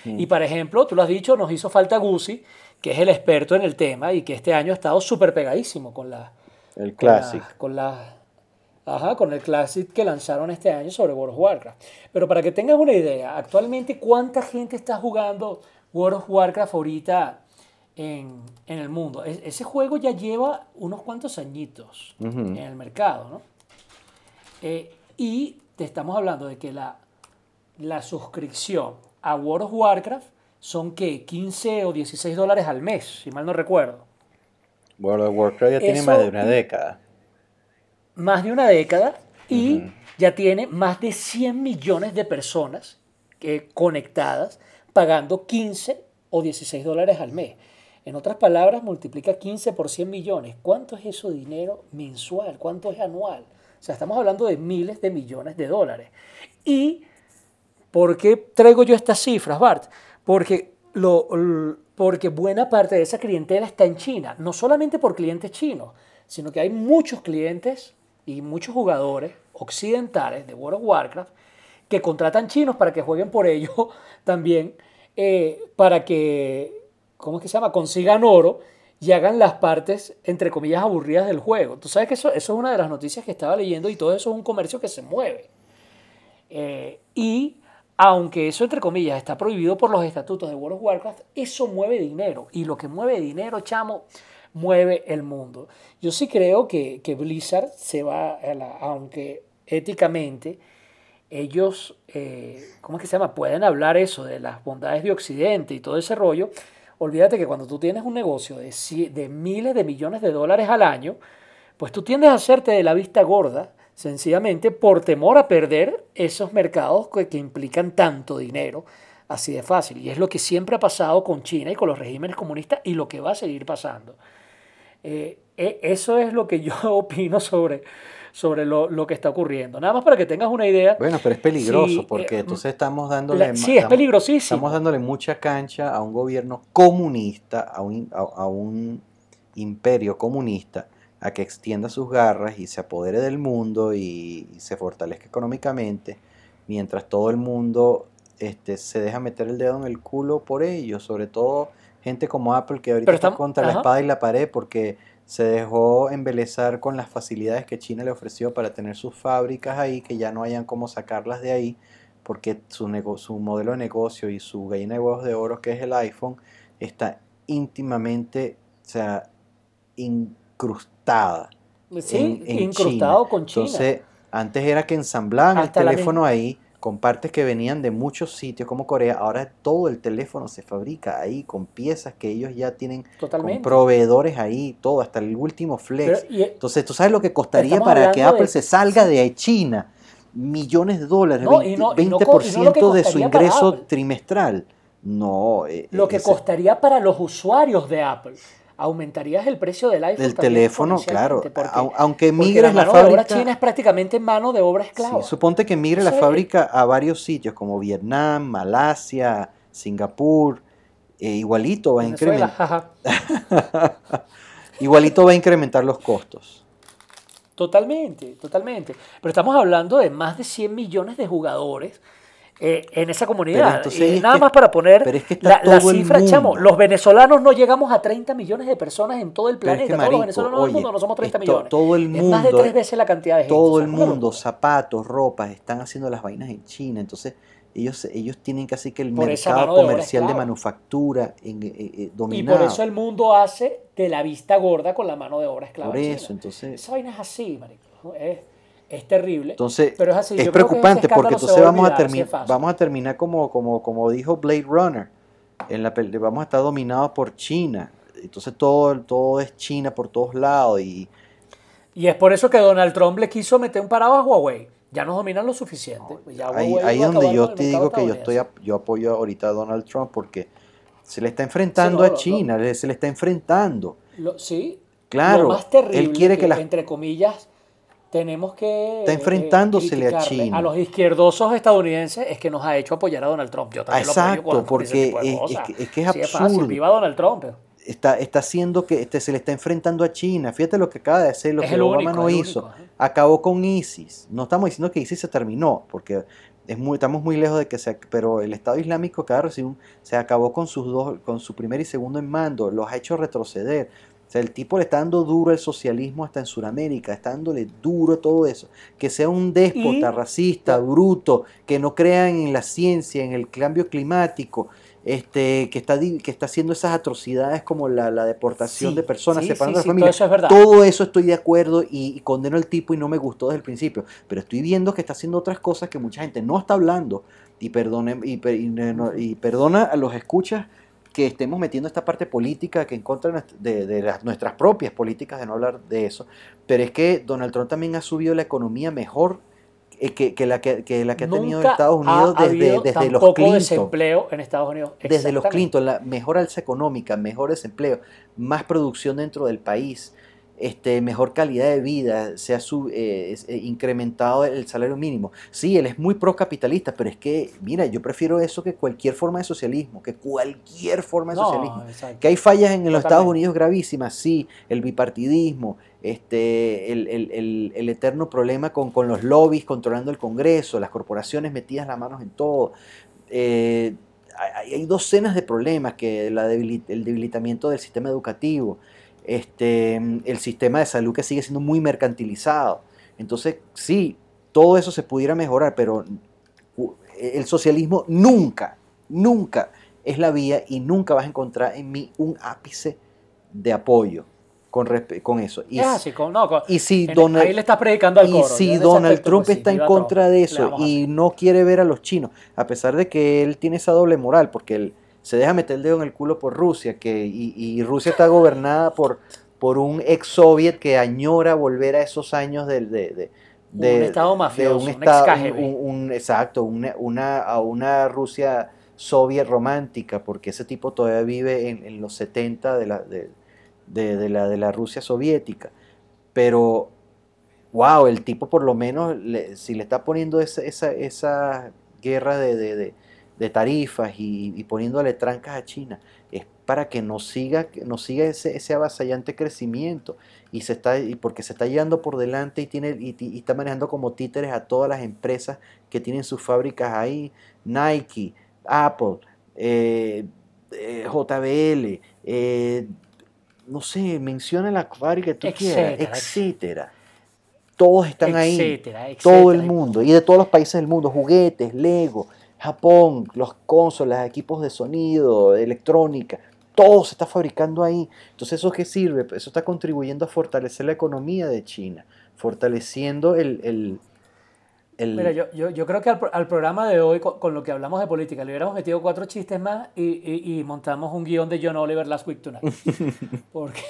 Y por ejemplo, tú lo has dicho, nos hizo falta Guzzi, que es el experto en el tema y que este año ha estado súper pegadísimo con la... El Classic. Con la, Ajá, con el Classic que lanzaron este año sobre World of Warcraft. Pero para que tengas una idea, actualmente cuánta gente está jugando World of Warcraft ahorita en, el mundo. ese juego ya lleva unos cuantos añitos en el mercado, ¿no? Eh, y te estamos hablando de que la, la suscripción a World of Warcraft son que 15 o 16 dólares al mes, si mal no recuerdo. World of Warcraft ya tiene más de una década. Más de una década y ya tiene más de 100 millones de personas que, conectadas pagando 15 o 16 dólares al mes. En otras palabras, multiplica 15 por 100 millones. ¿Cuánto es eso dinero mensual? ¿Cuánto es anual? O sea, estamos hablando de miles de millones de dólares. ¿Y por qué traigo yo estas cifras, Bart? Porque, lo, porque buena parte de esa clientela está en China. No solamente por clientes chinos, sino que hay muchos clientes y muchos jugadores occidentales de World of Warcraft que contratan chinos para que jueguen por ellos también, eh, para que, ¿cómo es que se llama?, consigan oro y hagan las partes, entre comillas, aburridas del juego. Tú sabes que eso, es una de las noticias que estaba leyendo y todo eso es un comercio que se mueve. Eh, y aunque eso, entre comillas, está prohibido por los estatutos de World of Warcraft, eso mueve dinero. Y lo que mueve dinero, chamo, mueve el mundo. Yo sí creo que, que Blizzard se va, a la, aunque éticamente, ellos, eh, ¿cómo es que se llama? Pueden hablar eso de las bondades de Occidente y todo ese rollo. Olvídate que cuando tú tienes un negocio de, miles de millones de dólares al año, pues tú tiendes a hacerte de la vista gorda, sencillamente por temor a perder esos mercados que, implican tanto dinero así de fácil. Y es lo que siempre ha pasado con China y con los regímenes comunistas y lo que va a seguir pasando. Eh, e, eso es lo que yo opino sobre, sobre lo, que está ocurriendo. Nada más para que tengas una idea. Bueno, pero es peligroso porque eh, entonces estamos dándole... sí, es peligrosísimo. Estamos dándole mucha cancha a un gobierno comunista, a un, a, un imperio comunista, a que extienda sus garras y se apodere del mundo y, se fortalezca económicamente, mientras todo el mundo este, se deja meter el dedo en el culo por ello, sobre todo gente como Apple que ahorita está contra la espada y la pared porque se dejó embelezar con las facilidades que China le ofreció para tener sus fábricas ahí, que ya no hayan cómo sacarlas de ahí, porque su, su modelo de negocio y su gallina de huevos de oro, que es el iPhone, está íntimamente, o sea, incrustada. Sí, incrustado con China. Entonces, antes era que ensamblaban el teléfono ahí con partes que venían de muchos sitios como Corea. Ahora todo el teléfono se fabrica ahí con piezas que ellos ya tienen con proveedores ahí, todo, hasta el último flex. Entonces, ¿tú sabes lo que costaría para que Apple se salga de China? Millones de dólares, 20%, de su ingreso trimestral. No. Eh, lo que costaría para los usuarios de Apple aumentarías el precio del iPhone. Del teléfono, claro. Aunque migres la, fábrica. De obra china es prácticamente mano de obra esclava. suponte que migre la fábrica a varios sitios como Vietnam, Malasia, Singapur. Eh, igualito va a incrementar. igualito va a incrementar los costos. Totalmente, totalmente. Pero estamos hablando de más de 100 millones de jugadores eh, en esa comunidad. y nada más para poner la, cifra, chamo, los venezolanos no llegamos a 30 millones de personas en todo el planeta. todos los venezolanos del mundo no somos 30 millones. Todo el mundo, más de tres veces la cantidad de gente. Todo el mundo, zapatos, ropas, están haciendo las vainas en China. Entonces, ellos, ellos tienen casi que el mercado comercial de, manufactura en, eh, eh, dominado. Y por eso el mundo hace de la vista gorda con la mano de obra esclava. Por eso, entonces. Esa vaina es así, marico. Es, es terrible. Entonces, pero es, así. es preocupante porque entonces vamos a, terminar vamos a terminar como, como, como dijo Blade Runner. En la, vamos a estar dominados por China. Entonces todo, todo es China por todos lados. Y, y es por eso que Donald Trump le quiso meter un parado a Huawei. Ya nos dominan lo suficiente. Ahí es donde yo te digo que yo estoy yo apoyo ahorita a Donald Trump porque se le está enfrentando a China, se le está enfrentando. sí. Claro. Lo más terrible él quiere que, que entre comillas tenemos que... Está enfrentándosele a China. A los izquierdosos estadounidenses es que nos ha hecho apoyar a Donald Trump. Yo también Exacto, lo apoyo porque es, que es absurdo. Viva Donald Trump. Está, está haciendo que este, se le está enfrentando a China. Fíjate lo que acaba de hacer, lo que Obama no hizo. Acabó con ISIS. No estamos diciendo que ISIS se terminó, porque es muy, estamos muy lejos de que se... Pero el Estado Islámico cada se acabó con sus dos, con su primer y segundo en mando. Los ha hecho retroceder. O sea, el tipo le está dando duro al socialismo hasta en Sudamérica, está dándole duro todo eso. Que sea un déspota, racista, bruto, que no crea en la ciencia, en el cambio climático, este, que, está, que está haciendo esas atrocidades como la, deportación de personas, separando a la familia. Todo eso, todo eso estoy de acuerdo y, condeno al tipo y no me gustó desde el principio. Pero estoy viendo que está haciendo otras cosas que mucha gente no está hablando. Y, perdone, y, y perdona a los escuchas que estemos metiendo esta parte política que en contra de, las, nuestras propias políticas, de no hablar de eso, pero es que Donald Trump también ha subido la economía mejor eh, que, la, que, la que ha tenido Estados Unidos desde, desde los Clinton. desempleo en Estados Unidos. Desde los Clinton, la mejor alza económica, mejor desempleo, más producción dentro del país este, mejor calidad de vida, se ha eh, eh, incrementado el salario mínimo. Sí, él es muy procapitalista, pero es que, mira, yo prefiero eso que cualquier forma de socialismo, que cualquier forma de socialismo. Que hay fallas en los Estados Unidos gravísimas, sí, el bipartidismo, este, el, eterno problema con, los lobbies controlando el Congreso, las corporaciones metidas las manos en todo. Eh, hay, docenas de problemas, que el debilitamiento del sistema educativo, este, el sistema de salud que sigue siendo muy mercantilizado. Entonces, sí, todo eso se pudiera mejorar, pero el socialismo nunca, nunca es la vía y nunca vas a encontrar en mí un ápice de apoyo. con, con eso. Y, así, con, no, y si Donald, ahí le estás predicando al Y si Donald Trump pues está en contra de eso y no quiere ver a los chinos, a pesar de que él tiene esa doble moral, porque él se deja meter el dedo en el culo por Rusia, que, y, Rusia está gobernada por, por un ex soviet que añora volver a esos años de, de, de un estado mafioso, un, estado, un, exacto, una, una, a una Rusia soviet romántica, porque ese tipo todavía vive en, en los 70 de la, de, de, la, de la Rusia soviética. Pero, wow, el tipo por lo menos, si le está poniendo esa, esa, esa guerra de, de tarifas y, poniéndole trancas a China, es para que no siga, no siga ese, ese avasallante crecimiento. Y se está y porque se está llevando por delante y tiene y, está manejando como títeres a todas las empresas que tienen sus fábricas ahí. Nike Apple eh, eh, JBL eh, no sé, menciona la fábrica que tú quieras, etcétera. Todos están ahí, todo el mundo, y de todos los países del mundo, juguetes, Lego, Japón, los consolas, equipos de sonido, electrónica, todo se está fabricando ahí. Entonces, ¿eso qué sirve? Eso está contribuyendo a fortalecer la economía de China, fortaleciendo el, Mira, yo, yo, yo, creo que al, programa de hoy, con, lo que hablamos de política, le hubiéramos metido cuatro chistes más y, y, montamos un guion de John Oliver Last Week Tonight. Porque,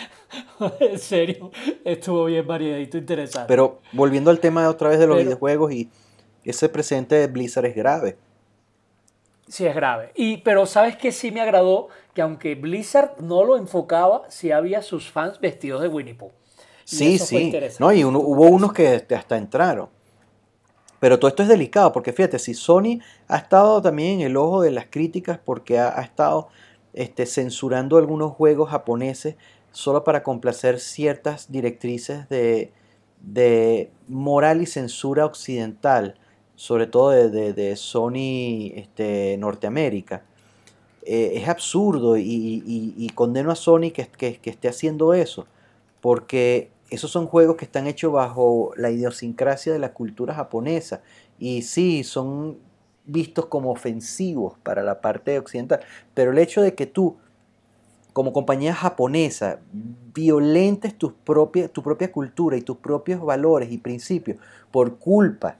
en serio, estuvo bien variadito, interesante. Pero volviendo al tema de otra vez de los videojuegos y ese presente de Blizzard es grave. Sí, es grave. Y, pero ¿sabes qué sí me agradó? Que aunque Blizzard no lo enfocaba, sí había sus fans vestidos de Winnie Pooh. sí, sí. No, y hubo unos que hasta entraron. Pero todo esto es delicado, porque fíjate, si Sony ha estado también en el ojo de las críticas porque ha, estado este, censurando algunos juegos japoneses solo para complacer ciertas directrices de, moral y censura occidental, sobre todo de, Sony este, Norteamérica. Eh, es absurdo y, condeno a Sony que, que, que esté haciendo eso, porque esos son juegos que están hechos bajo la idiosincrasia de la cultura japonesa y sí, son vistos como ofensivos para la parte occidental, pero el hecho de que tú como compañía japonesa violentes tus propias, tu propia cultura y tus propios valores y principios por culpa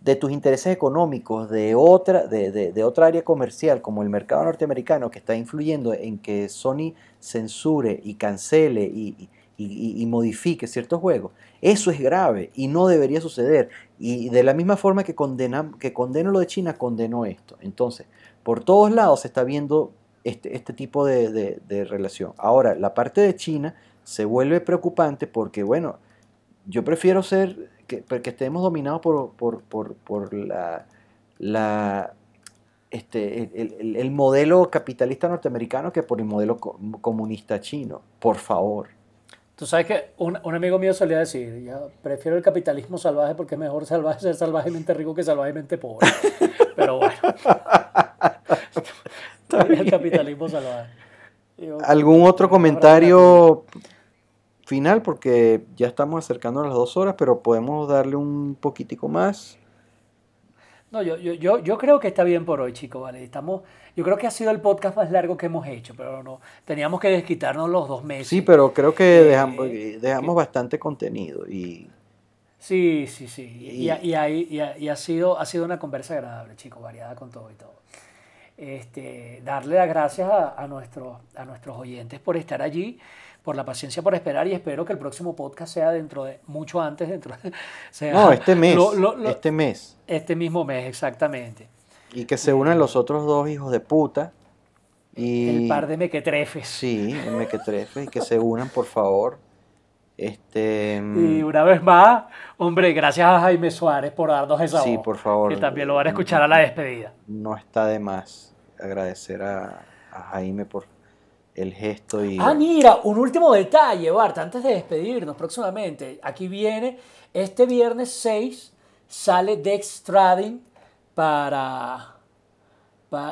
de tus intereses económicos de otra, de, otra área comercial como el mercado norteamericano que está influyendo en que Sony censure y cancele y, y, modifique ciertos juegos, eso es grave y no debería suceder. Y de la misma forma que, condena, que condeno lo de China, condenó esto. Entonces, por todos lados se está viendo este, este tipo de, relación. Ahora, la parte de China se vuelve preocupante porque, bueno, yo prefiero ser que, que estemos dominados por, por, la, la este, el, modelo capitalista norteamericano que por el modelo comunista chino. Por favor. Tú sabes que un, un, amigo mío solía decir, ya prefiero el capitalismo salvaje porque es mejor salvaje, ser salvajemente rico que salvajemente pobre. Pero bueno. el capitalismo salvaje. ¿Algún otro comentario final? Porque ya estamos acercando a las dos horas, pero podemos darle un poquitico más. No, yo, yo, yo, yo creo que está bien por hoy, chicos, ¿vale? Estamos, yo creo que ha sido el podcast más largo que hemos hecho, pero no, teníamos que desquitarnos los dos meses. Sí, pero creo que eh, dejamos, dejamos bastante contenido y... Sí, sí, sí. Y, y, y, ha, sido, ha sido una conversa agradable, chicos, variada con todo y todo. Este, darle las gracias a, a, nuestros, a nuestros oyentes por estar allí por la paciencia por esperar y espero que el próximo podcast sea dentro de mucho antes dentro sea, no este mes este mes. este mismo mes exactamente. Y que se unan los otros dos hijos de puta y el par de mequetrefes. Sí el mequetrefes y que se unan por favor. Este y una vez más hombre gracias a Jaime Suárez por darnos esa sí por favor. que también lo van a escuchar a la despedida. No está de más agradecer a, a Jaime por el gesto y... Ah, mira, un último detalle, Bart, antes de despedirnos próximamente. Aquí viene, este viernes 6 sale Dex Strading para,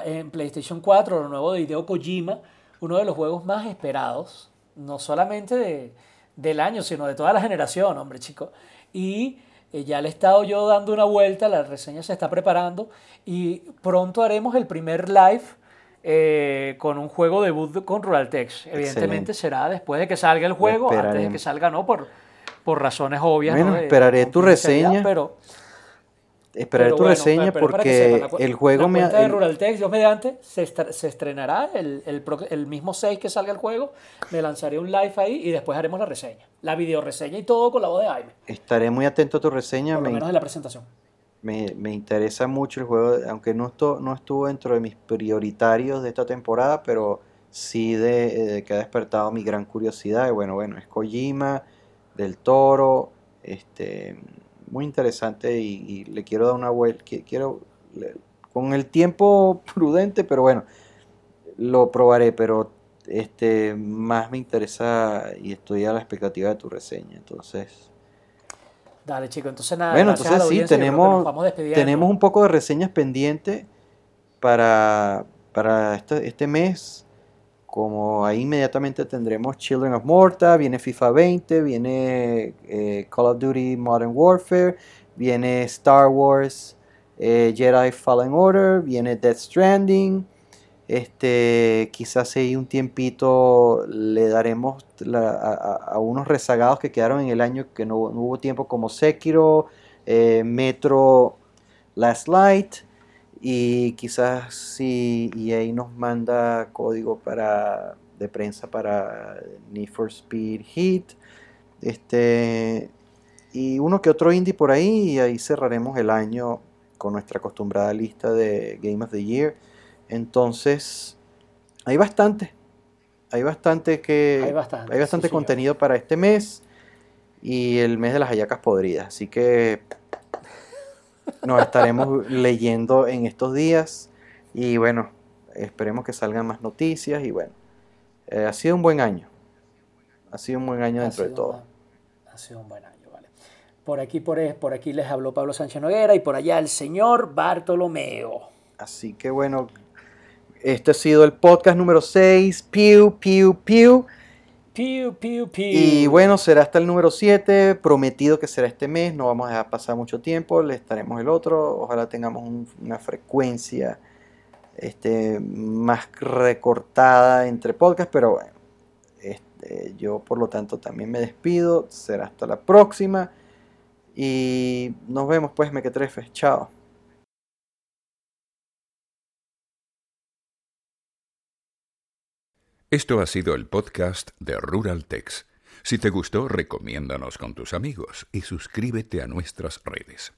en PlayStation 4, lo nuevo de Hideo Kojima, uno de los juegos más esperados, no solamente de, del año, sino de toda la generación, hombre, chico. Y eh, ya le he estado yo dando una vuelta, la reseña se está preparando y pronto haremos el primer live eh, con un juego debut con Ruraltex. Evidentemente será después de que salga el juego, antes de que salga no, por, por razones obvias. Bueno, esperaré tu reseña. Pero, Esperaré tu reseña porque el juego me de Ruraltex, yo mediante, se, se estrenará el, el, el, mismo 6 que salga el juego. Me lanzaré un live ahí y después haremos la reseña. La video reseña y todo con la voz de Jaime. Estaré muy atento a tu reseña. Por lo menos de la presentación. Me, me, interesa mucho el juego, aunque no, estuvo, no estuvo dentro de mis prioritarios de esta temporada, pero sí de, que ha despertado mi gran curiosidad. Y bueno, bueno, es Kojima, del Toro, este muy interesante y, le quiero dar una vuelta, quiero, con el tiempo prudente, pero bueno, lo probaré, pero este más me interesa y estoy a la expectativa de tu reseña, entonces... Dale, chico, entonces nada. Bueno, entonces sí, tenemos, tenemos un poco de reseñas pendientes para, para este, este mes como ahí inmediatamente tendremos Children of Morta, viene FIFA 20, viene eh, Call of Duty Modern Warfare, viene Star Wars eh, Jedi Fallen Order, viene Death Stranding. Este, quizás ahí un tiempito le daremos a, unos rezagados que quedaron en el año que no, hubo tiempo, como Sekiro, eh, Metro Last Light. Y quizás si EA nos manda código para, de prensa para Need for Speed Heat. Este, y uno que otro indie por ahí. Y ahí cerraremos el año con nuestra acostumbrada lista de Game of the Year. Entonces, hay bastante. Hay bastante que. Hay bastante, contenido para este mes. Y el mes de las hallacas podridas. Así que nos estaremos leyendo en estos días. Y bueno, esperemos que salgan más noticias. Y bueno, eh, ha sido un buen año. Ha sido un buen año dentro de todo. ha sido un buen año, vale. Por aquí, por, por aquí les habló Pablo Sánchez Noguera y por allá el señor Bartolomeo. Así que bueno, este ha sido el podcast número 6. Piu, piu, piu. Y bueno, será hasta el número 7, prometido que será este mes, no vamos a dejar pasar mucho tiempo, le estaremos el otro, ojalá tengamos una frecuencia este, más recortada entre podcasts, pero bueno, este, yo por lo tanto también me despido, será hasta la próxima. Y nos vemos pues, mequetrefes, chao. Esto ha sido el podcast de Rural. Si te gustó, recomiéndanos con tus amigos y suscríbete a nuestras redes.